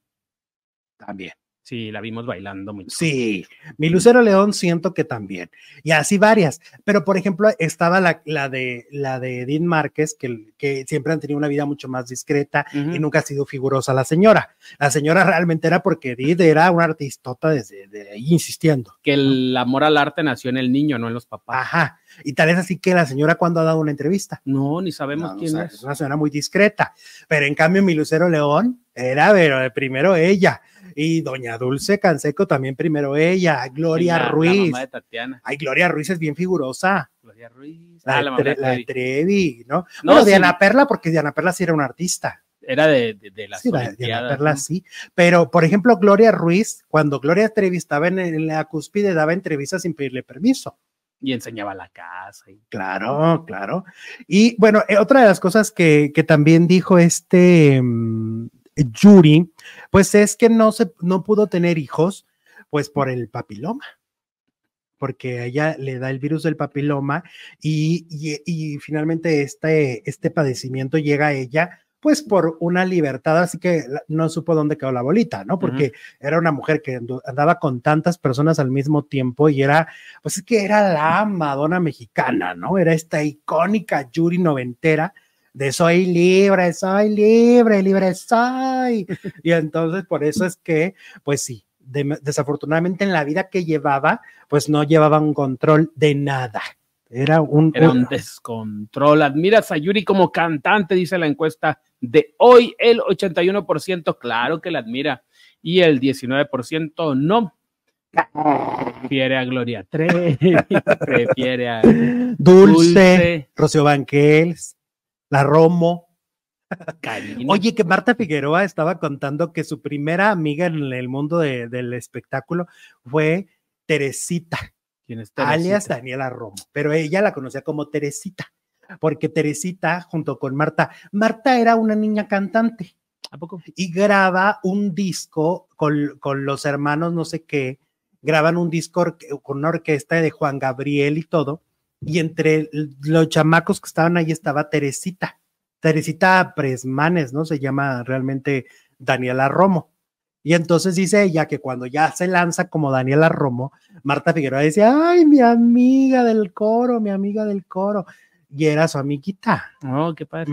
También. Sí, la vimos bailando mucho. Sí, mi Lucero León siento que también. Y así varias. Pero, por ejemplo, estaba la, la de la de Edith Márquez, que, que siempre han tenido una vida mucho más discreta y nunca ha sido figurosa la señora. La señora realmente era porque Edith era una artistota desde de ahí insistiendo. Que el amor al arte nació en el niño, no en los papás. Ajá. Y tal es así que la señora cuando ha dado una entrevista. No, ni sabemos No, quién es. es una señora muy discreta. Pero en cambio, mi Lucero León era, pero primero ella. Y doña Dulce Canseco también primero ella. Gloria La- La Ruiz. mamá de Tatiana. Ay, Gloria Ruiz es bien figurosa. Gloria Ruiz. La, Ah, la mamá de la Trevi. ¿no? No, bueno, sí. Diana Perla, porque Diana Perla sí era una artista. Era de, de, de las Sí, la- Diana Perla ¿no? sí. Pero, por ejemplo, Gloria Ruiz, cuando Gloria Trevi estaba en, en la cúspide, daba entrevistas sin pedirle permiso. Y enseñaba la casa. y- Claro, claro. Y bueno, eh, otra de las cosas que, que también dijo este mm, Yuri, pues es que no se no pudo tener hijos, pues por el papiloma. Porque a ella le da el virus del papiloma y, y- y finalmente este, este padecimiento llega a ella, pues por una libertad, así que no supo dónde quedó la bolita, ¿no? Porque era una mujer que andaba con tantas personas al mismo tiempo y era pues es que era la Madonna mexicana, ¿no? Era esta icónica Yuri noventera de soy libre, soy libre, libre soy. [LAUGHS] Y entonces por eso es que, pues sí, de- desafortunadamente en la vida que llevaba, pues no llevaba un control de nada. Era un... Era un- descontrol. Admiras a Yuri como cantante, dice la encuesta de hoy. El 81% claro que la admira y el 19% no. Prefiere a Gloria Trevi, [LAUGHS] prefiere a dulce, Dulce, Rocío Banquels, la Romo. Karina. Oye, que Marta Figueroa estaba contando que su primera amiga en el mundo de- del espectáculo fue Teresita, ¿Quién es alias Teresita? Daniela Romo, pero ella la conocía como Teresita, porque Teresita, junto con Marta, Marta era una niña cantante ¿A poco? y graba un disco con, con los hermanos, no sé qué, graban un disco con una orquesta de Juan Gabriel y todo, y entre los chamacos que estaban ahí estaba Teresita, Teresita Presmanes, ¿no? Se llama realmente Daniela Romo. Y entonces dice ella que cuando ya se lanza como Daniela Romo, Marta Figueroa decía, ay, mi amiga del coro, mi amiga del coro. Y era su amiguita. Oh, qué padre.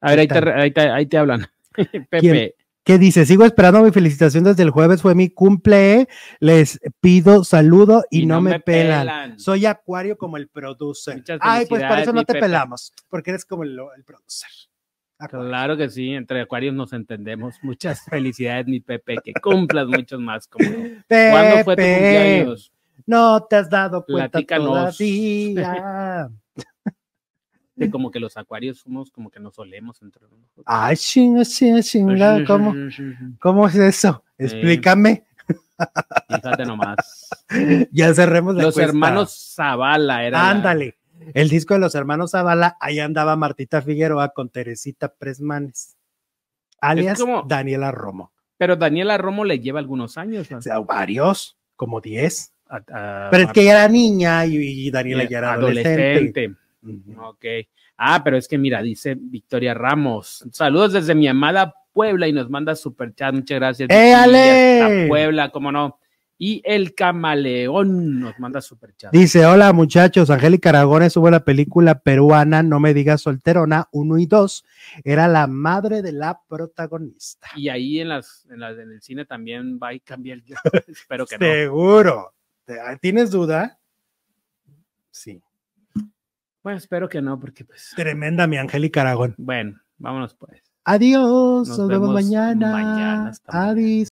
A ver, ahí te, ahí te, ahí te hablan. [LAUGHS] Pepe, ¿Quién? ¿Qué dice? Sigo esperando mi felicitación desde el jueves, fue mi cumple. Les pido saludo y, no, me, pelan. Soy Acuario como el producer. Muchas Ay, pues por eso no te Pepe. pelamos, porque eres como el, el producer. Acuario. Claro que sí, entre acuarios nos entendemos. Muchas felicidades, mi Pepe, que cumplas muchos más. Como... ¿Cuándo fue tu cumpleaños? No te has dado cuenta Platícanos. todavía. [LAUGHS] De como que los acuarios somos como que nos solemos entre nosotros. Ay, chinga, chinga, chinga, ¿cómo, ¿cómo es eso? Explícame. Fíjate nomás. [LAUGHS] Ya cerremos la Los hermanos Zavala era. la- Ándale. El disco de los hermanos Zavala, ahí andaba Martita Figueroa con Teresita Presmanes, alias como- Daniela Romo. Pero Daniela Romo le lleva algunos años. ¿no? O sea, varios, como 10. A- a- Pero es que ella era niña y, y Daniela ya era adolescente. adolescente. Ok. Ah, pero es que mira, dice Victoria Ramos. Saludos desde mi amada Puebla y nos manda super chat. Muchas gracias. ¡Eh, Vicky, Ale! hasta Puebla, cómo no. Y el camaleón nos manda super chat. Dice, hola muchachos, Angélica Aragón estuvo en la película peruana No me digas solterona 1 y 2. Era la madre de la protagonista. Y ahí en las, en las en el cine también va y cambia el. [LAUGHS] Espero que no. Seguro. ¿Te- ¿Tienes duda? Sí. Bueno, espero que no, porque pues. Tremenda mi Angélica Aragón. Bueno, vámonos pues. Adiós, Nos nos, vemos vemos mañana. mañana, hasta mañana. Adiós.